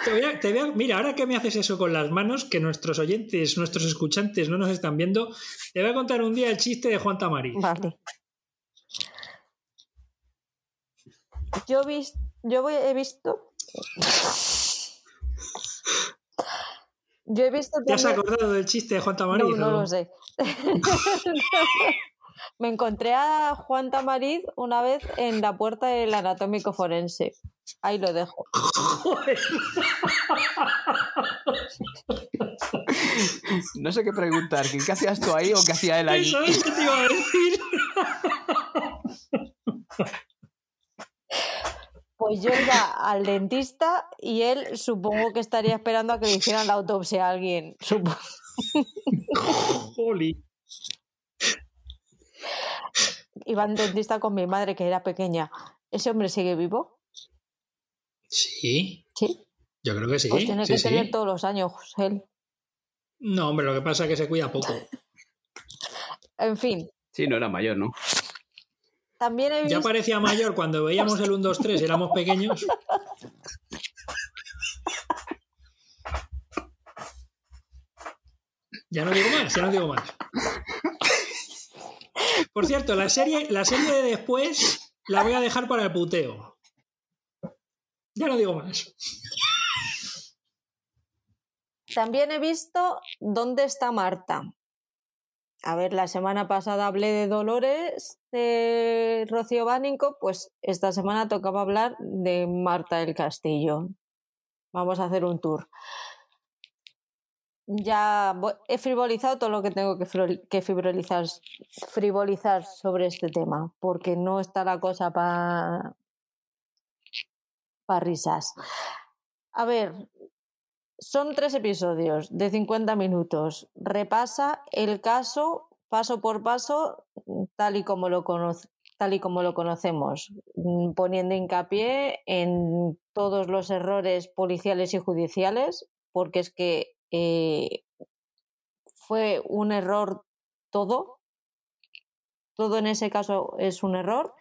Te voy a- te voy a- mira, ahora que me haces eso con las manos, que nuestros oyentes, nuestros escuchantes no nos están viendo, te voy a contar un día el chiste de Juan Tamari. Vale. Yo, vis- yo voy- he visto. Yo he visto. ¿Te has acordado del chiste de Juan Tamari? No, no lo sé. Me encontré a Juan Tamariz una vez en la puerta del anatómico forense. Ahí lo dejo. No sé qué preguntar. ¿Qué hacías tú ahí o qué hacía él allí? Eso es que te iba a decir. Pues yo iba al dentista y él supongo que estaría esperando a que le hicieran la autopsia a alguien. Supo- Joli. Iba al dentista con mi madre que era pequeña. ¿Ese hombre sigue vivo? Sí, Sí. yo creo que sí. Pues tiene sí, que sí. tener todos los años él. No, hombre, lo que pasa es que se cuida poco. En fin, Sí, no era mayor, ¿no? también he Ya visto... parecía mayor cuando veíamos el 1, 2, 3, éramos pequeños. Ya no digo más, ya no digo más. Por cierto, la serie, la serie de después la voy a dejar para el puteo. Ya no digo más. También he visto ¿Dónde está Marta? A ver, la semana pasada hablé de Dolores de Rocío Bánico, pues esta semana tocaba hablar de Marta del Castillo. Vamos a hacer un tour. Ya he frivolizado todo lo que tengo que, frivol- que frivolizar, frivolizar sobre este tema, porque no está la cosa para risas. A ver, son tres episodios de 50 minutos. Repasa el caso paso por paso, tal y como lo, tal y como lo conocemos, poniendo hincapié en todos los errores policiales y judiciales, porque es que eh, fue un error todo. Todo en ese caso es un error.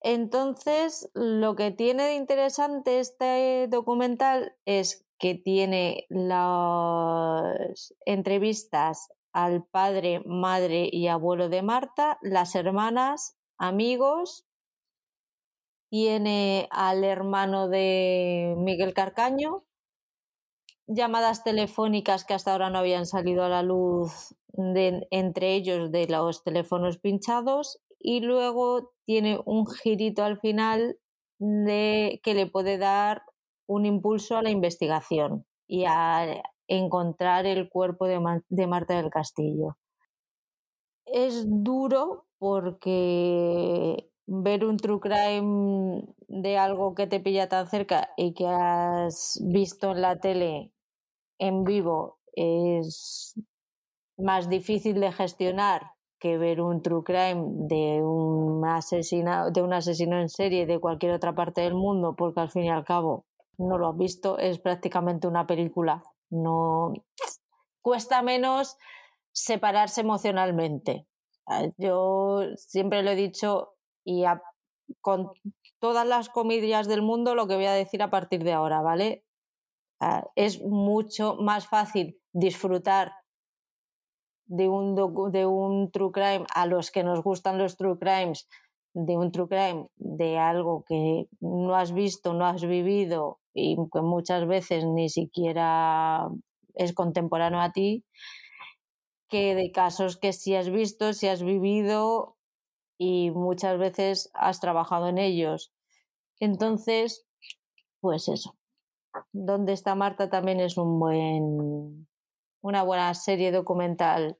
Entonces, lo que tiene de interesante este documental es que tiene las entrevistas al padre, madre y abuelo de Marta, las hermanas, amigos, tiene al hermano de Miguel Carcaño, llamadas telefónicas que hasta ahora no habían salido a la luz entre ellos de los teléfonos pinchados y luego tiene un girito al final de que le puede dar un impulso a la investigación y a encontrar el cuerpo de Marta del Castillo. Es duro porque ver un true crime de algo que te pilla tan cerca y que has visto en la tele en vivo es más difícil de gestionar que ver un true crime de un asesina, de un asesino en serie de cualquier otra parte del mundo, porque al fin y al cabo no lo has visto, es prácticamente una película. No cuesta menos separarse emocionalmente. Ah, Yo siempre lo he dicho y con todas las comillas del mundo lo que voy a decir a partir de ahora, ¿vale? Es mucho más fácil disfrutar de un, de un true crime a los que nos gustan los true crimes, de un true crime, de algo que no has visto, no has vivido y que muchas veces ni siquiera es contemporáneo a ti, que de casos que sí has visto, sí has vivido y muchas veces has trabajado en ellos. Entonces, pues eso. Donde está Marta también es un buen, una buena serie documental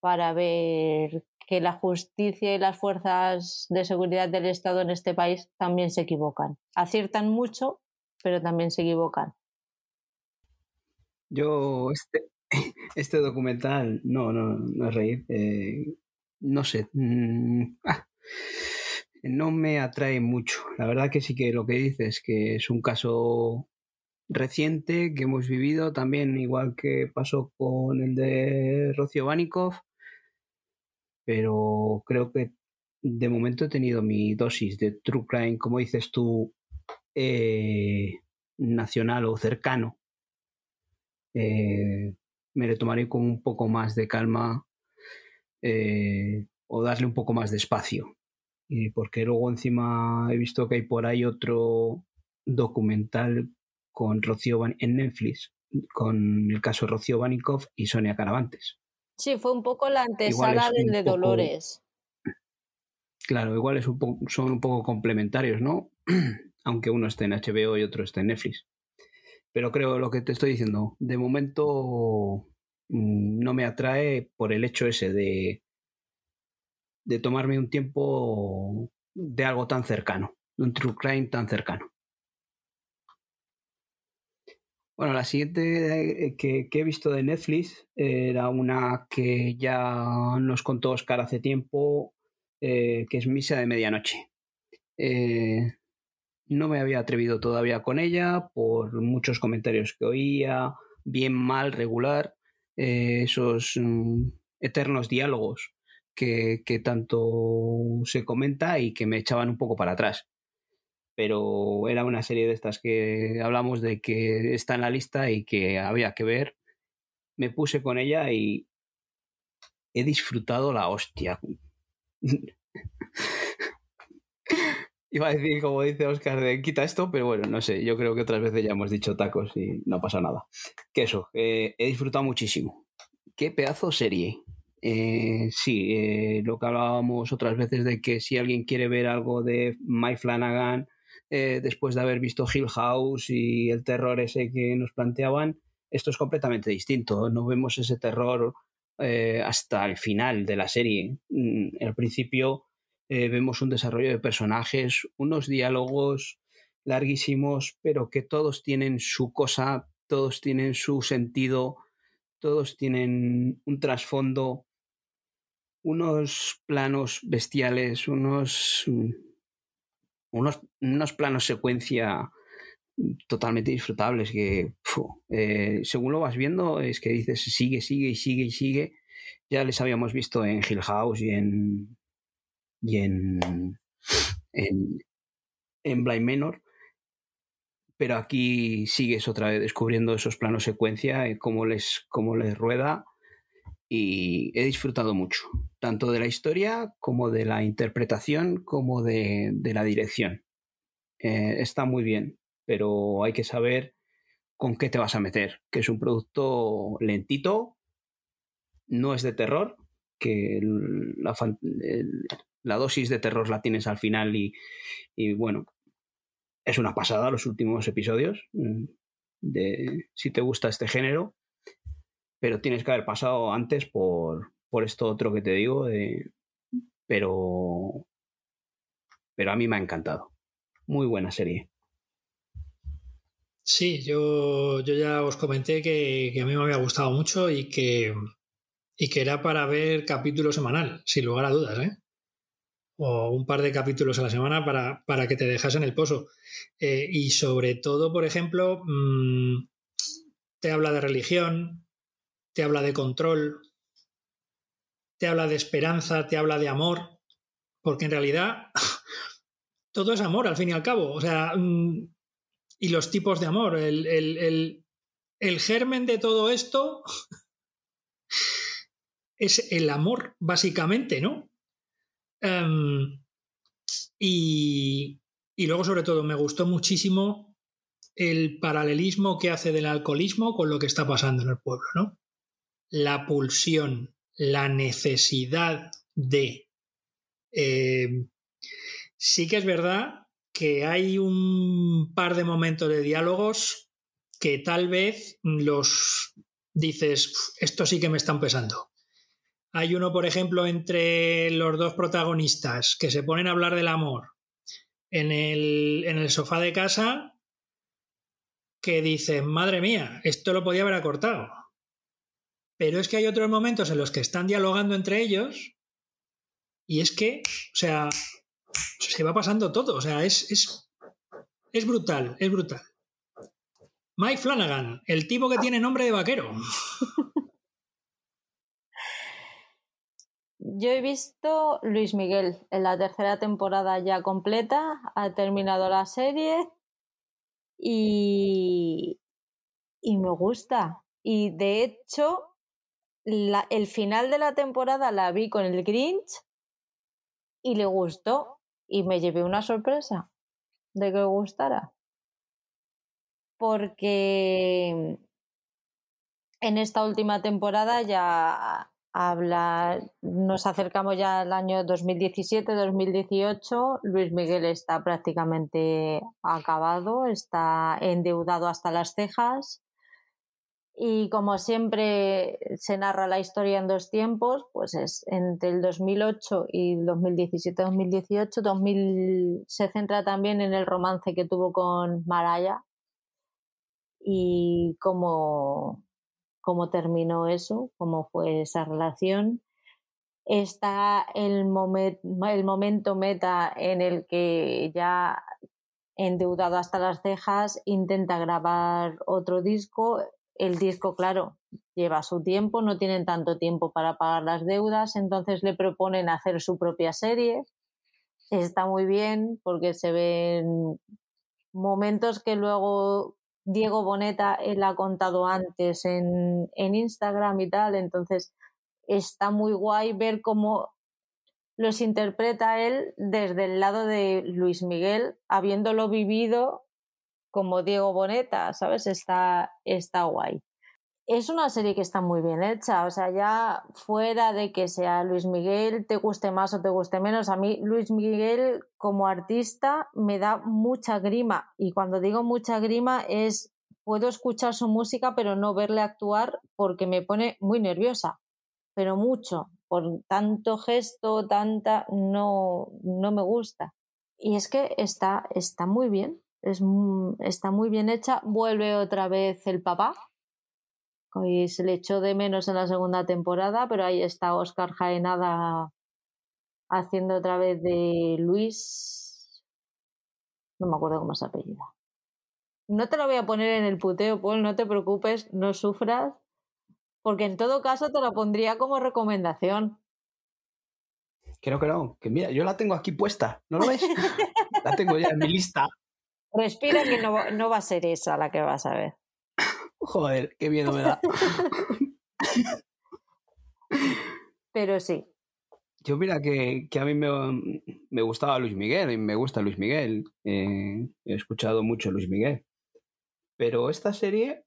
para ver que la justicia y las fuerzas de seguridad del Estado en este país también se equivocan. Aciertan mucho, pero también se equivocan. Yo, este, este documental, no, no, no es reír. Eh, no sé. Mm, ah, no me atrae mucho. La verdad que sí que lo que dices, que es un caso reciente que hemos vivido también, igual que pasó con el de Rocío Banikov, pero creo que de momento he tenido mi dosis de True Crime, como dices tú, eh, nacional o cercano. Eh, me lo tomaré con un poco más de calma eh, o darle un poco más de espacio. Porque luego encima he visto que hay por ahí otro documental con Rocío en Netflix, con el caso de Rocío Banikov y Sonia Caravantes. Sí, fue un poco la antesala del de Dolores. Claro, igual es un son un poco complementarios, ¿no? Aunque uno esté en HBO y otro esté en Netflix. Pero creo lo que te estoy diciendo, de momento mm, no me atrae por el hecho ese de, de tomarme un tiempo de algo tan cercano, de un true crime tan cercano. Bueno, la siguiente eh, que, he visto de Netflix era una que ya nos contó Oscar hace tiempo, eh, que es Misa de Medianoche. Eh, no me había atrevido todavía con ella por muchos comentarios que oía, bien, mal, regular, esos mm, eternos diálogos que, que tanto se comenta y que me echaban un poco para atrás pero era una serie de estas que hablamos de que está en la lista y que había que ver. Me puse con ella y he disfrutado la hostia. Iba a decir, como dice Oscar, de quita esto, pero bueno, no sé, yo creo que otras veces ya hemos dicho tacos y no pasa nada. Que eso, he disfrutado muchísimo. Qué pedazo serie. Eh, sí, eh, lo que hablábamos otras veces de que si alguien quiere ver algo de Mike Flanagan, eh, después de haber visto Hill House y el terror ese que nos planteaban, esto es completamente distinto. No vemos ese terror eh, hasta el final de la serie. Mm, al principio eh, vemos un desarrollo de personajes, unos diálogos larguísimos, pero que todos tienen su cosa, todos tienen su sentido, todos tienen un trasfondo, unos planos bestiales, unos mm, unos, planos secuencia totalmente disfrutables que eh, según lo vas viendo es que dices sigue, sigue y sigue y sigue. Ya les habíamos visto en Hill House y en y en, en, en Blind Menor pero aquí sigues otra vez descubriendo esos planos secuencia, cómo les, cómo les rueda y he disfrutado mucho, tanto de la historia como de la interpretación, como de, la dirección. Eh, está muy bien, pero hay que saber con qué te vas a meter, que es un producto lentito, no es de terror, que la, la dosis de terror la tienes al final y, y, bueno, es una pasada los últimos episodios. Mm, de, si te gusta este género, pero tienes que haber pasado antes por, por esto otro que te digo, pero, pero a mí me ha encantado. Muy buena serie. Sí, yo, yo ya os comenté que, a mí me había gustado mucho y que, y que era para ver capítulo semanal, sin lugar a dudas, ¿eh? o un par de capítulos a la semana para, para que te dejas en el pozo. Eh, y sobre todo, por ejemplo, mm, te habla de religión, te habla de control, te habla de esperanza, te habla de amor, porque en realidad todo es amor al fin y al cabo. O sea, mm, y los tipos de amor, el, el germen de todo esto es el amor, básicamente, ¿no? Em, y, y luego, sobre todo, me gustó muchísimo el paralelismo que hace del alcoholismo con lo que está pasando en el pueblo, ¿no? La pulsión, la necesidad de... Eh, sí que es verdad que hay un par de momentos de diálogos que tal vez los dices, esto sí que me están pesando. Hay uno, por ejemplo, entre los dos protagonistas que se ponen a hablar del amor en el, en el sofá de casa que dicen, madre mía, esto lo podía haber acortado. Pero es que hay otros momentos en los que están dialogando entre ellos y es que, o sea, se va pasando todo. O sea, es, es, es brutal, es brutal. Mike Flanagan, el tipo que tiene nombre de vaquero. Yo he visto Luis Miguel en la tercera temporada ya completa, ha terminado la serie y, y me gusta. Y de hecho, la, el final de la temporada la vi con el Grinch y le gustó y me llevé una sorpresa de que gustara. Porque en esta última temporada ya habla, nos acercamos ya al año 2017-2018, Luis Miguel está prácticamente acabado, está endeudado hasta las cejas y como siempre se narra la historia en dos tiempos, pues es entre el 2008 y 2017-2018. 2000 se centra también en el romance que tuvo con Maraya y cómo, cómo terminó eso, cómo fue esa relación. Está el, el momento meta en el que ya endeudado hasta las cejas intenta grabar otro disco el disco, claro, lleva su tiempo, no tienen tanto tiempo para pagar las deudas, entonces le proponen hacer su propia serie. Está muy bien porque se ven momentos que luego Diego Boneta él ha contado antes en, en Instagram y tal, entonces está muy guay ver cómo los interpreta él desde el lado de Luis Miguel, habiéndolo vivido como Diego Boneta, ¿sabes? Está, está guay. Es una serie que está muy bien hecha, o sea, ya fuera de que sea Luis Miguel, te guste más o te guste menos, a mí Luis Miguel como artista me da mucha grima y cuando digo mucha grima es puedo escuchar su música pero no verle actuar porque me pone muy nerviosa, pero mucho, por tanto gesto, tanta, no, no me gusta. Y es que está, está muy bien, es, está muy bien hecha. Vuelve otra vez el papá. Y se le echó de menos en la segunda temporada, pero ahí está Oscar Jaenada haciendo otra vez de Luis. No me acuerdo cómo se apellida. No te lo voy a poner en el puteo, Paul, no te preocupes, no sufras, porque en todo caso te lo pondría como recomendación. Creo que no, que mira, yo la tengo aquí puesta, ¿no lo ves? la tengo ya en mi lista. Respira que no, no va a ser esa la que vas a ver. Joder, qué miedo me da. Pero sí. Yo mira que, que a mí me, me, gustaba Luis Miguel y me gusta Luis Miguel. Eh, he escuchado mucho Luis Miguel. Pero esta serie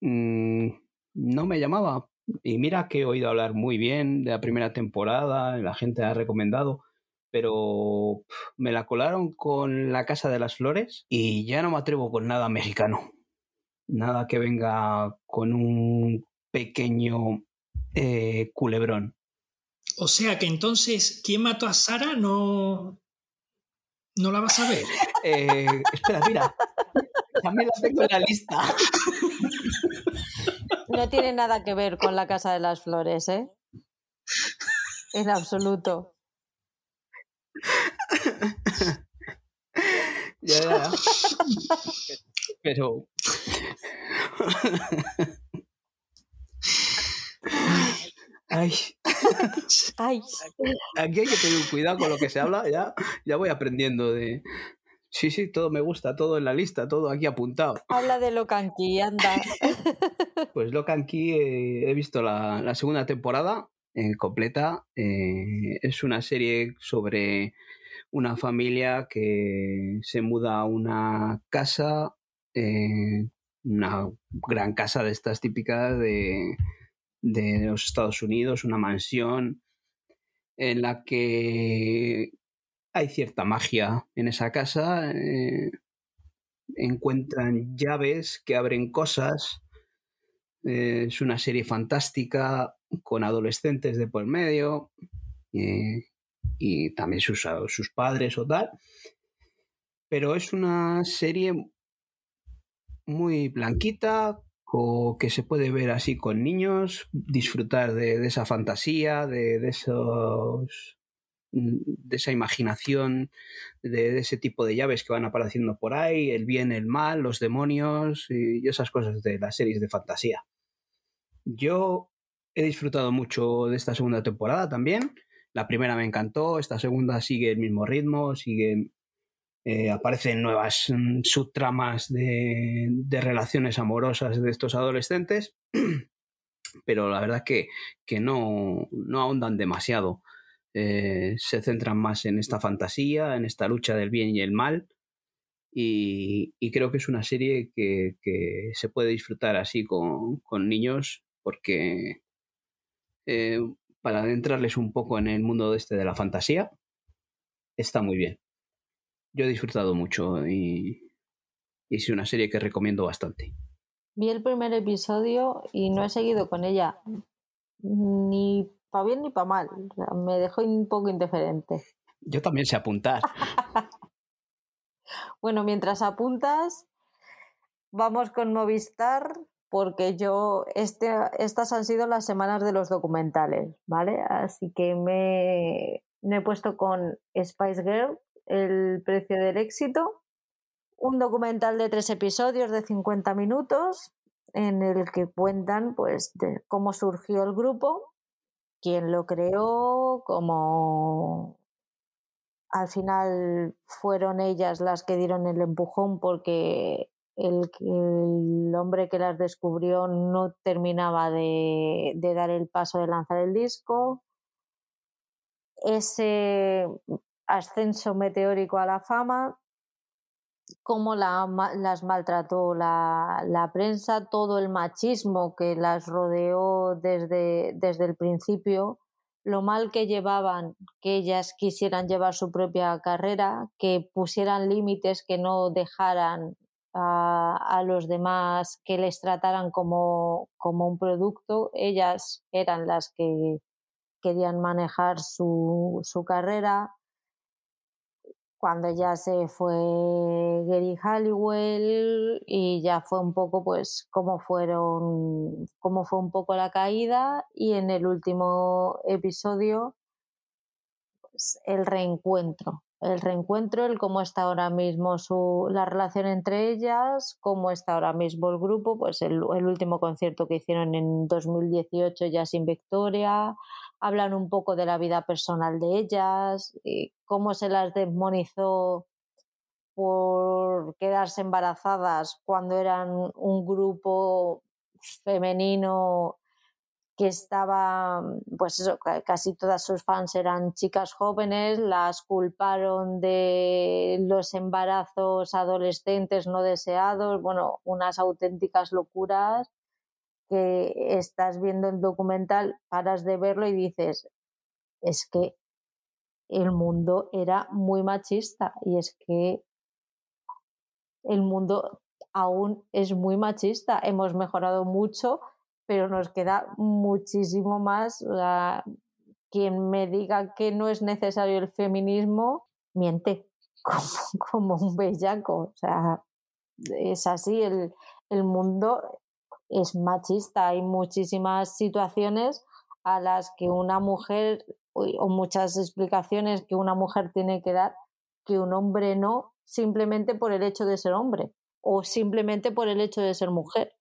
mmm, no me llamaba. Y mira que he oído hablar muy bien de la primera temporada, la gente ha recomendado, pero me la colaron con La Casa de las Flores y ya no me atrevo con nada mexicano. Nada que venga con un pequeño eh, culebrón. O sea que entonces, ¿quién mató a Sara? No. ¿No la vas a ver? eh, espera, mira. También la tengo en la lista. No tiene nada que ver con la Casa de las Flores, ¿eh? En absoluto. ya, ya. Pero. Ay. Ay. Aquí hay que tener cuidado con lo que se habla. Ya, ya voy aprendiendo de. Sí, sí, todo me gusta, todo en la lista, todo aquí apuntado. Habla de Locan Key, anda. Pues Locan Key eh, he visto la, segunda temporada eh, completa. Eh, es una serie sobre una familia que se muda a una casa, una gran casa de estas típicas de, de los Estados Unidos, una mansión en la que hay cierta magia en esa casa. Eh, encuentran llaves que abren cosas. Eh, es una serie fantástica con adolescentes de por medio eh, y también sus, sus padres o tal. Pero es una serie muy blanquita, o que se puede ver así con niños, disfrutar de, esa fantasía, de, esos de esa imaginación, de, ese tipo de llaves que van apareciendo por ahí, el bien, el mal, los demonios y, esas cosas de las series de fantasía. Yo he disfrutado mucho de esta segunda temporada también. La primera me encantó, esta segunda sigue el mismo ritmo, sigue eh, aparecen nuevas mm, subtramas de, relaciones amorosas de estos adolescentes, pero la verdad que, que no, no ahondan demasiado. Eh, se centran más en esta fantasía, en esta lucha del bien y el mal. Y, creo que es una serie que, se puede disfrutar así con, niños porque eh, para adentrarles un poco en el mundo este de la fantasía está muy bien. Yo he disfrutado mucho y, y es una serie que recomiendo bastante. Vi el primer episodio y no he seguido con ella ni para bien ni para mal. me dejó un poco indiferente. Yo también sé apuntar. bueno, mientras apuntas, vamos con Movistar, porque yo, este, estas han sido las semanas de los documentales, ¿vale? Así que me, he puesto con Spice Girl, El precio del éxito, un documental de tres episodios de 50 minutos en el que cuentan pues cómo surgió el grupo quien lo creó, como al final fueron ellas las que dieron el empujón porque el, hombre que las descubrió no terminaba de, dar el paso de lanzar el disco. Ese ascenso meteórico a la fama cómo las maltrató la, prensa, todo el machismo que las rodeó desde, desde el principio, lo mal que llevaban que ellas quisieran llevar su propia carrera, que pusieran límites, que no dejaran a, los demás que les trataran como, como un producto. Ellas eran las que querían manejar su, su carrera, cuando ya se fue Gary Halliwell y ya fue un poco pues cómo fueron cómo fue un poco la caída y en el último episodio pues, el reencuentro el reencuentro el cómo está ahora mismo su la relación entre ellas cómo está ahora mismo el grupo pues el, el último concierto que hicieron en 2018 ya sin Victoria hablan un poco de la vida personal de ellas, y cómo se las demonizó por quedarse embarazadas cuando eran un grupo femenino que estaba, pues eso, casi todas sus fans eran chicas jóvenes, las culparon de los embarazos adolescentes no deseados, bueno, unas auténticas locuras que estás viendo el documental, paras de verlo y dices, es que el mundo era muy machista y es que el mundo aún es muy machista. Hemos mejorado mucho, pero nos queda muchísimo más. quien me diga que no es necesario el feminismo, miente como, un bellaco. O sea, es así, el, el mundo es machista. Hay muchísimas situaciones a las que una mujer o muchas explicaciones que una mujer tiene que dar que un hombre no simplemente por el hecho de ser hombre o simplemente por el hecho de ser mujer.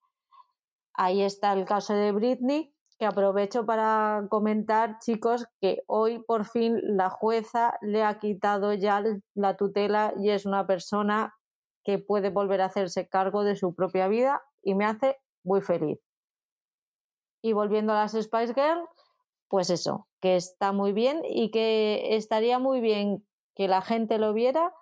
Ahí está el caso de Britney, que aprovecho para comentar, chicos, que hoy por fin la jueza le ha quitado ya la tutela y es una persona que puede volver a hacerse cargo de su propia vida y me hace muy feliz. Y volviendo a las Spice Girls, pues eso, que está muy bien y que estaría muy bien que la gente lo viera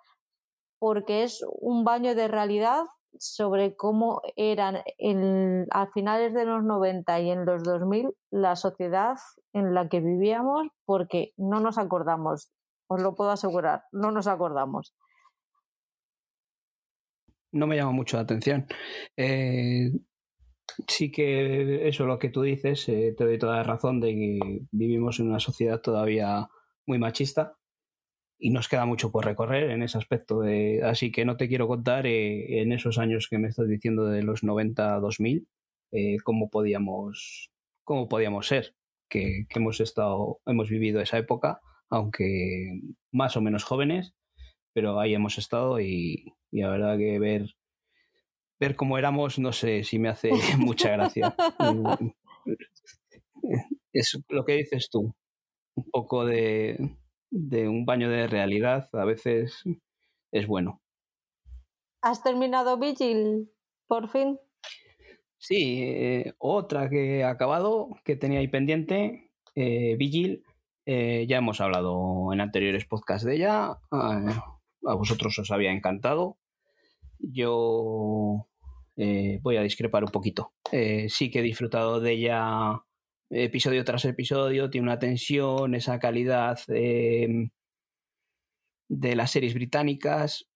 porque es un baño de realidad sobre cómo eran en, a finales de los 90 y en los 2000 la sociedad en la que vivíamos, porque no nos acordamos, os lo puedo asegurar, no nos acordamos. No me llama mucho la atención. Eh, sí que eso lo que tú dices, eh, te doy toda la razón de que vivimos en una sociedad todavía muy machista y nos queda mucho por recorrer en ese aspecto. De, así que no te quiero contar eh, en esos años que me estás diciendo de los 90 a 2000 eh, cómo podíamos cómo podíamos ser, que, hemos estado hemos vivido esa época, aunque más o menos jóvenes, pero ahí hemos estado y, y la verdad que ver ver cómo éramos no sé si me hace mucha gracia. es lo que dices tú, un poco de de un baño de realidad a veces es bueno. ¿Has terminado Vigil por fin? Sí, eh, otra que he acabado, que tenía ahí pendiente, eh, Vigil, eh, ya hemos hablado en anteriores podcasts de ella, a vosotros os había encantado. Yo voy a discrepar un poquito. sí que he disfrutado de ella episodio tras episodio, tiene una tensión, esa calidad em, de las series británicas,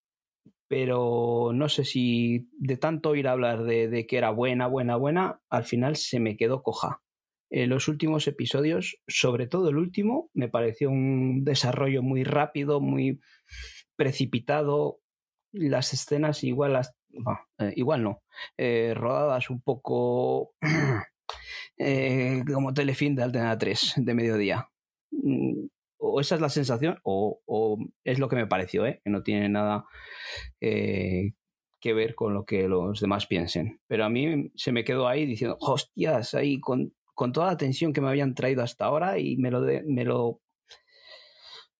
pero no sé si de tanto oír hablar de, que era buena, buena, buena, al final se me quedó coja. En los últimos episodios, sobre todo el último, me pareció un desarrollo muy rápido, muy precipitado. Las escenas igual, las, eh, igual no, eh, rodadas un poco Eh, como telefilm de Altena 3 de mediodía. Mm, o esa es la sensación, o, es lo que me pareció, ¿eh? que no tiene nada eh, que ver con lo que los demás piensen. Pero a mí se me quedó ahí diciendo, hostias, ahí con, toda la tensión que me habían traído hasta ahora y me lo, me lo,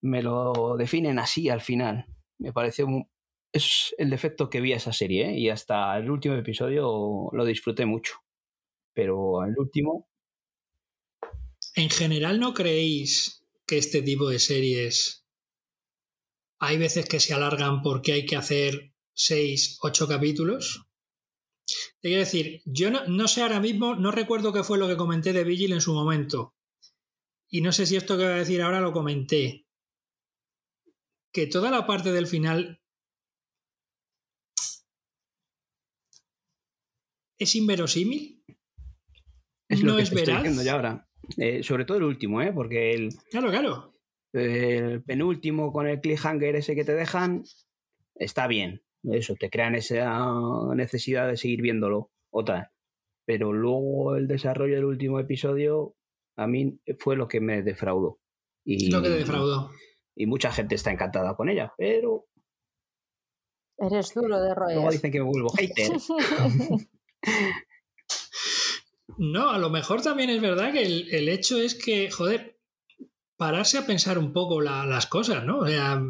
me lo definen así al final. Me pareció es el defecto que vi a esa serie y hasta el último episodio lo disfruté mucho pero el último... ¿En general no creéis que este tipo de series hay veces que se alargan porque hay que hacer seis, ocho capítulos? Te quiero decir, yo no, sé ahora mismo, no recuerdo qué fue lo que comenté de Vigil en su momento. Y no sé si esto que voy a decir ahora lo comenté. Que toda la parte del final es inverosímil. Es lo que estoy diciendo ya ahora. Eh, sobre todo el último, ¿eh? Porque el. Claro, claro. El penúltimo con el cliffhanger ese que te dejan está bien. Eso, te crean esa necesidad de seguir viéndolo otra. Pero luego el desarrollo del último episodio a mí fue lo que me defraudó. Y, lo que defraudó. Y mucha gente está encantada con ella, pero. Eres duro de roer. Luego dicen que me vuelvo hater. No, a lo mejor también es verdad que el, hecho es que, joder, pararse a pensar un poco las cosas, ¿no? O sea,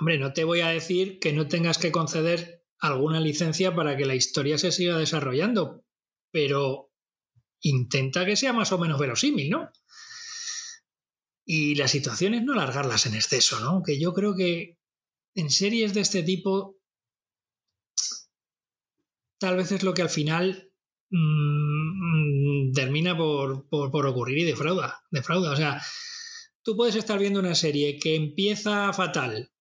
hombre, no te voy a decir que no tengas que conceder alguna licencia para que la historia se siga desarrollando, pero intenta que sea más o menos verosímil, ¿no? Y las situaciones no alargarlas en exceso, ¿no? Que yo creo que en series de este tipo tal vez es lo que al final Mm, termina por, ocurrir y defrauda, defrauda. O sea, tú puedes estar viendo una serie que empieza fatal,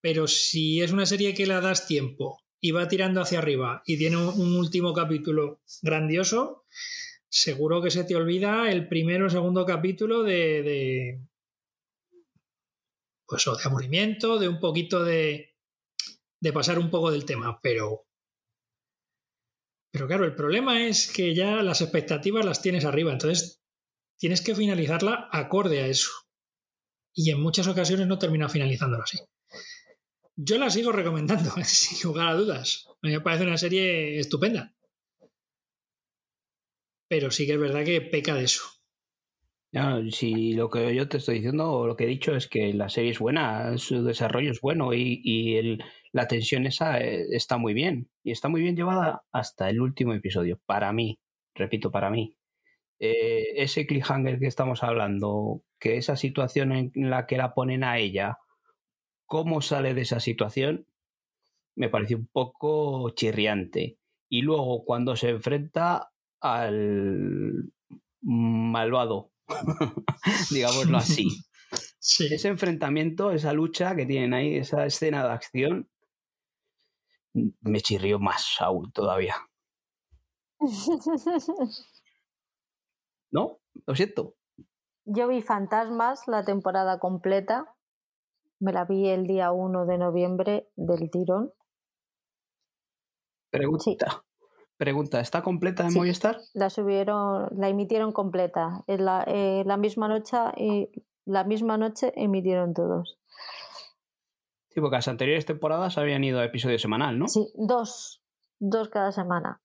pero si es una serie que la das tiempo y va tirando hacia arriba y tiene un, último capítulo grandioso, seguro que se te olvida el primero o segundo capítulo de, de pues de aburrimiento, de un poquito de, de pasar un poco del tema, pero pero claro, el problema es que ya las expectativas las tienes arriba, entonces tienes que finalizarla acorde a eso. Y en muchas ocasiones no termina finalizándolo así. Yo la sigo recomendando, sin lugar a dudas. A mí me parece una serie estupenda. pero sí que es verdad que peca de eso. si lo que yo te estoy diciendo o lo que he dicho es que la serie es buena, su desarrollo es bueno y, la tensión esa eh, está muy bien. Y está muy bien llevada hasta el último episodio, para mí, repito, para mí. Eh, ese cliffhanger que estamos hablando, que esa situación en la que la ponen a ella, cómo sale de esa situación, me pareció un poco chirriante. Y luego cuando se enfrenta al malvado, digámoslo así. Ese enfrentamiento, esa lucha que tienen ahí, esa escena de acción, me chirrió más aún todavía. ¿No? Lo siento. Yo vi Fantasmas la temporada completa. Me la vi el día 1 de noviembre del tirón. Pregunta. Pregunta, ¿está completa en Movistar? La subieron, la emitieron completa. En la, eh, la misma noche y la misma noche emitieron todos. Sí, porque las anteriores temporadas habían ido a episodio semanal, ¿no? Sí, dos. Dos cada semana.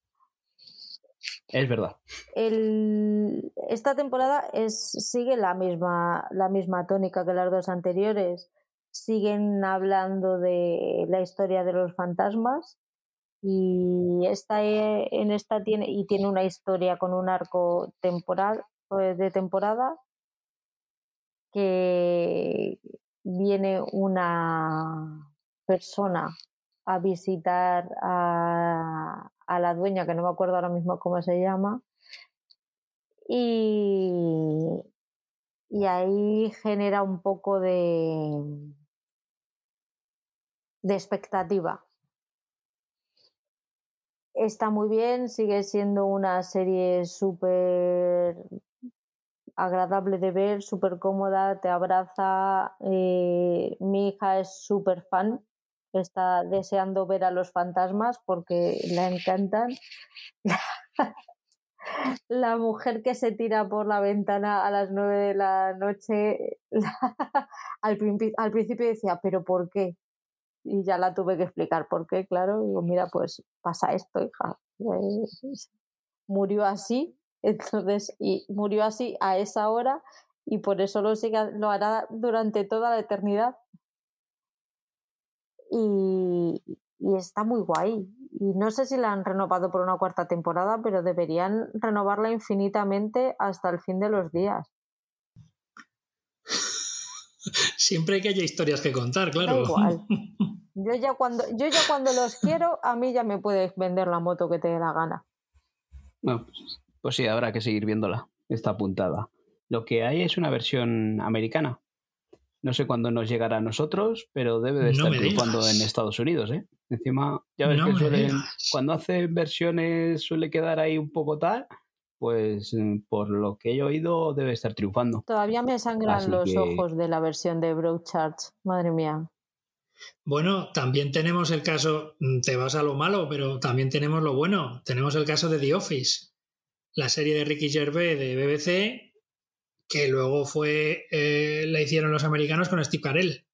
Es verdad. El, esta temporada es, sigue la misma, la misma tónica que las dos anteriores. Siguen hablando de la historia de los fantasmas y esta eh, en esta tiene y tiene una historia con un arco temporal pues, de temporada que viene una persona a visitar a, a la dueña que no me acuerdo ahora mismo cómo se llama y, y ahí genera un poco de de expectativa. Está muy bien, sigue siendo una serie súper agradable de ver, súper cómoda, te abraza. Eh, mi hija es súper fan, está deseando ver a los fantasmas porque le encantan. la mujer que se tira por la ventana a las nueve de la noche, al, principio decía, pero ¿por qué? y ya la tuve que explicar por qué, claro. Digo, mira, pues pasa esto, hija. murió así, entonces, y murió así a esa hora y por eso lo, sigue, lo hará durante toda la eternidad. Y, y está muy guay. Y no sé si la han renovado por una cuarta temporada, pero deberían renovarla infinitamente hasta el fin de los días. Siempre que haya historias que contar, claro. igual. Yo ya cuando, yo ya cuando los quiero, a mí ya me puedes vender la moto que te dé la gana. Bueno, pues, pues, sí, habrá que seguir viéndola. Está apuntada. Lo que hay es una versión americana. No sé cuándo nos llegará a nosotros, pero debe de estar triunfando en Estados Unidos, ¿eh? Encima, ya ves que suelen, cuando hacen versiones suele quedar ahí un poco tal, pues mm, por lo que he oído debe estar triunfando. Todavía me sangran los ojos de la versión de Broadchurch, madre mía. Bueno, también tenemos el caso, mm, te vas a lo malo, pero también tenemos lo bueno. Tenemos el caso de The Office, la serie de Ricky Gervais de BBC, que luego fue, eh, la hicieron los americanos con Steve Carell.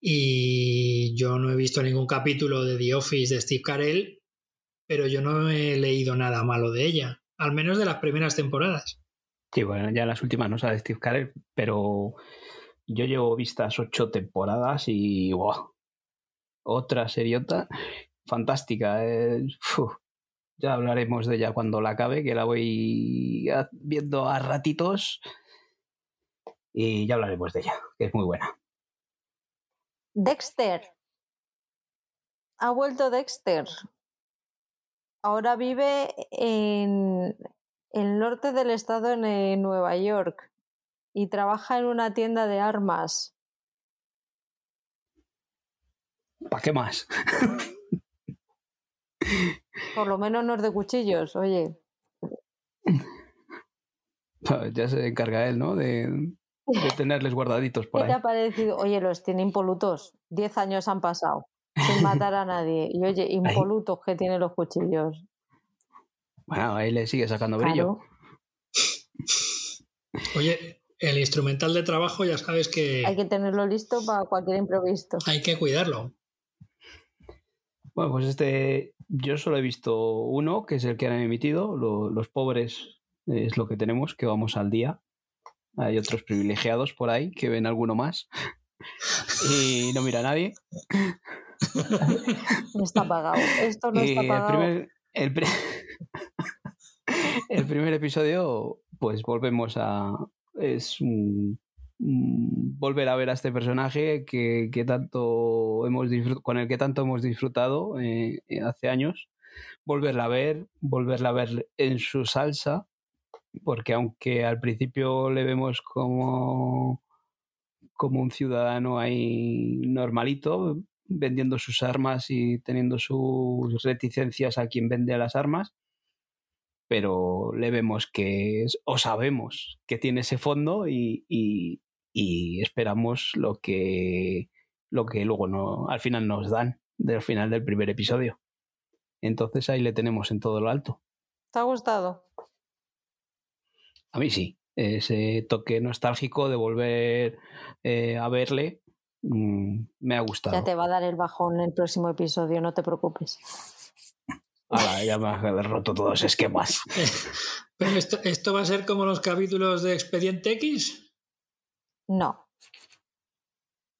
Y yo no he visto ningún capítulo de The Office de Steve Carell, pero yo no he leído nada malo de ella, al menos de las primeras temporadas. Sí, bueno, ya las últimas no sabe Steve Carell, pero yo llevo vistas ocho temporadas y wow, otra seriota fantástica. Eh, ya hablaremos de ella cuando la acabe, que la voy viendo a ratitos y ya hablaremos de ella, que es muy buena. Dexter. Ha vuelto Dexter ahora vive en el norte del estado en Nueva York y trabaja en una tienda de armas. ¿Para qué más? Por lo menos no es de cuchillos, oye. Ya se encarga él, ¿no? De, tenerles guardaditos por ahí. ha parecido? Oye, los tiene impolutos. Diez años han pasado sin matar a nadie. Y oye, impolutos que tienen los cuchillos. Bueno, ahí le sigue sacando brillo. Oye, el instrumental de trabajo ya sabes que... Hay que tenerlo listo para cualquier imprevisto. Hay que cuidarlo. Bueno, pues este yo solo he visto uno, que es el que han emitido, Los pobres es lo que tenemos, que vamos al día. Hay otros privilegiados por ahí que ven alguno más y no mira a nadie. No está pagado. Esto no está pagado. El primer, el, primer episodio, pues volvemos a. Es un, volver a ver a este personaje que, tanto hemos con el que tanto hemos disfrutado eh, hace años. Volverla a ver, volverla a ver en su salsa, porque aunque al principio le vemos como como un ciudadano ahí normalito, vendiendo sus armas y teniendo sus reticencias a quien vende las armas, pero le vemos que, o sabemos que tiene ese fondo y, esperamos lo que, lo que luego no, al final nos dan del final del primer episodio. Entonces ahí le tenemos en todo lo alto. ¿Te ha gustado? A mí sí ese toque nostálgico de volver eh, a verle, mm, me ha gustado. Ya te va a dar el bajón en el próximo episodio, no te preocupes. ya me has roto todos los esquemas. ¿Pero esto, va a ser como los capítulos de Expediente X? No.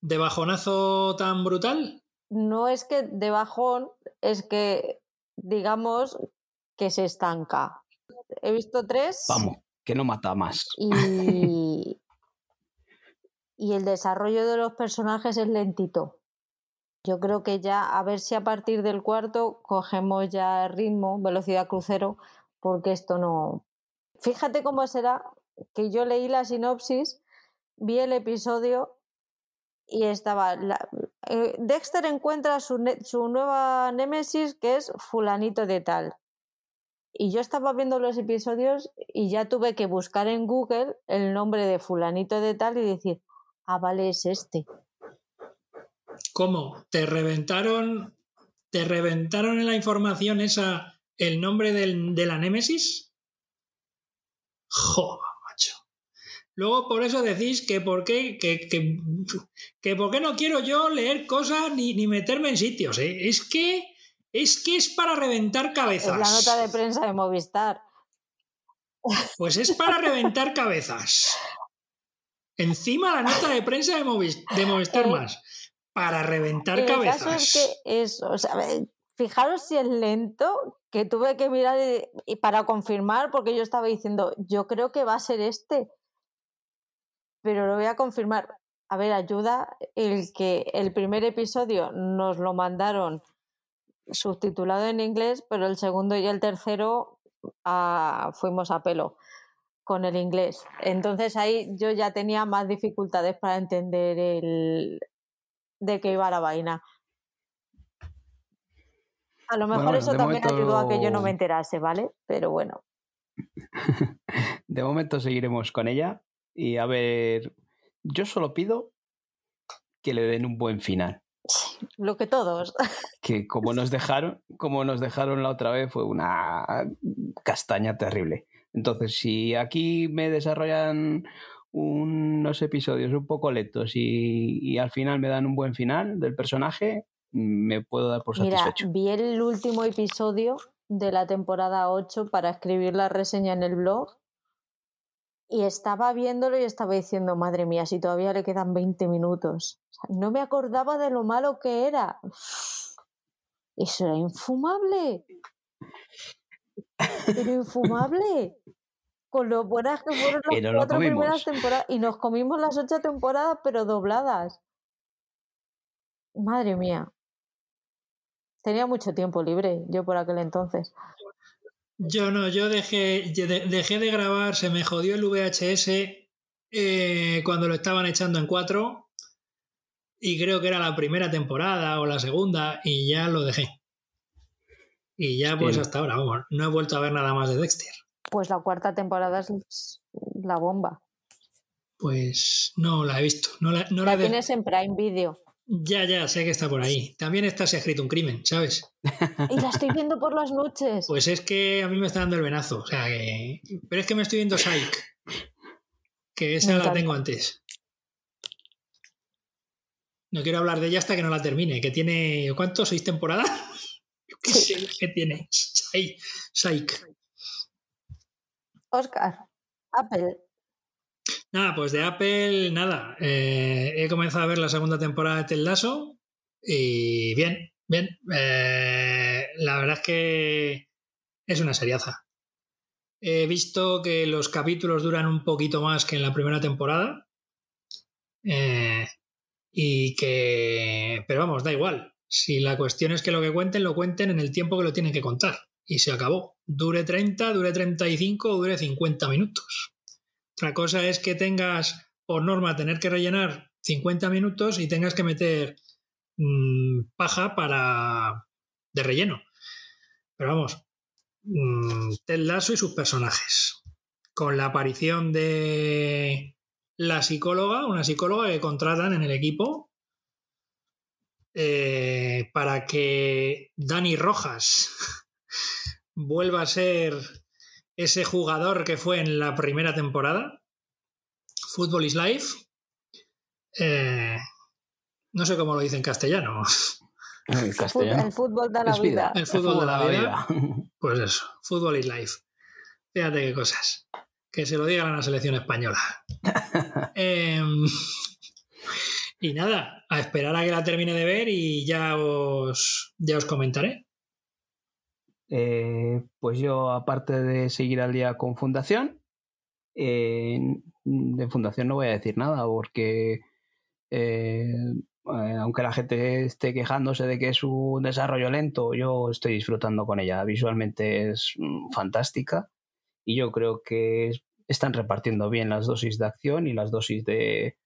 ¿De bajonazo tan brutal? No es que de bajón, es que digamos que se estanca. He visto tres. Vamos que no mata más. Y, y el desarrollo de los personajes es lentito. Yo creo que ya, a ver si a partir del cuarto cogemos ya ritmo, velocidad crucero, porque esto no. Fíjate cómo será que yo leí la sinopsis, vi el episodio y estaba. Eh, Dexter encuentra su, su nueva némesis que es Fulanito de Tal. Y yo estaba viendo los episodios y ya tuve que buscar en Google el nombre de fulanito de tal y decir, ah, vale, es este. ¿Cómo? ¿Te reventaron, te reventaron en la información esa el nombre de la Némesis? Macho. Luego por eso decís que por qué, que, que, por qué no quiero yo leer cosas ni, ni meterme en sitios. ¿eh? Es que es que es para reventar cabezas. Es la nota de prensa de Movistar. Pues es para reventar cabezas. Encima la nota de prensa de, Movistar eh, más. Para reventar cabezas. Caso es que es, o sea, fijaros si es lento, que tuve que mirar y, para confirmar, porque yo estaba diciendo, yo creo que va a ser este. Pero lo voy a confirmar. A ver, ayuda el que el primer episodio nos lo mandaron subtitulado en inglés, pero el segundo y el tercero ah, fuimos a pelo con el inglés. Entonces ahí yo ya tenía más dificultades para entender el de qué iba la vaina. A lo mejor eso también ayudó a que yo no me enterase, ¿vale? Pero bueno. De momento seguiremos con ella y a ver, yo solo pido que le den un buen final. Lo que todos. Que como nos dejaron, como nos dejaron la otra vez, fue una castaña terrible. Entonces, si aquí me desarrollan unos episodios un poco lentos y, al final me dan un buen final del personaje, me puedo dar por satisfecho. Mira, vi el último episodio de la temporada 8 para escribir la reseña en el blog y estaba viéndolo y estaba diciendo, madre mía, si todavía le quedan 20 minutos. no me acordaba de lo malo que era. Eso era infumable. Pero infumable. Con lo buenas que fueron las cuatro primeras temporadas. Y nos comimos las ocho temporadas, pero dobladas. Madre mía. Tenía mucho tiempo libre yo por aquel entonces. Yo no, yo dejé, dejé de grabar, se me jodió el VHS eh, cuando lo estaban echando en cuatro y creo que era la primera temporada o la segunda y ya lo dejé. Y ya pues hasta ahora, vamos, no he vuelto a ver nada más de Dexter. Pues la cuarta temporada es la bomba. Pues no la he visto. No la, no la, tienes en Prime Video. Ya, ya, sé que está por ahí. También está Se ha escrito un crimen, ¿sabes? Y la estoy viendo por las noches. Pues es que a mí me está dando el venazo. O sea que... Pero es que me estoy viendo Psych. Que esa la tengo antes. No quiero hablar de ella hasta que no la termine. Que tiene. ¿Cuánto? ¿Seis temporadas? ¿Qué tiene? Psych. Oscar, Apple. Nada, pues de Apple, nada. Eh, he comenzado a ver la segunda temporada de Ted Lasso y bien, bien. Eh, la verdad es que es una seriaza. He visto que los capítulos duran un poquito más que en la primera temporada. Eh, y que. Pero vamos, da igual. Si la cuestión es que lo que cuenten, lo cuenten en el tiempo que lo tienen que contar. Y se acabó. Dure 30, dure 35 o dure 50 minutos. Otra cosa es que tengas por norma tener que rellenar 50 minutos y tengas que meter mmm, paja para de relleno. Pero vamos, mmm, Ted Lasso y sus personajes. Con la aparición de la psicóloga, una psicóloga que contratan en el equipo eh, para que Dani Rojas vuelva a ser ese jugador que fue en la primera temporada. Football is Life. Eh, no sé cómo lo dice en castellano. El castellano. El fútbol de la Es vida. vida. El fútbol de la vida. Pues eso, Football is Life. Fíjate qué cosas. Que se lo digan a la selección española. Em, y nada, a esperar a que la termine de ver y ya os, ya os comentaré. Eh, pues yo, aparte de seguir al día con Fundación, eh, de Fundación no voy a decir nada porque eh, eh, aunque la gente esté quejándose de que es un desarrollo lento, yo estoy disfrutando con ella. Visualmente es mm, fantástica y yo creo que es- están repartiendo bien las dosis de acción y las dosis de,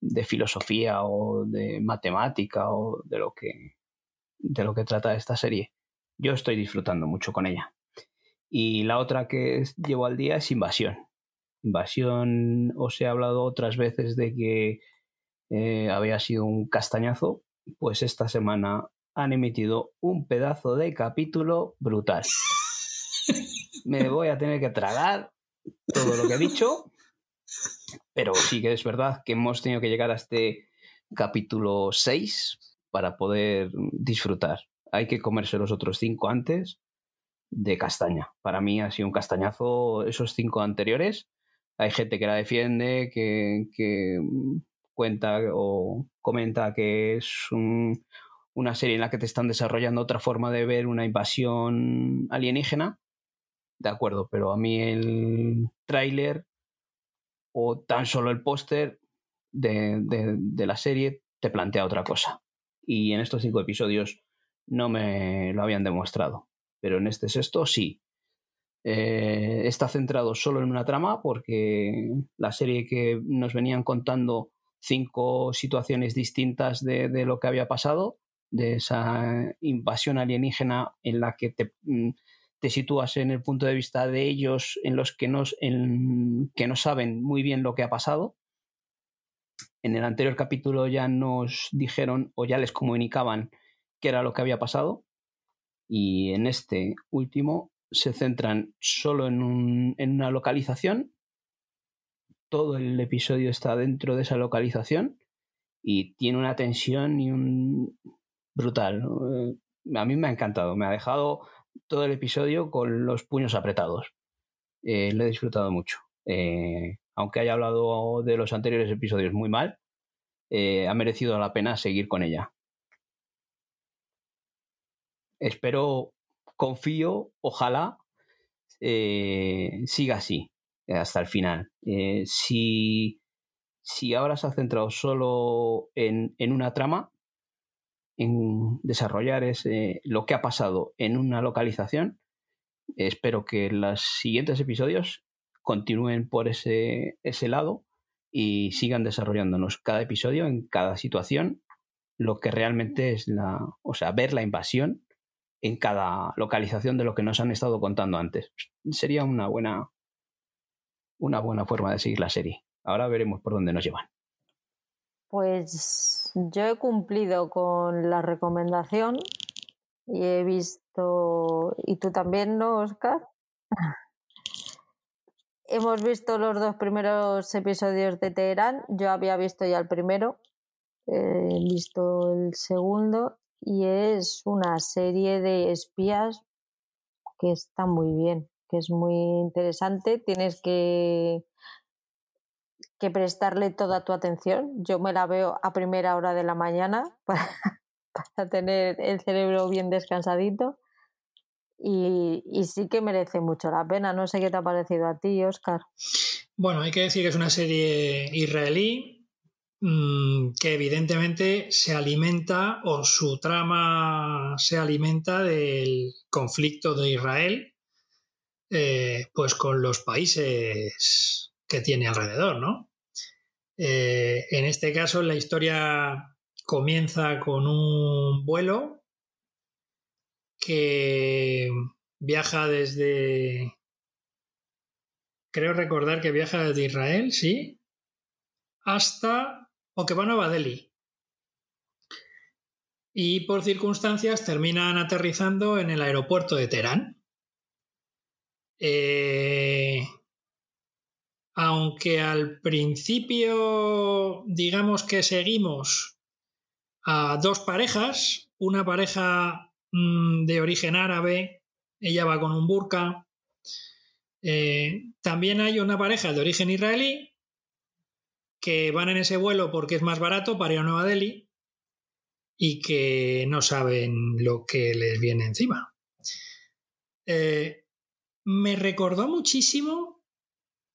de filosofía o de matemática o de lo que de lo que trata esta serie. Yo estoy disfrutando mucho con ella. Y la otra que llevo al día es Invasión. Invasión, os he hablado otras veces de que eh, había sido un castañazo, pues esta semana han emitido un pedazo de capítulo brutal. Me voy a tener que tragar todo lo que he dicho, pero sí que es verdad que hemos tenido que llegar a este capítulo 6 para poder disfrutar. Hay que comerse los otros cinco antes de castaña. Para mí ha sido un castañazo esos cinco anteriores. Hay gente que la defiende, que, cuenta o comenta que es un- una serie en la que te están desarrollando otra forma de ver una invasión alienígena. De acuerdo, pero a mí el tráiler o tan solo el póster de- de la serie te plantea otra cosa. Y en estos cinco episodios no me lo habían demostrado. Pero en este sexto sí. Eh, está centrado solo en una trama porque la serie que nos venían contando cinco situaciones distintas de, de lo que había pasado, de esa invasión alienígena en la que te, mm, te sitúas en el punto de vista de ellos en los que no, en- que no saben muy bien lo que ha pasado. En el anterior capítulo ya nos dijeron o ya les comunicaban qué era lo que había pasado y en este último se centran solo en, un- en una localización. Todo el episodio está dentro de esa localización y tiene una tensión y un brutal. Eh, A mí me ha encantado, me ha dejado todo el episodio con los puños apretados. Eh, lo he disfrutado mucho. Eh, aunque haya hablado de los anteriores episodios muy mal, ha merecido la pena seguir con ella. Espero, confío, ojalá eh, siga así hasta el final. Eh, si, si ahora se ha centrado solo en, en una trama, en desarrollar ese, lo que ha pasado en una localización, espero que los siguientes episodios continúen por ese, ese lado y sigan desarrollándonos cada episodio en cada situación lo que realmente es la, o sea, ver la invasión en cada localización de lo que nos han estado contando antes. Sería una buena una buena forma de seguir la serie. Ahora veremos por dónde nos llevan. Pues yo he cumplido con la recomendación y he visto, y tú también, ¿no, Oscar? Hemos visto los dos primeros episodios de Teherán. Yo había visto ya el primero, he visto el segundo y es una serie de espías que está muy bien, que es muy interesante. Tienes que, que prestarle toda tu atención. Yo me la veo a primera hora de la mañana para, para tener el cerebro bien descansadito. Y, y, sí que merece mucho la pena. No sé qué te ha parecido a ti, Oscar. Bueno, hay que decir que es una serie israelí que evidentemente se alimenta o su trama se alimenta del conflicto de Israel eh, pues con los países que tiene alrededor, ¿no? Eh, en este caso la historia comienza con un vuelo que viaja desde creo recordar que viaja desde Israel, sí, hasta o que va a Nueva Delhi. Y por circunstancias terminan aterrizando en el aeropuerto de Teherán. Eh, aunque al principio digamos que seguimos a dos parejas, una pareja mmm, de origen árabe, ella va con un burka, eh, también hay una pareja de origen israelí que van en ese vuelo porque es más barato para ir a Nueva Delhi y que no saben lo que les viene encima. Eh, me recordó muchísimo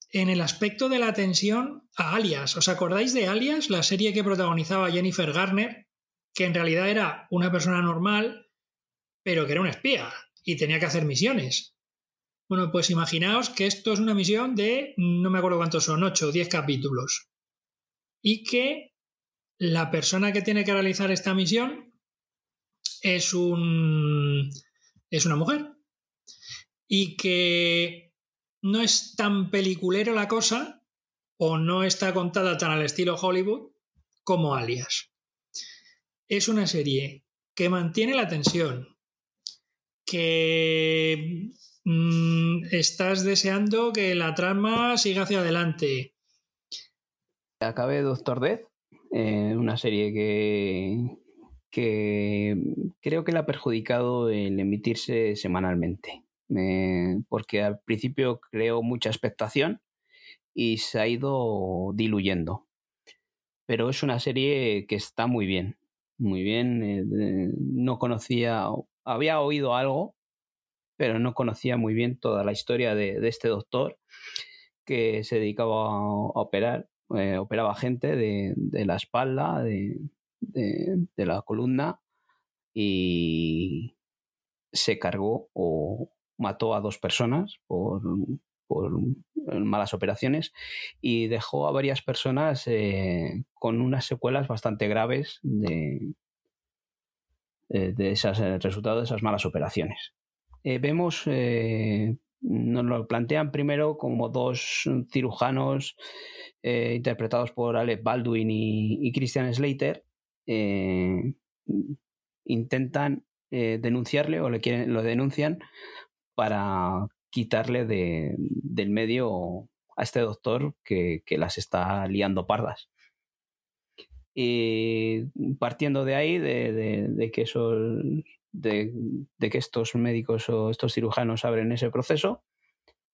en el aspecto de la tensión a Alias. ¿Os acordáis de Alias, la serie que protagonizaba Jennifer Garner, que en realidad era una persona normal, pero que era una espía y tenía que hacer misiones? Bueno, pues imaginaos que esto es una misión de, no me acuerdo cuántos son, 8 o 10 capítulos. Y que la persona que tiene que realizar esta misión es un. es una mujer. Y que no es tan peliculero la cosa, o no está contada tan al estilo Hollywood, como Alias. Es una serie que mantiene la tensión, que Mm, estás deseando que la trama siga hacia adelante. Acabé Doctor Death, eh, una serie que, creo que le ha perjudicado el emitirse semanalmente. porque al principio creó mucha expectación y se ha ido diluyendo. Pero es una serie que está muy bien, muy bien. Eh, no conocía, había oído algo, pero no conocía muy bien toda la historia de, este doctor que se dedicaba a, operar, eh, operaba gente de, la espalda, de, la columna y se cargó o mató a dos personas por, malas operaciones y dejó a varias personas eh, con unas secuelas bastante graves de, eh, de esos resultados de esas malas operaciones. Vemos, nos lo plantean primero como dos cirujanos eh, interpretados por Alec Baldwin y, Christian Slater. intentan denunciarle o le quieren, lo denuncian para quitarle de, del medio a este doctor que, que las está liando pardas. Y partiendo de ahí, de, de, de que esos de, que estos médicos o estos cirujanos abren ese proceso,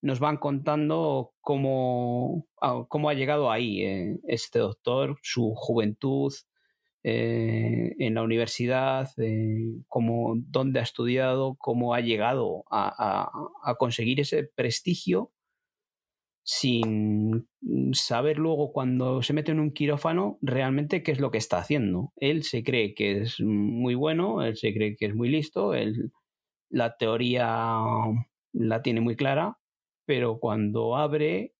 nos van contando cómo, cómo ha llegado ahí eh, este doctor, su juventud eh, en la universidad, eh, cómo, dónde ha estudiado, cómo ha llegado a conseguir ese prestigio sin saber luego cuando se mete en un quirófano realmente qué es lo que está haciendo. Él se cree que es muy bueno, él se cree que es muy listo, él, la teoría la tiene muy clara, pero cuando abre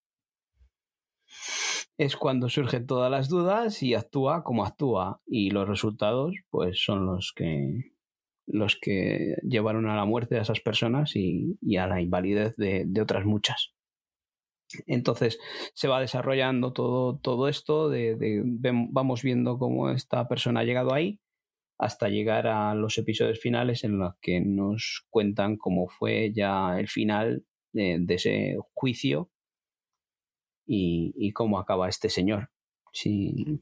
es cuando surgen todas las dudas y actúa como actúa y los resultados pues son los que los que llevaron a la muerte de esas personas y, a la invalidez de otras muchas. Entonces se va desarrollando todo, todo esto, de, vamos viendo cómo esta persona ha llegado ahí hasta llegar a los episodios finales en los que nos cuentan cómo fue ya el final de, ese juicio y, cómo acaba este señor. Si,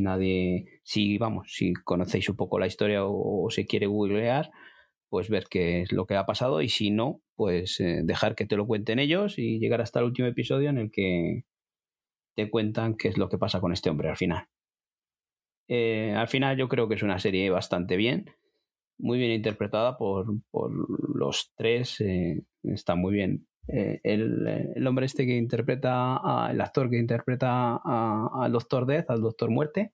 nadie, si vamos, si conocéis un poco la historia o, se quiere googlear, pues ver qué es lo que ha pasado y si no, pues eh, dejar que te lo cuenten ellos y llegar hasta el último episodio en el que te cuentan qué es lo que pasa con este hombre al final. Eh, al final yo creo que es una serie bastante bien, muy bien interpretada por, los tres, eh, está muy bien. Eh, el, hombre este que interpreta, el actor que interpreta al Doctor Death, al Doctor Muerte,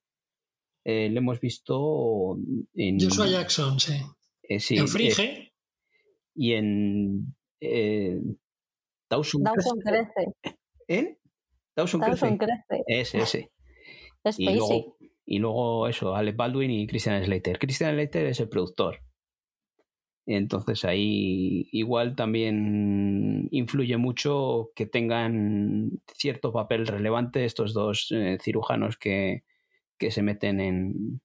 le hemos visto en... Joshua Jackson, sí. En Frige. y en... Dawson, Dawson crece. ¿En? Dawson, crece. Ese, ese. y luego, y luego eso, Alec Baldwin y Christian Slater. Christian Slater es el productor. Entonces ahí igual también influye mucho que tengan cierto papel relevante estos dos eh, cirujanos que, que, se meten en,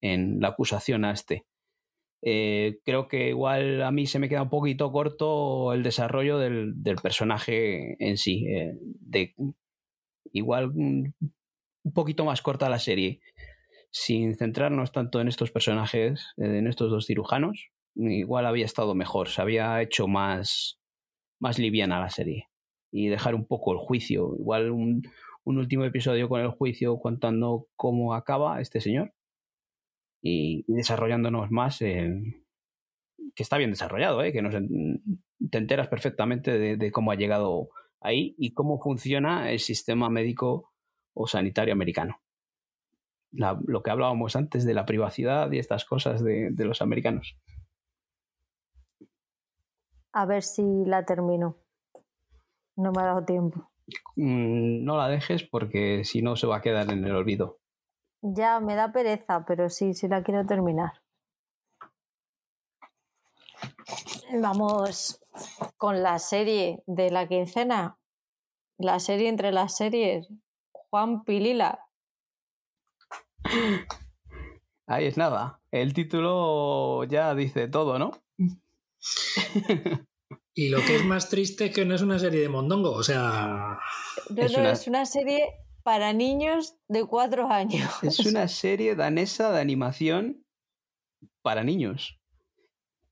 en la acusación a este. Eh, creo que igual a mí se me queda un poquito corto el desarrollo del, del personaje en sí. Eh, de, igual un poquito más corta la serie, sin centrarnos tanto en estos personajes, en estos dos cirujanos, igual había estado mejor, se había hecho más, más liviana la serie y dejar un poco el juicio, igual un, último episodio con el juicio contando cómo acaba este señor y, desarrollándonos más que está bien desarrollado, ¿eh? que nos, te enteras perfectamente de, de, cómo ha llegado ahí y cómo funciona el sistema médico o sanitario americano. lo que hablábamos antes de la privacidad y estas cosas de, los americanos. A ver si la termino. No me ha dado tiempo. Mm, no la dejes porque si no se va a quedar en el olvido. Ya, me da pereza, pero sí, sí la quiero terminar. Vamos con la serie de la quincena. La serie entre las series. Juan Pilila. Ahí es nada. El título ya dice todo, ¿no? y lo que es más triste es que no es una serie de mondongo, o sea... No, es, una... es una serie para niños de cuatro años. Es una serie danesa de animación para niños.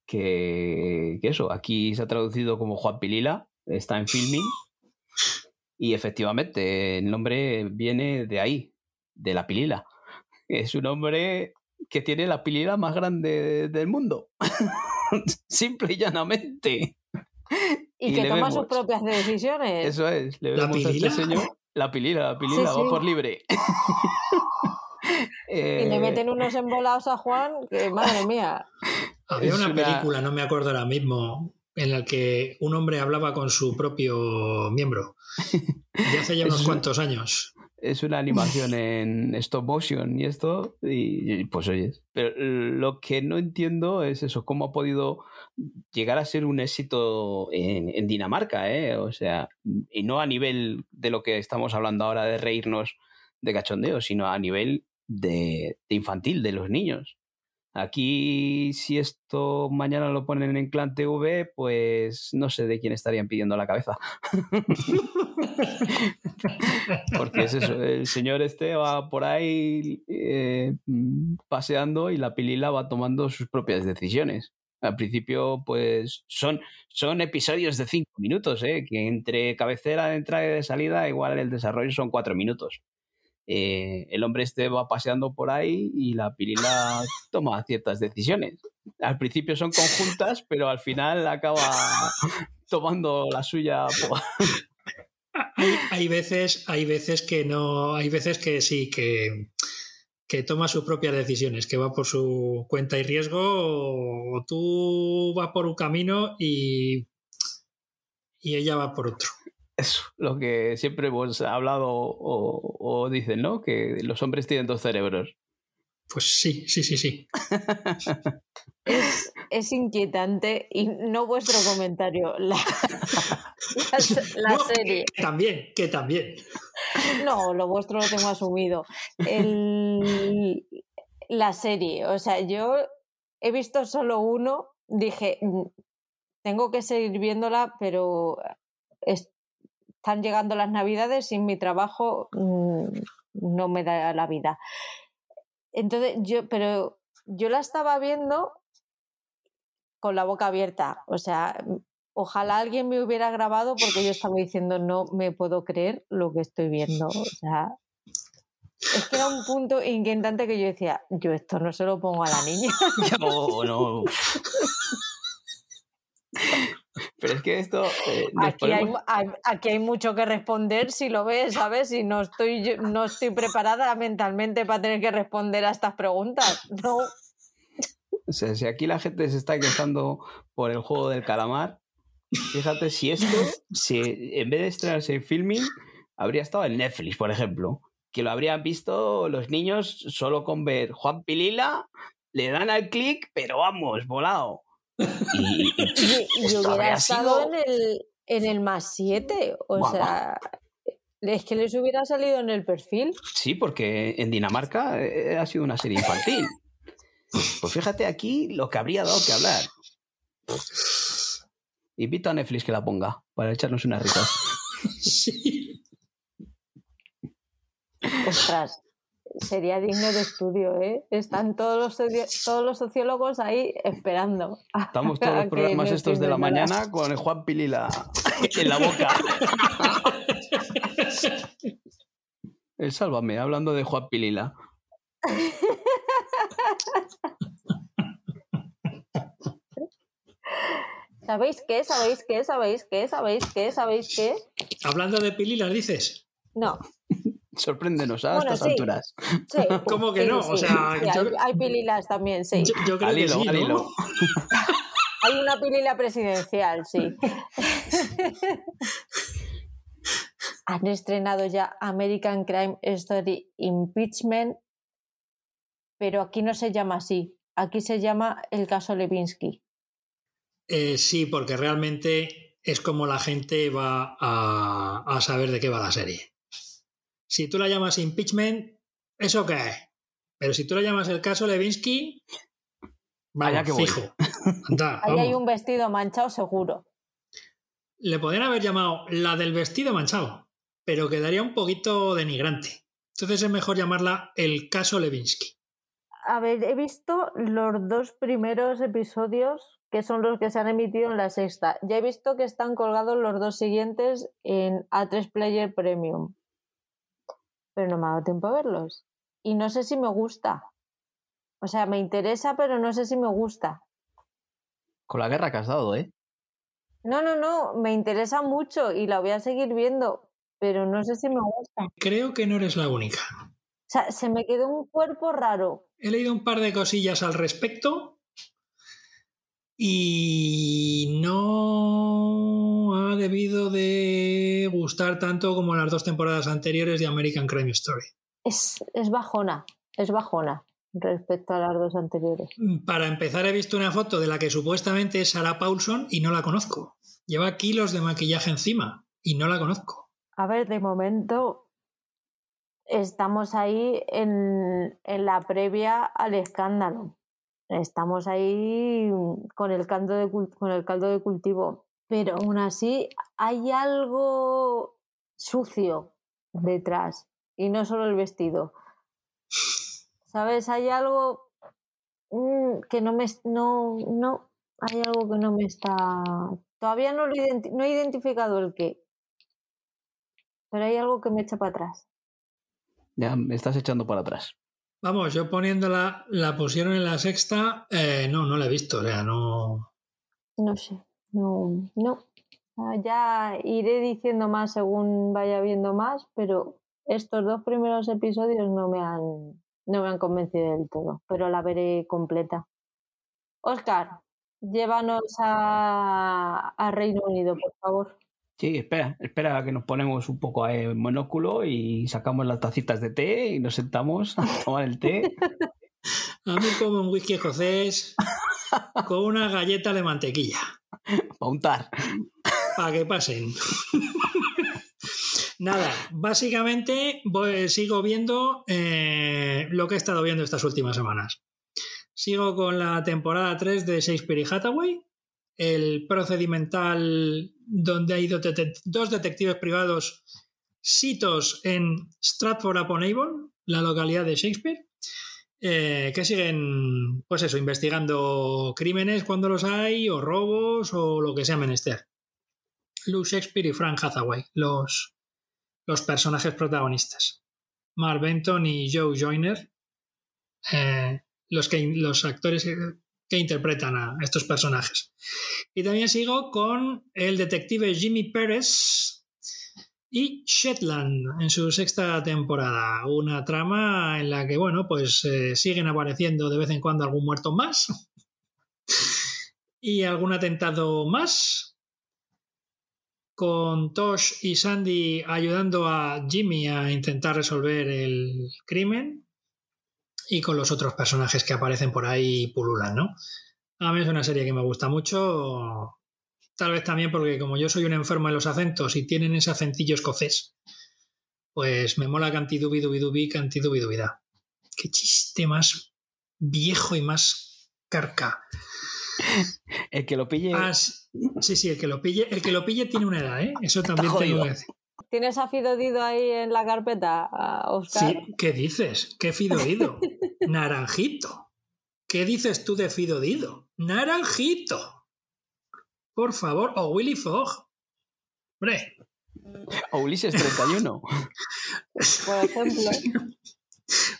Que, que, eso, aquí se ha traducido como Juan Pilila, está en filming y efectivamente, el nombre viene de ahí, de la pilila. Es un hombre que tiene la pilila más grande del mundo. Simple y llanamente. Y, que toma sus propias decisiones. Eso es, le vemos ¿La a este señor. La pilila, la pilila, va por libre. y le meten unos embolados a Juan, que madre mía. Había una, película, no me acuerdo ahora mismo, en la que un hombre hablaba con su propio miembro. Ya hace ya unos cuantos años. Es una animación en stop motion y esto, y, pues oyes. Pero lo que no entiendo es eso, cómo ha podido llegar a ser un éxito en, Dinamarca, ¿eh? O sea, y no a nivel de lo que estamos hablando ahora de reírnos de cachondeo, sino a nivel de infantil, de los niños. Aquí, si esto mañana lo ponen en Clan TV, pues no sé de quién estarían pidiendo la cabeza. Porque es eso, el señor este va por ahí eh, paseando y la pilila va tomando sus propias decisiones. Al principio, pues son, son episodios de cinco minutos, ¿eh? que entre cabecera, de entrada y de salida, igual el desarrollo son cuatro minutos. Eh, el hombre este va paseando por ahí y la pirila toma ciertas decisiones. Al principio son conjuntas, pero al final acaba tomando la suya. Hay, veces, hay veces que no, hay veces que sí, que, que toma sus propias decisiones, que va por su cuenta y riesgo, o, tú vas por un camino y, y ella va por otro eso, lo que siempre hemos hablado o, dicen, ¿no? Que los hombres tienen dos cerebros. Pues sí, sí, sí, sí. es, inquietante y no vuestro comentario, la, serie. también, que también. No, lo vuestro lo tengo asumido. la serie, o sea, yo he visto solo uno, dije, mm, tengo que seguir viéndola, pero están llegando las navidades y mi trabajo mm, no me da la vida. Entonces, yo, pero yo la estaba viendo con la boca abierta. O sea, ojalá alguien me hubiera grabado porque yo estaba diciendo, no me puedo creer lo que estoy viendo. O sea, es que era un punto inquietante que yo decía, yo esto no se lo pongo a la niña. No, no. Pero es que esto. Eh, aquí, hay, aquí, hay, mucho que responder si lo ves, ¿sabes? Y no estoy, no estoy preparada mentalmente para tener que responder a estas preguntas. No. O sea, si aquí la gente se está quejando por el juego del calamar, fíjate si esto, si en vez de estrenarse en filming, habría estado en Netflix, por ejemplo. Que lo habrían visto los niños solo con ver Juan Pilila, le dan al clic, pero vamos, volado. Y, hubiera estado en, el, en el más 7. O sea, es que les hubiera salido en el perfil. Sí, porque en Dinamarca eh, ha sido una serie infantil. Pues fíjate aquí lo que habría dado que hablar. Invito a Netflix que la ponga para echarnos unas risas. Sí. Ostras, sería digno de estudio, ¿eh? Están todos los, todos los sociólogos ahí esperando. Estamos todos los programas estos de la mañana con el Juan Pilila en la boca. el sálvame, hablando de Juan Pilila. ¿Sabéis qué? ¿Sabéis qué? ¿Sabéis qué? ¿Sabéis qué? ¿Sabéis qué? Hablando de pililas, dices. No. Sorpréndenos a estas alturas. Sí, ¿Cómo que no? O sea, hay, pililas también, sí. Yo, creo que sí, ¿no? hay una pilila presidencial, sí. Han estrenado ya American Crime Story Impeachment, pero aquí no se llama así. Aquí se llama el caso Levinsky. Eh, sí, porque realmente es como la gente va a saber de qué va la serie. Si tú la llamas impeachment, ¿eso qué es? Pero si tú la llamas el caso Levinsky, vaya que fijo. Ahí hay un vestido manchado seguro. Le podrían haber llamado la del vestido manchado, pero quedaría un poquito denigrante. Entonces es mejor llamarla el caso Levinsky. A ver, he visto los dos primeros episodios que son los que se han emitido en la sexta. Ya he visto que están colgados los dos siguientes en A3 Player Premium pero no me ha dado tiempo a verlos. Y no sé si me gusta. O sea, me interesa, pero no sé si me gusta. Con la guerra que has dado, ¿eh? No, no, no, me interesa mucho y la voy a seguir viendo, pero no sé si me gusta. Creo que no eres la única. O sea, se me quedó un cuerpo raro. He leído un par de cosillas al respecto y no ha debido de gustar tanto como las dos temporadas anteriores de American Crime Story. Es, es bajona, es bajona respecto a las dos anteriores. Para empezar, he visto una foto de la que supuestamente es Sarah Paulson y no la conozco. Lleva kilos de maquillaje encima y no la conozco. A ver, de momento estamos ahí en, en la previa al escándalo estamos ahí con el caldo de, con el caldo de cultivo. Pero aún así hay algo sucio detrás y no solo el vestido. ¿Sabes? Hay algo mm, que no me... No, no, hay algo que no me está... Todavía no, lo no he identificado el qué. Pero hay algo que me echa para atrás. Ya, me estás echando para atrás. Vamos, yo poniéndola, la pusieron en la sexta, eh, no, no la he visto, o sea, no. No sé, no, no. Ah, ya iré diciendo más según vaya viendo más, pero estos dos primeros episodios no me han, no me han convencido del todo, pero la veré completa. Oscar, llévanos a, a Reino Unido, por favor. Sí, espera, espera que nos ponemos un poco a monóculo y sacamos las tacitas de té y nos sentamos a tomar el té. A mí como un whisky escocés con una galleta de mantequilla. Para untar. Para que pasen. Nada, básicamente sigo viendo eh, lo que he estado viendo estas últimas semanas. Sigo con la temporada 3 de Shakespeare y Hathaway, el procedimental donde hay dos detectives privados Sitos en Stratford upon Avon, la localidad de Shakespeare, eh, que siguen, pues eso, investigando crímenes cuando los hay, o robos, o lo que sea menester. Luke Shakespeare y Frank Hathaway, los, los personajes protagonistas. Mark Benton y Joe Joyner, eh, los, que, los actores que interpretan a estos personajes. Y también sigo con el detective Jimmy Pérez y Shetland en su sexta temporada. Una trama en la que, bueno, pues eh, siguen apareciendo de vez en cuando algún muerto más y algún atentado más. Con Tosh y Sandy ayudando a Jimmy a intentar resolver el crimen y con los otros personajes que aparecen por ahí pululan, ¿no? A mí es una serie que me gusta mucho, tal vez también porque como yo soy un enfermo de los acentos y tienen ese acentillo escocés, pues me mola cantidubi dubi dubi cantidubi dubida. Qué chiste más viejo y más carca. El que lo pille. Ah, sí, sí, el que lo pille, el que lo pille tiene una edad, ¿eh? Eso también tengo que decir. ¿Tienes a Fido Dido ahí en la carpeta, Oscar? Sí, ¿qué dices? ¿Qué Fido Dido? Naranjito. ¿Qué dices tú de Fido Dido? Naranjito. Por favor, o Willy Fogg. Hombre. O Ulises 31. Por ejemplo.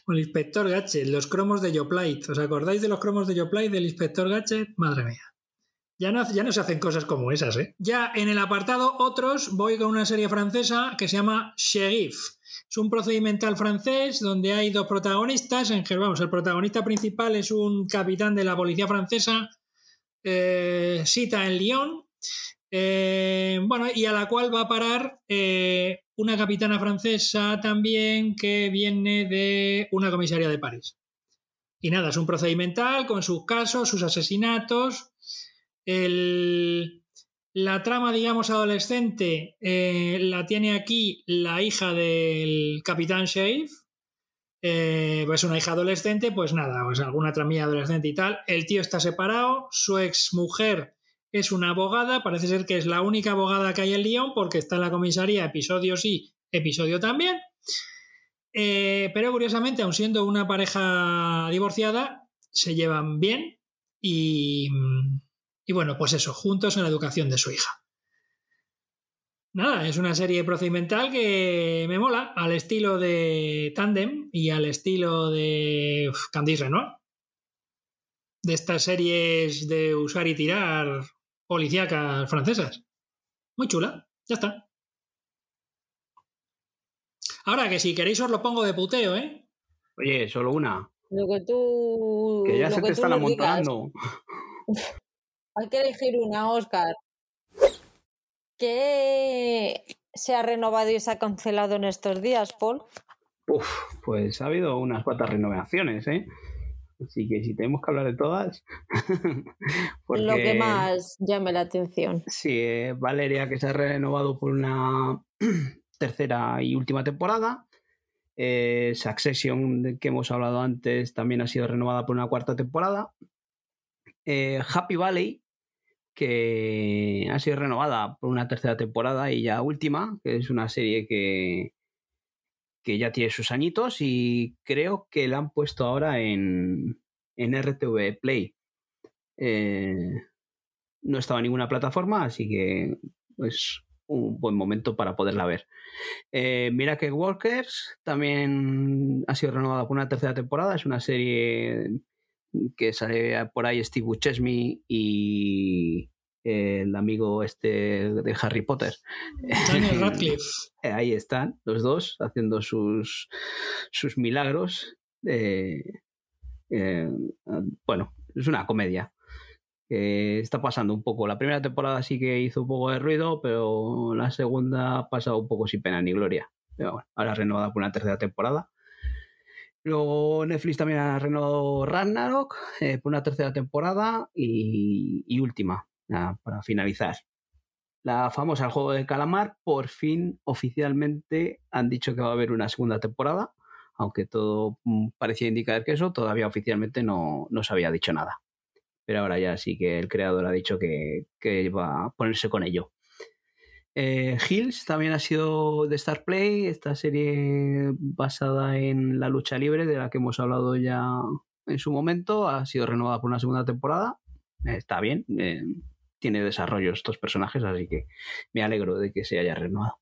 O el inspector Gadget, los cromos de Yoplait. ¿Os acordáis de los cromos de Yoplait del inspector Gadget? Madre mía. Ya no, ya no se hacen cosas como esas, ¿eh? Ya en el apartado otros voy con una serie francesa que se llama Sheriff. Es un procedimental francés donde hay dos protagonistas. En vamos, el protagonista principal es un capitán de la policía francesa, eh, cita en Lyon, eh, bueno, y a la cual va a parar eh, una capitana francesa también que viene de una comisaría de París. Y nada, es un procedimental con sus casos, sus asesinatos la trama, digamos, adolescente eh, la tiene aquí la hija del capitán Shave. Eh, pues una hija adolescente, pues nada, pues alguna tramilla adolescente y tal. El tío está separado, su ex mujer es una abogada, parece ser que es la única abogada que hay en Lyon porque está en la comisaría, episodio sí, episodio también. Eh, pero curiosamente, aun siendo una pareja divorciada, se llevan bien y, y bueno, pues eso, juntos en la educación de su hija. Nada, es una serie procedimental que me mola, al estilo de Tandem y al estilo de Candice Renoir. De estas series de usar y tirar policíacas francesas. Muy chula, ya está. Ahora que si queréis os lo pongo de puteo, ¿eh? Oye, solo una. Lo que tú. Que ya se te están amontando. Hay que elegir una, Oscar. ¿Qué se ha renovado y se ha cancelado en estos días, Paul? Uf, pues ha habido unas cuantas renovaciones, ¿eh? Así que si tenemos que hablar de todas. Lo que más llame la atención. Sí, eh, Valeria, que se ha renovado por una tercera y última temporada. Eh, Succession, de que hemos hablado antes, también ha sido renovada por una cuarta temporada. Eh, Happy Valley, que ha sido renovada por una tercera temporada y ya última, que es una serie que, que ya tiene sus añitos y creo que la han puesto ahora en, en RTV Play. Eh, no estaba en ninguna plataforma, así que es un buen momento para poderla ver. Eh, Miracle Workers también ha sido renovada por una tercera temporada, es una serie que sale por ahí Steve Buscemi y el amigo este de Harry Potter. Daniel Radcliffe. ahí están los dos haciendo sus, sus milagros. Eh, bueno, es una comedia. está pasando un poco. La primera temporada sí que hizo un poco de ruido, pero la segunda ha pasado un poco sin pena ni gloria. Pero bueno, ahora renovada por una tercera temporada. Luego Netflix también ha renovado Ragnarok eh, por una tercera temporada y, última, para finalizar. La famosa El Juego de Calamar, por fin oficialmente han dicho que va a haber una segunda temporada, aunque todo mm, parecía indicar que eso, todavía oficialmente no, no se había dicho nada. Pero ahora ya sí que el creador ha dicho que, que va a ponerse con ello. Eh, Hills también ha sido de Star Play, esta serie basada en la lucha libre de la que hemos hablado ya en su momento, ha sido renovada por una segunda temporada. está bien, eh, tiene desarrollo estos personajes, así que me alegro de que se haya renovado.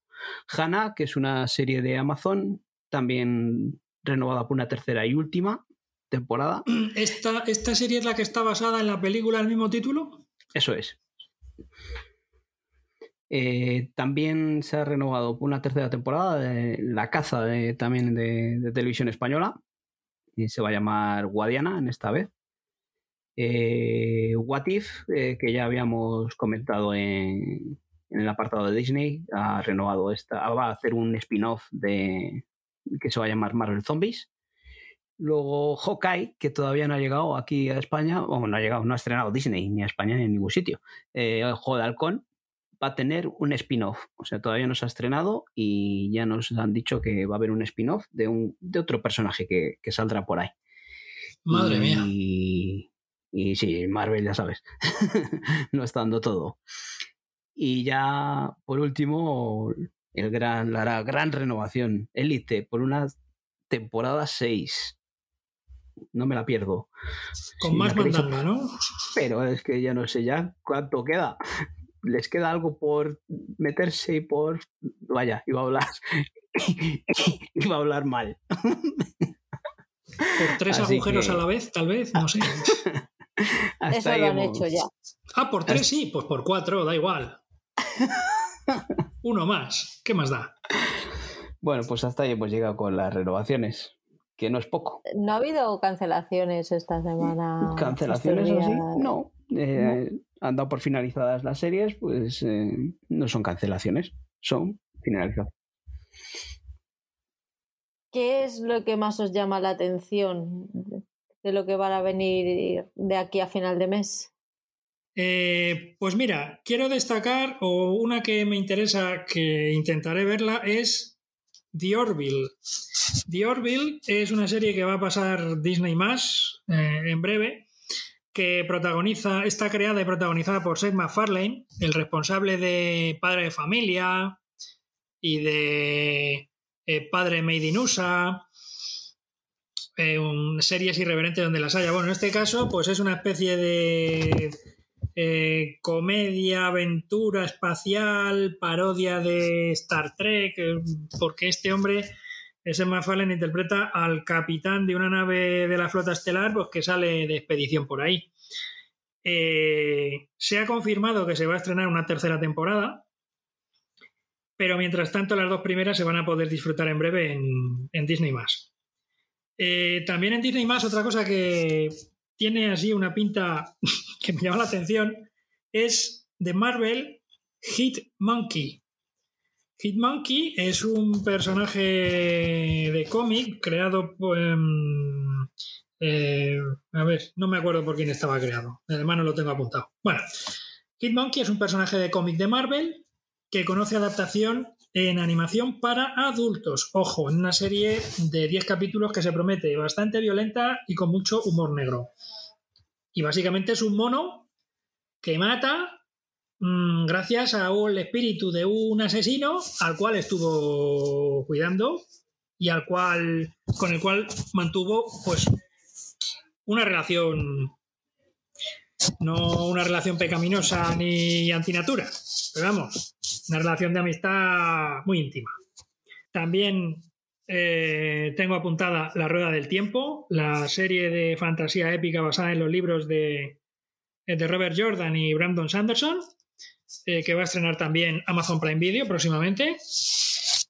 Hannah, que es una serie de Amazon, también renovada por una tercera y última temporada. ¿Esta, ¿Esta serie es la que está basada en la película del mismo título? Eso es. Eh, también se ha renovado una tercera temporada de La Caza de, también de, televisión española. Y se va a llamar Guadiana en esta vez. Eh, What If, eh, que ya habíamos comentado en, el apartado de Disney, ha renovado esta. Va a hacer un spin-off de que se va a llamar Marvel Zombies. Luego Hawkeye, que todavía no ha llegado aquí a España, o no ha llegado, no ha estrenado Disney ni a España ni en ningún sitio. de Halcón va a tener un spin-off. O sea, todavía no se ha estrenado y ya nos han dicho que va a haber un spin-off de, un, de otro personaje que, saldrá por ahí. Madre mía. Y sí, Marvel, ya sabes, no está dando todo. Y ya, por último, el gran, la gran renovación. Elite, por una temporada 6. No me la pierdo. Con más mandanga, ¿no? Pero es que ya no sé ya cuánto queda les queda algo por meterse y por. Vaya, iba a hablar. iba a hablar mal. Por tres agujeros a la vez, tal vez, no sé. Eso lo han hecho ya. Ah, por tres sí, pues por cuatro, da igual. Uno más, ¿qué más da? Bueno, pues hasta ahí hemos llegado con las renovaciones, que no es poco. ¿No ha habido cancelaciones esta semana? ¿Cancelaciones o sí? No. Eh, han dado por finalizadas las series, pues eh, no son cancelaciones, son finalizaciones. ¿Qué es lo que más os llama la atención de lo que van a venir de aquí a final de mes? Eh, pues mira, quiero destacar, o una que me interesa, que intentaré verla, es The Orville. The Orville es una serie que va a pasar Disney más eh, en breve que protagoniza, está creada y protagonizada por Seth MacFarlane, el responsable de Padre de Familia y de eh, Padre Made in USA, eh, series irreverentes donde las haya. Bueno, en este caso, pues es una especie de eh, comedia, aventura espacial, parodia de Star Trek, porque este hombre ese McFarlane interpreta al capitán de una nave de la flota estelar pues, que sale de expedición por ahí. Eh, se ha confirmado que se va a estrenar una tercera temporada, pero mientras tanto las dos primeras se van a poder disfrutar en breve en, Disney eh, también en Disney otra cosa que tiene así una pinta que me llama la atención es de Marvel Hit Monkey. Hitmonkey es un personaje de cómic creado por... Em, eh, a ver, no me acuerdo por quién estaba creado. Además no lo tengo apuntado. Bueno, Hitmonkey es un personaje de cómic de Marvel que conoce adaptación en animación para adultos. Ojo, en una serie de 10 capítulos que se promete bastante violenta y con mucho humor negro. Y básicamente es un mono que mata Mm, gracias al espíritu de un asesino al cual estuvo cuidando y al cual con el cual mantuvo pues una relación no una relación pecaminosa ni antinatura, pero vamos, una relación de amistad muy íntima. También eh, tengo apuntada La Rueda del Tiempo, la serie de fantasía épica basada en los libros de, de Robert Jordan y Brandon Sanderson, eh, que va a estrenar también Amazon Prime Video próximamente.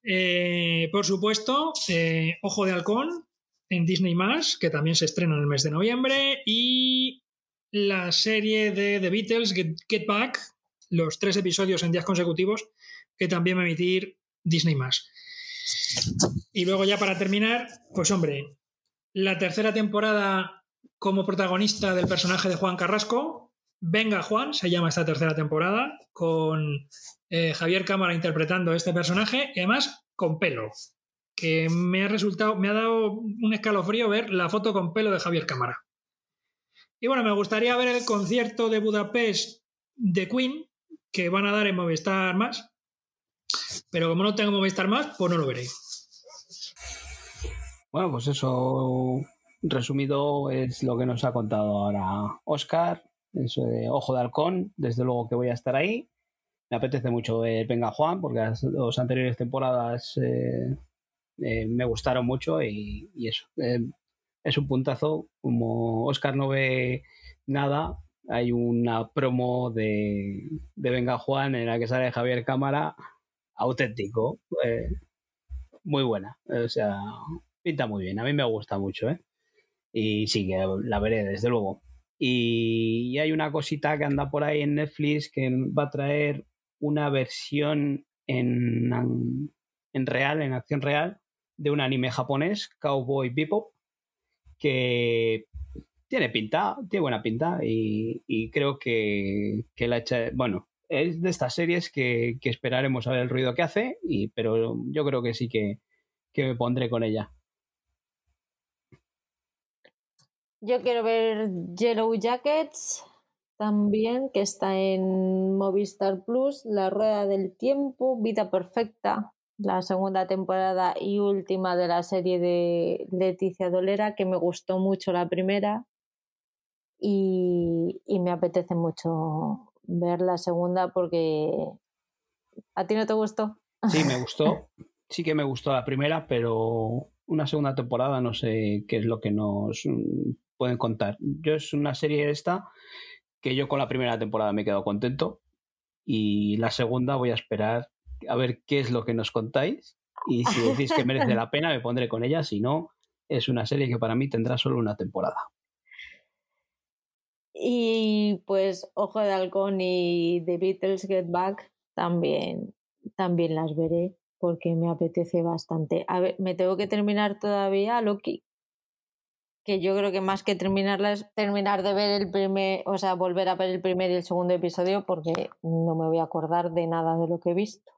Eh, por supuesto, eh, Ojo de Halcón en Disney que también se estrena en el mes de noviembre. Y la serie de The Beatles, Get, Back, los tres episodios en días consecutivos, que también va a emitir Disney Y luego ya para terminar, pues hombre, la tercera temporada como protagonista del personaje de Juan Carrasco, Venga Juan, se llama esta tercera temporada, con eh, Javier Cámara interpretando este personaje y además con pelo, que me ha resultado, me ha dado un escalofrío ver la foto con pelo de Javier Cámara. Y bueno, me gustaría ver el concierto de Budapest de Queen que van a dar en Movistar más, Pero como no tengo Movistar más, pues no lo veré. Bueno, pues eso resumido es lo que nos ha contado ahora Oscar. Eso de Ojo de Halcón, desde luego que voy a estar ahí. Me apetece mucho Venga Juan, porque las dos anteriores temporadas eh, eh, me gustaron mucho y, eso. Eh, es un puntazo. Como Oscar no ve nada, hay una promo de, de Venga Juan en la que sale Javier Cámara, auténtico. muy buena. O sea, pinta muy bien. A mí me gusta mucho, ¿eh? Y sí, que la veré, desde luego. Y hay una cosita que anda por ahí en Netflix que va a traer una versión en, en real, en acción real, de un anime japonés, Cowboy Bebop, que tiene pinta, tiene buena pinta y, creo que, que la hecha, bueno, es de estas series que, esperaremos a ver el ruido que hace, y, pero yo creo que sí que, que me pondré con ella. Yo quiero ver Yellow Jackets también, que está en Movistar Plus, La Rueda del Tiempo, Vida Perfecta, la segunda temporada y última de la serie de Leticia Dolera, que me gustó mucho la primera y, y me apetece mucho ver la segunda porque ¿a ti no te gustó? Sí, me gustó. Sí que me gustó la primera, pero una segunda temporada no sé qué es lo que nos pueden contar. Yo es una serie esta que yo con la primera temporada me he quedado contento y la segunda voy a esperar a ver qué es lo que nos contáis y si decís que merece la pena me pondré con ella, si no es una serie que para mí tendrá solo una temporada. Y pues Ojo de Halcón y The Beatles Get Back también, también las veré porque me apetece bastante. A ver, me tengo que terminar todavía Loki, que yo creo que más que terminarla es terminar de ver el primer, o sea, volver a ver el primer y el segundo episodio porque no me voy a acordar de nada de lo que he visto.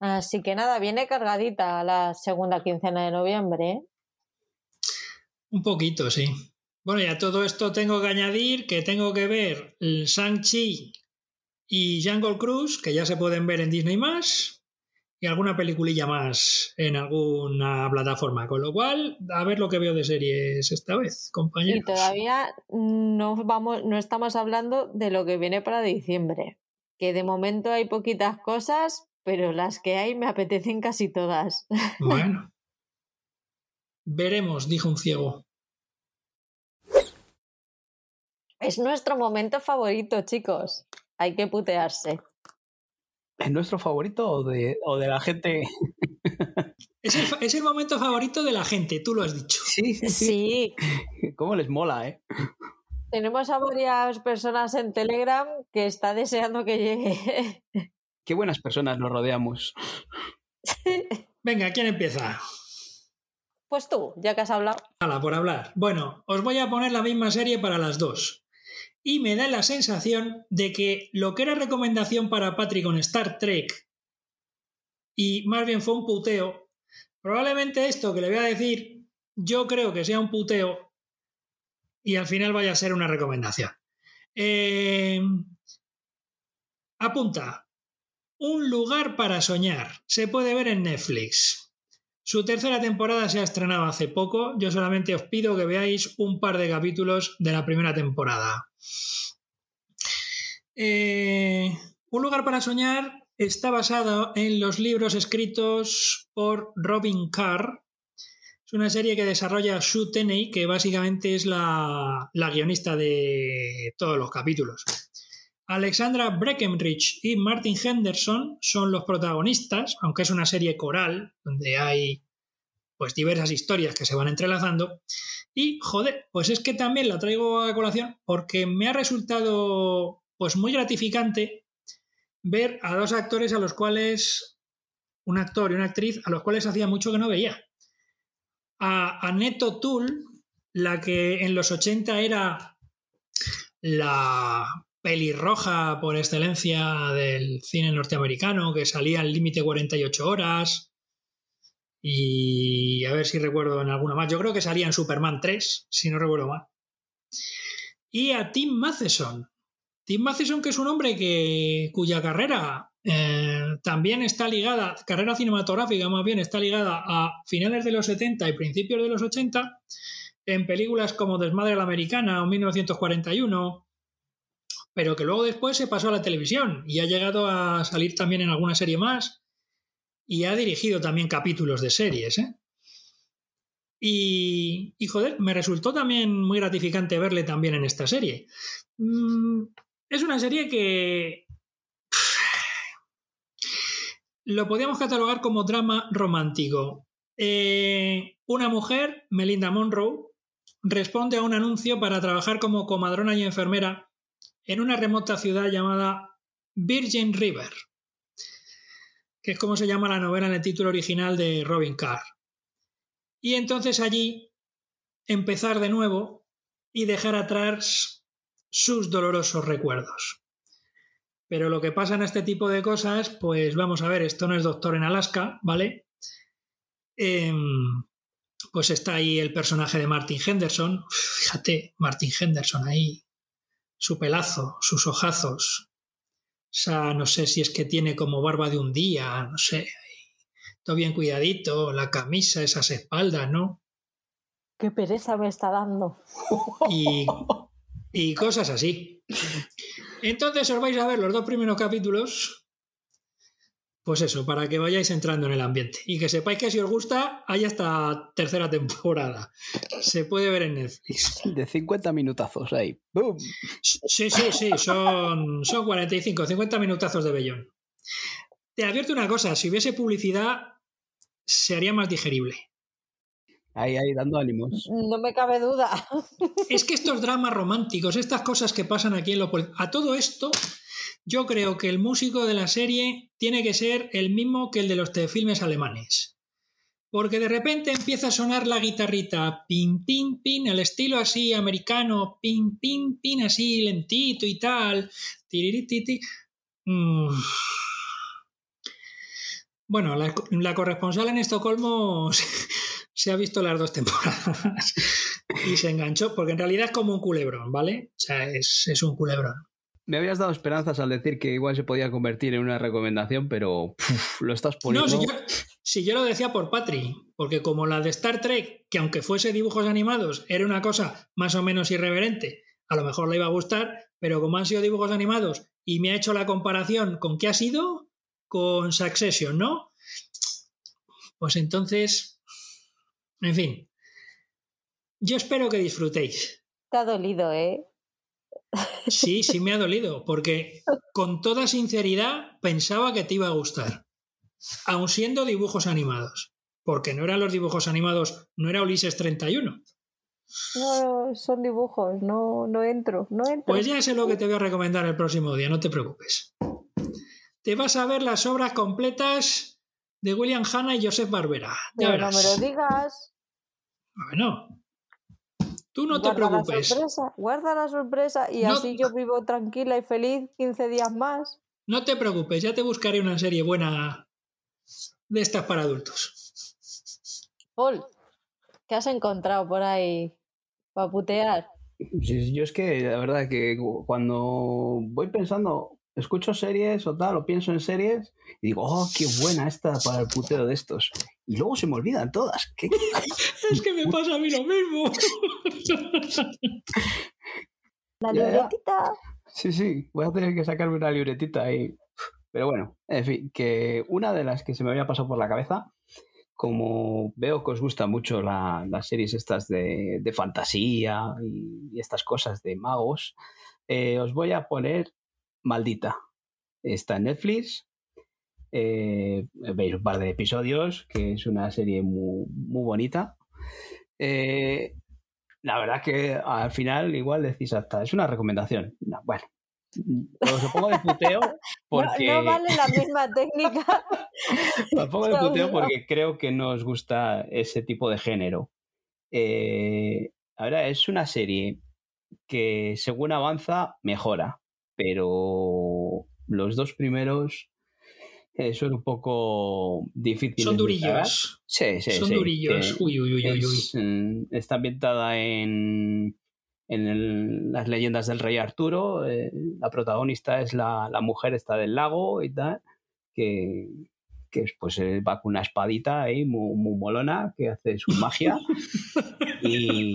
Así que nada, viene cargadita la segunda quincena de noviembre. ¿eh? Un poquito, sí. Bueno, y a todo esto tengo que añadir que tengo que ver Shang-Chi y Jungle Cruise, que ya se pueden ver en Disney y alguna peliculilla más en alguna plataforma. Con lo cual, a ver lo que veo de series esta vez, compañeros. Y todavía no, vamos, no estamos hablando de lo que viene para diciembre. Que de momento hay poquitas cosas, pero las que hay me apetecen casi todas. Bueno. Veremos, dijo un ciego. Es nuestro momento favorito, chicos. Hay que putearse. ¿Es nuestro favorito o de, la gente? Es el, momento favorito de la gente, tú lo has dicho. Sí, sí, sí. ¿Cómo les mola, eh? Tenemos a varias personas en Telegram que está deseando que llegue. Qué buenas personas nos rodeamos. Venga, ¿quién empieza? Pues tú, ya que has hablado. Hala, por hablar. Bueno, os voy a poner la misma serie para las dos y me da la sensación de que lo que era recomendación para Patrick con Star Trek y más bien fue un puteo, probablemente esto que le voy a decir yo creo que sea un puteo y al final vaya a ser una recomendación. Eh, apunta, un lugar para soñar. Se puede ver en Netflix. Su tercera temporada se ha estrenado hace poco. Yo solamente os pido que veáis un par de capítulos de la primera temporada. Eh, un lugar para soñar está basado en los libros escritos por Robin Carr. Es una serie que desarrolla Sue Tenney, que básicamente es la, la guionista de todos los capítulos. Alexandra Breckenridge y Martin Henderson son los protagonistas, aunque es una serie coral donde hay pues diversas historias que se van entrelazando. Y joder, pues es que también la traigo a colación porque me ha resultado pues muy gratificante ver a dos actores a los cuales un actor y una actriz a los cuales hacía mucho que no veía. A Annette O'Toole, la que en los 80 era la pelirroja por excelencia del cine norteamericano, que salía al límite 48 horas. Y a ver si recuerdo en alguna más. Yo creo que salía en Superman 3, si no recuerdo mal. Y a Tim Matheson. Tim Matheson, que es un hombre que, cuya carrera eh, también está ligada, carrera cinematográfica más bien, está ligada a finales de los 70 y principios de los 80, en películas como Desmadre a la Americana o 1941, pero que luego después se pasó a la televisión y ha llegado a salir también en alguna serie más y ha dirigido también capítulos de series. ¿eh? Y, y, joder, me resultó también muy gratificante verle también en esta serie. Mm, es una serie que lo podríamos catalogar como drama romántico. Eh, una mujer, Melinda Monroe, responde a un anuncio para trabajar como comadrona y enfermera en una remota ciudad llamada Virgin River, que es como se llama la novela en el título original de Robin Carr. Y entonces allí empezar de nuevo y dejar atrás sus dolorosos recuerdos. Pero lo que pasa en este tipo de cosas, pues vamos a ver, esto no es Doctor en Alaska, ¿vale? Eh, pues está ahí el personaje de Martin Henderson. Fíjate, Martin Henderson ahí, su pelazo, sus ojazos. O sea, no sé si es que tiene como barba de un día, no sé. Todo bien cuidadito, la camisa, esas espaldas, ¿no? Qué pereza me está dando. Y, y cosas así. Entonces os vais a ver los dos primeros capítulos pues eso, para que vayáis entrando en el ambiente y que sepáis que si os gusta, hay hasta tercera temporada. Se puede ver en Netflix. De 50 minutazos ahí. ¡Bum! Sí, sí, sí, son, son 45, 50 minutazos de bellón. Te advierto una cosa, si hubiese publicidad, se haría más digerible. Ahí, ahí, dando ánimos. No me cabe duda. Es que estos dramas románticos, estas cosas que pasan aquí en lo... A todo esto yo creo que el músico de la serie tiene que ser el mismo que el de los telefilmes alemanes. Porque de repente empieza a sonar la guitarrita pin, pin, pin, al estilo así americano, pin, pin, pin, así lentito y tal. Mm. Bueno, la, corresponsal en Estocolmo se ha visto las dos temporadas y se enganchó, porque en realidad es como un culebrón, ¿vale? O sea, es, es un culebrón me habías dado esperanzas al decir que igual se podía convertir en una recomendación, pero lo estás poniendo. No, si yo, lo decía por Patri, porque como la de Star Trek, que aunque fuese dibujos animados, era una cosa más o menos irreverente, a lo mejor le iba a gustar, pero como han sido dibujos animados y me ha hecho la comparación con qué ha sido, con Succession, ¿no? Pues entonces, en fin, yo espero que disfrutéis. Ha dolido, ¿eh? Sí, sí me ha dolido, porque con toda sinceridad pensaba que te iba a gustar, aun siendo dibujos animados, porque no eran los dibujos animados, no era Ulises 31. No, son dibujos, no, no entro, no entro. Pues ya sé lo que te voy a recomendar el próximo día, no te preocupes. Te vas a ver las obras completas de William Hanna y Joseph Barbera. Ya verás. no me lo digas. Bueno, Tú no guarda te preocupes. La sorpresa, guarda la sorpresa y No- así yo vivo tranquila y feliz 15 días más. No te preocupes, ya te buscaré una serie buena de estas para adultos. Paul, ¿qué has encontrado por ahí para putear? Yo es que la verdad que cuando voy pensando, escucho series o tal, o pienso en series, y digo, oh, qué buena esta para el puteo de estos. Y luego se me olvidan todas. ¿Qué? Es que me pasa a mí lo mismo. La libretita. Sí, sí, voy a tener que sacarme una libretita ahí. Pero bueno, en fin, que una de las que se me había pasado por la cabeza, como veo que os gustan mucho la- las series estas de, de fantasía y, y estas cosas de magos, eh, os voy a poner Maldita. Está en Netflix. Eh, veis un par de episodios, que es una serie muy, muy bonita. Eh, la verdad que al final igual decís hasta, es una recomendación. No, bueno, os lo pongo de puteo porque... no vale la misma técnica. Os pongo de puteo porque creo que no os gusta ese tipo de género. Eh, ahora, es una serie que según avanza mejora, pero los dos primeros eh, son un poco difíciles. Son durillos. Sí, sí, Son sí, durillos. Uy, uy, uy, uy, uy. es, mm, está ambientada en, en las leyendas del rey Arturo, eh, la protagonista es la, la, mujer esta del lago y tal, que, que pues eh, va con una espadita ahí muy, muy molona, que hace su magia. y,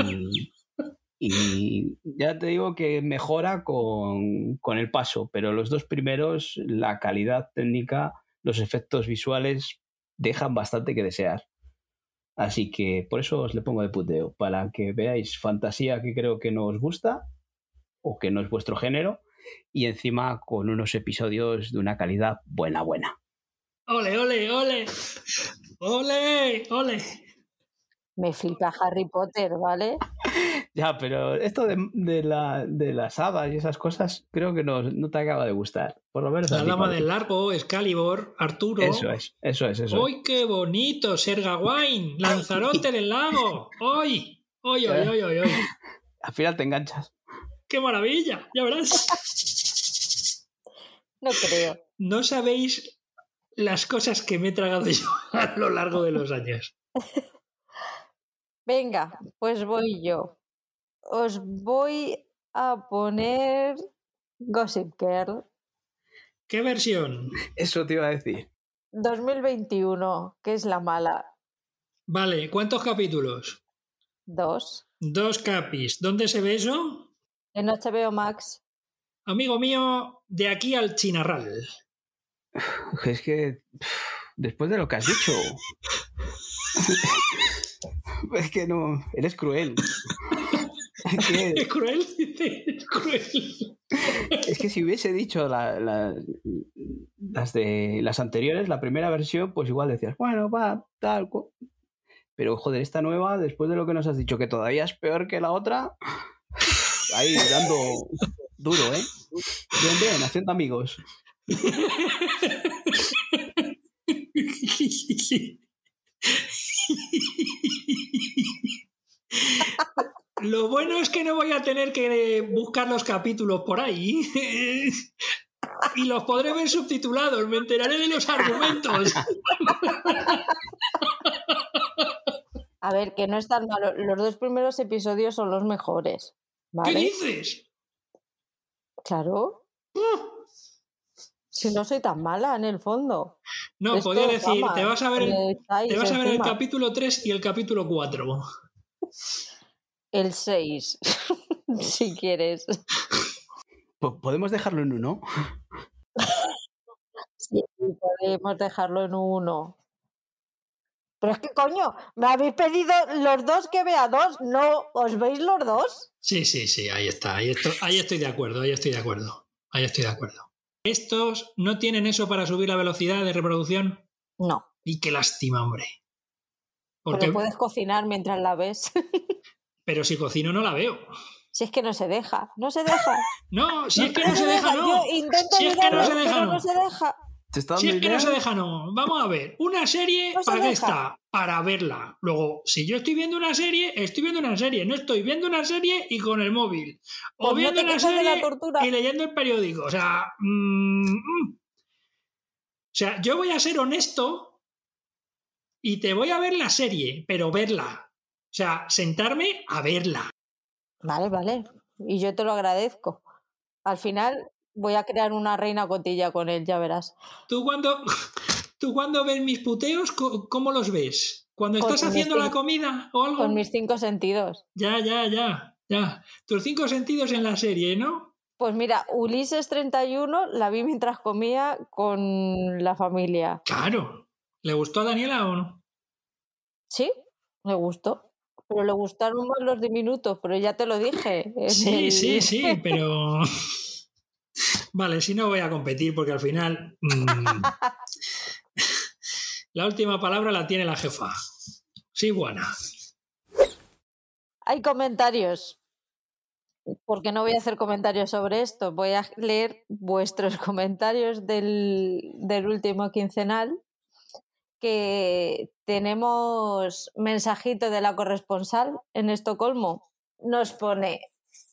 y ya te digo que mejora con, con, el paso, pero los dos primeros, la calidad técnica, los efectos visuales dejan bastante que desear. Así que por eso os le pongo de puteo, para que veáis fantasía que creo que no os gusta o que no es vuestro género y encima con unos episodios de una calidad buena, buena. ¡Ole, ole, ole! ¡Ole, ole! Me flipa Harry Potter, ¿vale? ya, pero esto de, de, la, de las hadas y esas cosas creo que no, no te acaba de gustar. Por lo menos la dama del largo, Excalibur, Arturo. Eso es, eso es, eso. ¡Uy, qué bonito! Serga Wine, Lanzarote en el lago. ¡Uy! ¡Uy, uy, uy, uy! Al final te enganchas. ¡Qué maravilla! Ya verás. No creo. No sabéis las cosas que me he tragado yo a lo largo de los años. Venga, pues voy yo. Os voy a poner Gossip Girl. ¿Qué versión? Eso te iba a decir. 2021, que es la mala. Vale, ¿cuántos capítulos? Dos. Dos capis. ¿Dónde se ve eso? En HBO Max. Amigo mío, de aquí al Chinarral. Es que después de lo que has dicho. es que no, eres cruel. Es, que, ¿Es cruel? Es cruel. Es que si hubiese dicho la, la, las de las anteriores, la primera versión, pues igual decías, bueno, va, tal. Pero joder, esta nueva, después de lo que nos has dicho, que todavía es peor que la otra, ahí dando duro, ¿eh? Bien, bien, haciendo amigos. Lo bueno es que no voy a tener que buscar los capítulos por ahí. y los podré ver subtitulados. Me enteraré de los argumentos. A ver, que no es tan malo. Los dos primeros episodios son los mejores. ¿vale? ¿Qué dices? Claro. Si no soy tan mala en el fondo. No, Esto, podría decir, te vas a ver, el, te vas a ver el capítulo 3 y el capítulo 4. El 6, si quieres. ¿Podemos dejarlo en uno? sí, podemos dejarlo en uno. Pero es que, coño, me habéis pedido los dos que vea dos, ¿no? ¿Os veis los dos? Sí, sí, sí, ahí está. Ahí estoy, ahí estoy de acuerdo, ahí estoy de acuerdo. Ahí estoy de acuerdo. ¿Estos no tienen eso para subir la velocidad de reproducción? No. Y qué lástima, hombre. Porque Pero puedes cocinar mientras la ves. Pero si cocino no la veo. Si es que no se deja, no se deja. No, si es que no, se deja, no. Yo intento si es que no se deja, no. no se deja. Si es que no se deja, no. Vamos a ver, una serie, no ¿para qué está? Para verla. Luego, si yo estoy viendo una serie, estoy viendo una serie. No estoy viendo una serie y con el móvil. O pues viendo no una serie la y leyendo el periódico. O sea, mmm, o sea, yo voy a ser honesto y te voy a ver la serie, pero verla. O sea, sentarme a verla. Vale, vale. Y yo te lo agradezco. Al final, voy a crear una reina cotilla con él, ya verás. ¿Tú cuando, tú cuando ves mis puteos, cómo los ves? ¿Cuando estás con haciendo mis la comida o algo? Con mis cinco sentidos. Ya, ya, ya, ya. Tus cinco sentidos en la serie, ¿no? Pues mira, Ulises 31 la vi mientras comía con la familia. Claro. ¿Le gustó a Daniela o no? Sí, le gustó. Pero le gustaron más los diminutos, pero ya te lo dije. Sí, el... sí, sí, pero... Vale, si no voy a competir porque al final mmm, la última palabra la tiene la jefa. Sí, buena. Hay comentarios. Porque no voy a hacer comentarios sobre esto. Voy a leer vuestros comentarios del, del último quincenal. Que tenemos mensajito de la corresponsal en Estocolmo. Nos pone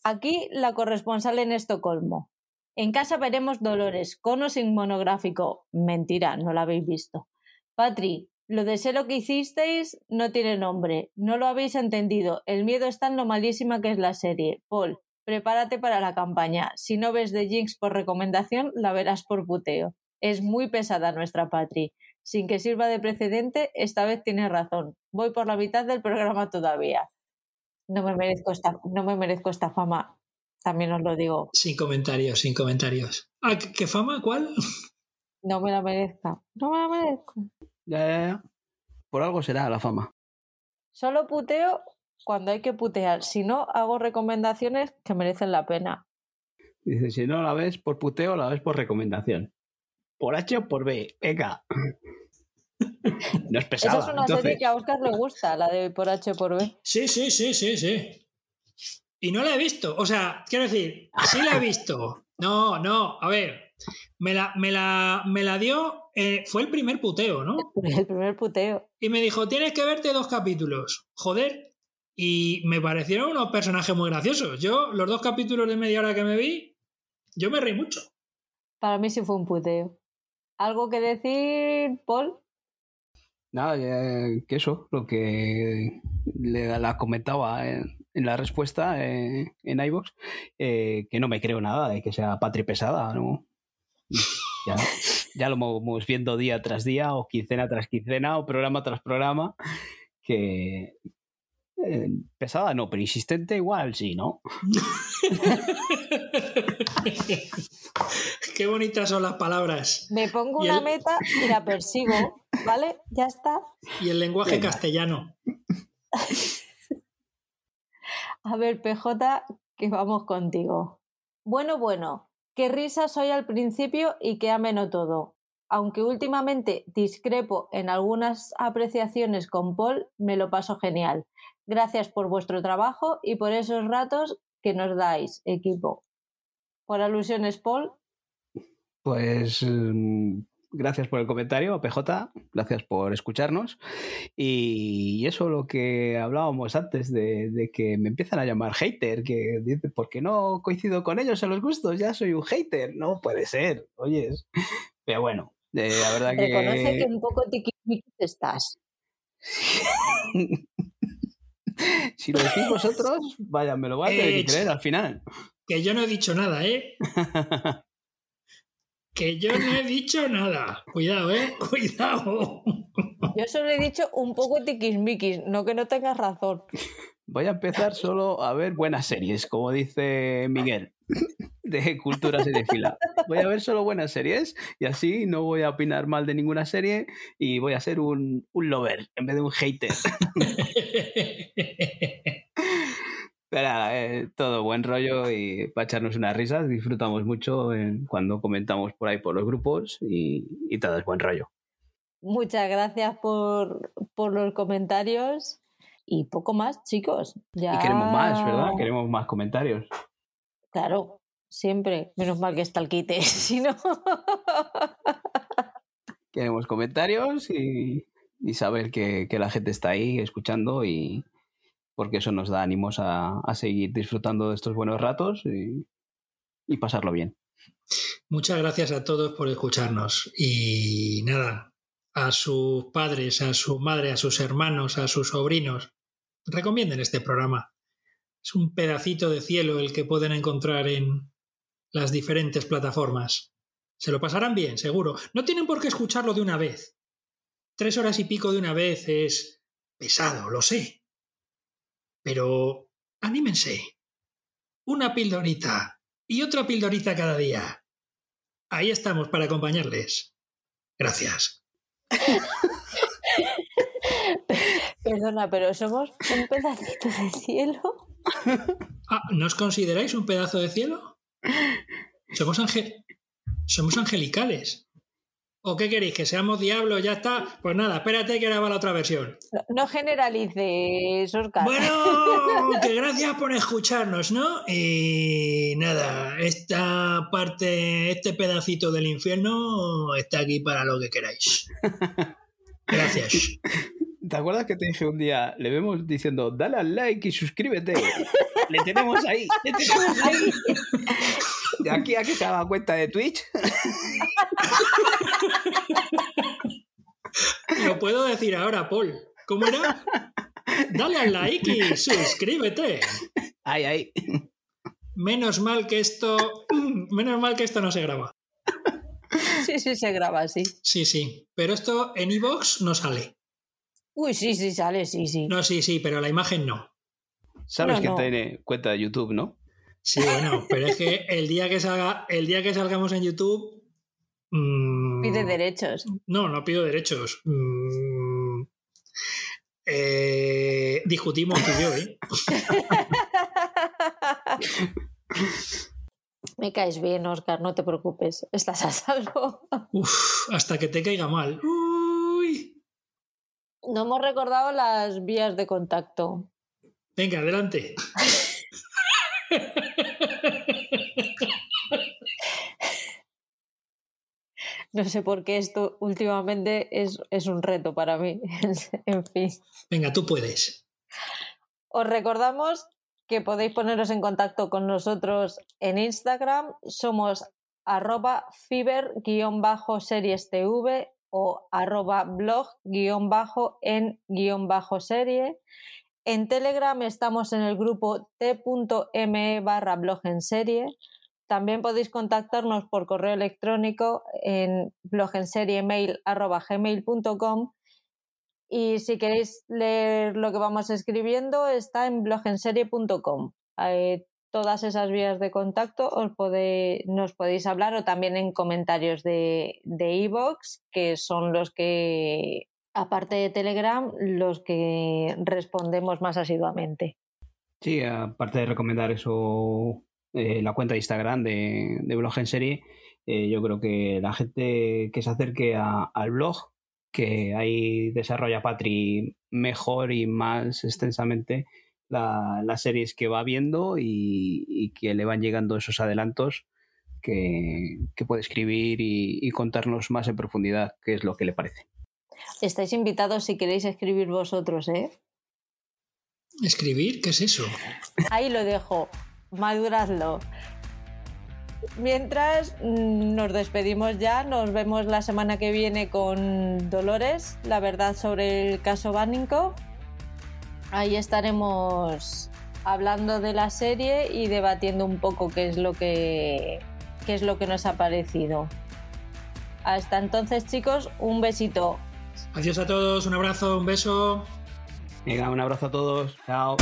aquí la corresponsal en Estocolmo. En casa veremos Dolores, con o sin monográfico. Mentira, no la habéis visto. Patri, Lo de lo que hicisteis no tiene nombre. No lo habéis entendido. El miedo está en lo malísima que es la serie. Paul, prepárate para la campaña. Si no ves de Jinx por recomendación, la verás por puteo. Es muy pesada nuestra Patri. Sin que sirva de precedente, esta vez tienes razón. Voy por la mitad del programa todavía. No me merezco esta, no me merezco esta fama. También os lo digo. Sin comentarios, sin comentarios. Ah, ¿qué, fama? ¿Cuál? No me la merezca. No me la merezco. Ya, ya, ya. Por algo será la fama. Solo puteo cuando hay que putear. Si no, hago recomendaciones que merecen la pena. Dice, si no la ves por puteo, la ves por recomendación. Por H o por B. Venga. No es pesada. Esa es una entonces. serie que a Oscar le gusta, la de por H o por B. Sí, sí, sí, sí, sí. Y no la he visto. O sea, quiero decir, sí la he visto. No, no, a ver. Me la, me la, me la dio. eh, fue el primer puteo, ¿no? El primer puteo. Y me dijo, tienes que verte dos capítulos. Joder. Y me parecieron unos personajes muy graciosos. Yo, los dos capítulos de media hora que me vi, yo me reí mucho. Para mí sí fue un puteo. ¿Algo que decir, Paul? Nada, eh, que eso, lo que le la comentaba en, en la respuesta eh, en iVoox, eh, que no me creo nada de que sea patri pesada, ¿no? Ya, ya lo vamos viendo día tras día, o quincena tras quincena, o programa tras programa, que eh, pesada no, pero insistente igual sí, ¿no? Qué bonitas son las palabras. Me pongo Y una el- meta y la persigo, ¿vale? Ya está. Y el lenguaje Venga. castellano. A ver, PJ, que vamos contigo. Bueno, bueno, qué risa soy al principio y qué ameno todo. Aunque últimamente discrepo en algunas apreciaciones con Paul, me lo paso genial. Gracias por vuestro trabajo y por esos ratos que nos dais, equipo. Por alusiones, Paul, Pues mm, gracias por el comentario, PJ, gracias por escucharnos. Y eso lo que hablábamos antes de, de que me empiezan a llamar hater, que dice, porque no coincido con ellos en los gustos, ya soy un hater. No puede ser, oyes. Pero bueno, eh, la verdad reconoce que que... un poco tiquismiquis estás. si lo decís vosotros, vaya, me lo voy a tener que Eh, creer al final. Que yo no he dicho nada, ¿eh? Que yo no he dicho nada. Cuidado, ¿eh? Cuidado. Yo solo he dicho un poco tiquismiquis, no que no tengas razón. Voy a empezar solo a ver buenas series, como dice Miguel, de Cultura Seriefila. Voy a ver solo buenas series y así no voy a opinar mal de ninguna serie y voy a ser un, un lover en vez de un hater. Pero nada, eh, todo buen rollo y para echarnos unas risas, disfrutamos mucho en- cuando comentamos por ahí por los grupos y, y todo es buen rollo. Muchas gracias por, por los comentarios y poco más, chicos. Ya... Y queremos más, ¿verdad? Queremos más comentarios. Claro, siempre. Menos mal que está el quite, si no. queremos comentarios y, y saber que, que la gente está ahí escuchando y porque eso nos da ánimos a, seguir disfrutando de estos buenos ratos y pasarlo bien. Muchas gracias a todos por escucharnos. Y nada, a sus padres, a su madre, a sus hermanos, a sus sobrinos, recomienden este programa. Es un pedacito de cielo el que pueden encontrar en las diferentes plataformas. Se lo pasarán bien, seguro. No tienen por qué escucharlo de una vez. Tres horas y pico de una vez es pesado, lo sé. Pero anímense. Una pildorita y otra pildorita cada día. Ahí estamos para acompañarles. Gracias. Perdona, pero somos un pedacito de cielo. Ah, ¿No os consideráis un pedazo de cielo? Somos, ange- Somos angelicales. ¿O qué queréis? ¿Que seamos diablos? Ya está. Pues nada, espérate que ahora va la otra versión. No, no generalices, Oscar. Bueno, que gracias por escucharnos, ¿no? Y nada, esta parte, este pedacito del infierno está aquí para lo que queráis. Gracias. ¿Te acuerdas que te dije un día, le vemos diciendo, dale al like y suscríbete? le tenemos ahí, le tenemos ahí. De aquí a que se haga cuenta de Twitch. Lo puedo decir ahora, Paul. ¿Cómo era? Dale al like y suscríbete. Ay, ay. Menos mal que esto. Menos mal que esto no se graba. Sí, sí, se graba, sí. Sí, sí. Pero esto en iVoox no sale. Uy, sí, sí, sale, sí, sí. No, sí, sí, pero la imagen no. Sabes Bueno, que no. tiene cuenta de YouTube, ¿no? Sí, bueno, pero es que el día que salga, el día que salgamos en YouTube. mm, Pide derechos. No, no pido derechos. Mm, eh, discutimos tú y yo, ¿eh? Me caes bien, Oscar, no te preocupes. Estás a salvo. Uf, hasta que te caiga mal. Uy. No hemos recordado las vías de contacto. Venga, adelante. No sé por qué esto últimamente es, es un reto para mí. en fin. Venga, tú puedes. Os recordamos que podéis poneros en contacto con nosotros en Instagram. Somos arroba fiber-series tv o arroba blog-en-serie. En Telegram estamos en el grupo t.me barra blog en serie. También podéis contactarnos por correo electrónico en blogenseriemail.gmail.com y si queréis leer lo que vamos escribiendo está en blogenserie.com. Todas esas vías de contacto os nos podéis hablar o también en comentarios de de iVoox, que son los que, aparte de Telegram, los que respondemos más asiduamente. Sí, aparte de recomendar eso, eh, la cuenta de Instagram de, Blog en Serie, eh, yo creo que la gente que se acerque al blog, que ahí desarrolla Patri mejor y más extensamente la- las series que va viendo y, que le van llegando esos adelantos que, puede escribir y contarnos más en profundidad qué es lo que le parece. Estáis invitados si queréis escribir vosotros, ¿eh? ¿Escribir? ¿Qué es eso? Ahí lo dejo, maduradlo. Mientras mm, nos despedimos ya, nos vemos la semana que viene con Dolores, la verdad sobre el caso Banninkov. Ahí estaremos hablando de la serie y debatiendo un poco qué es lo que qué es lo que nos ha parecido. Hasta entonces, chicos, un besito. Adiós a todos, un abrazo, un beso. Venga, un abrazo a todos. Chao.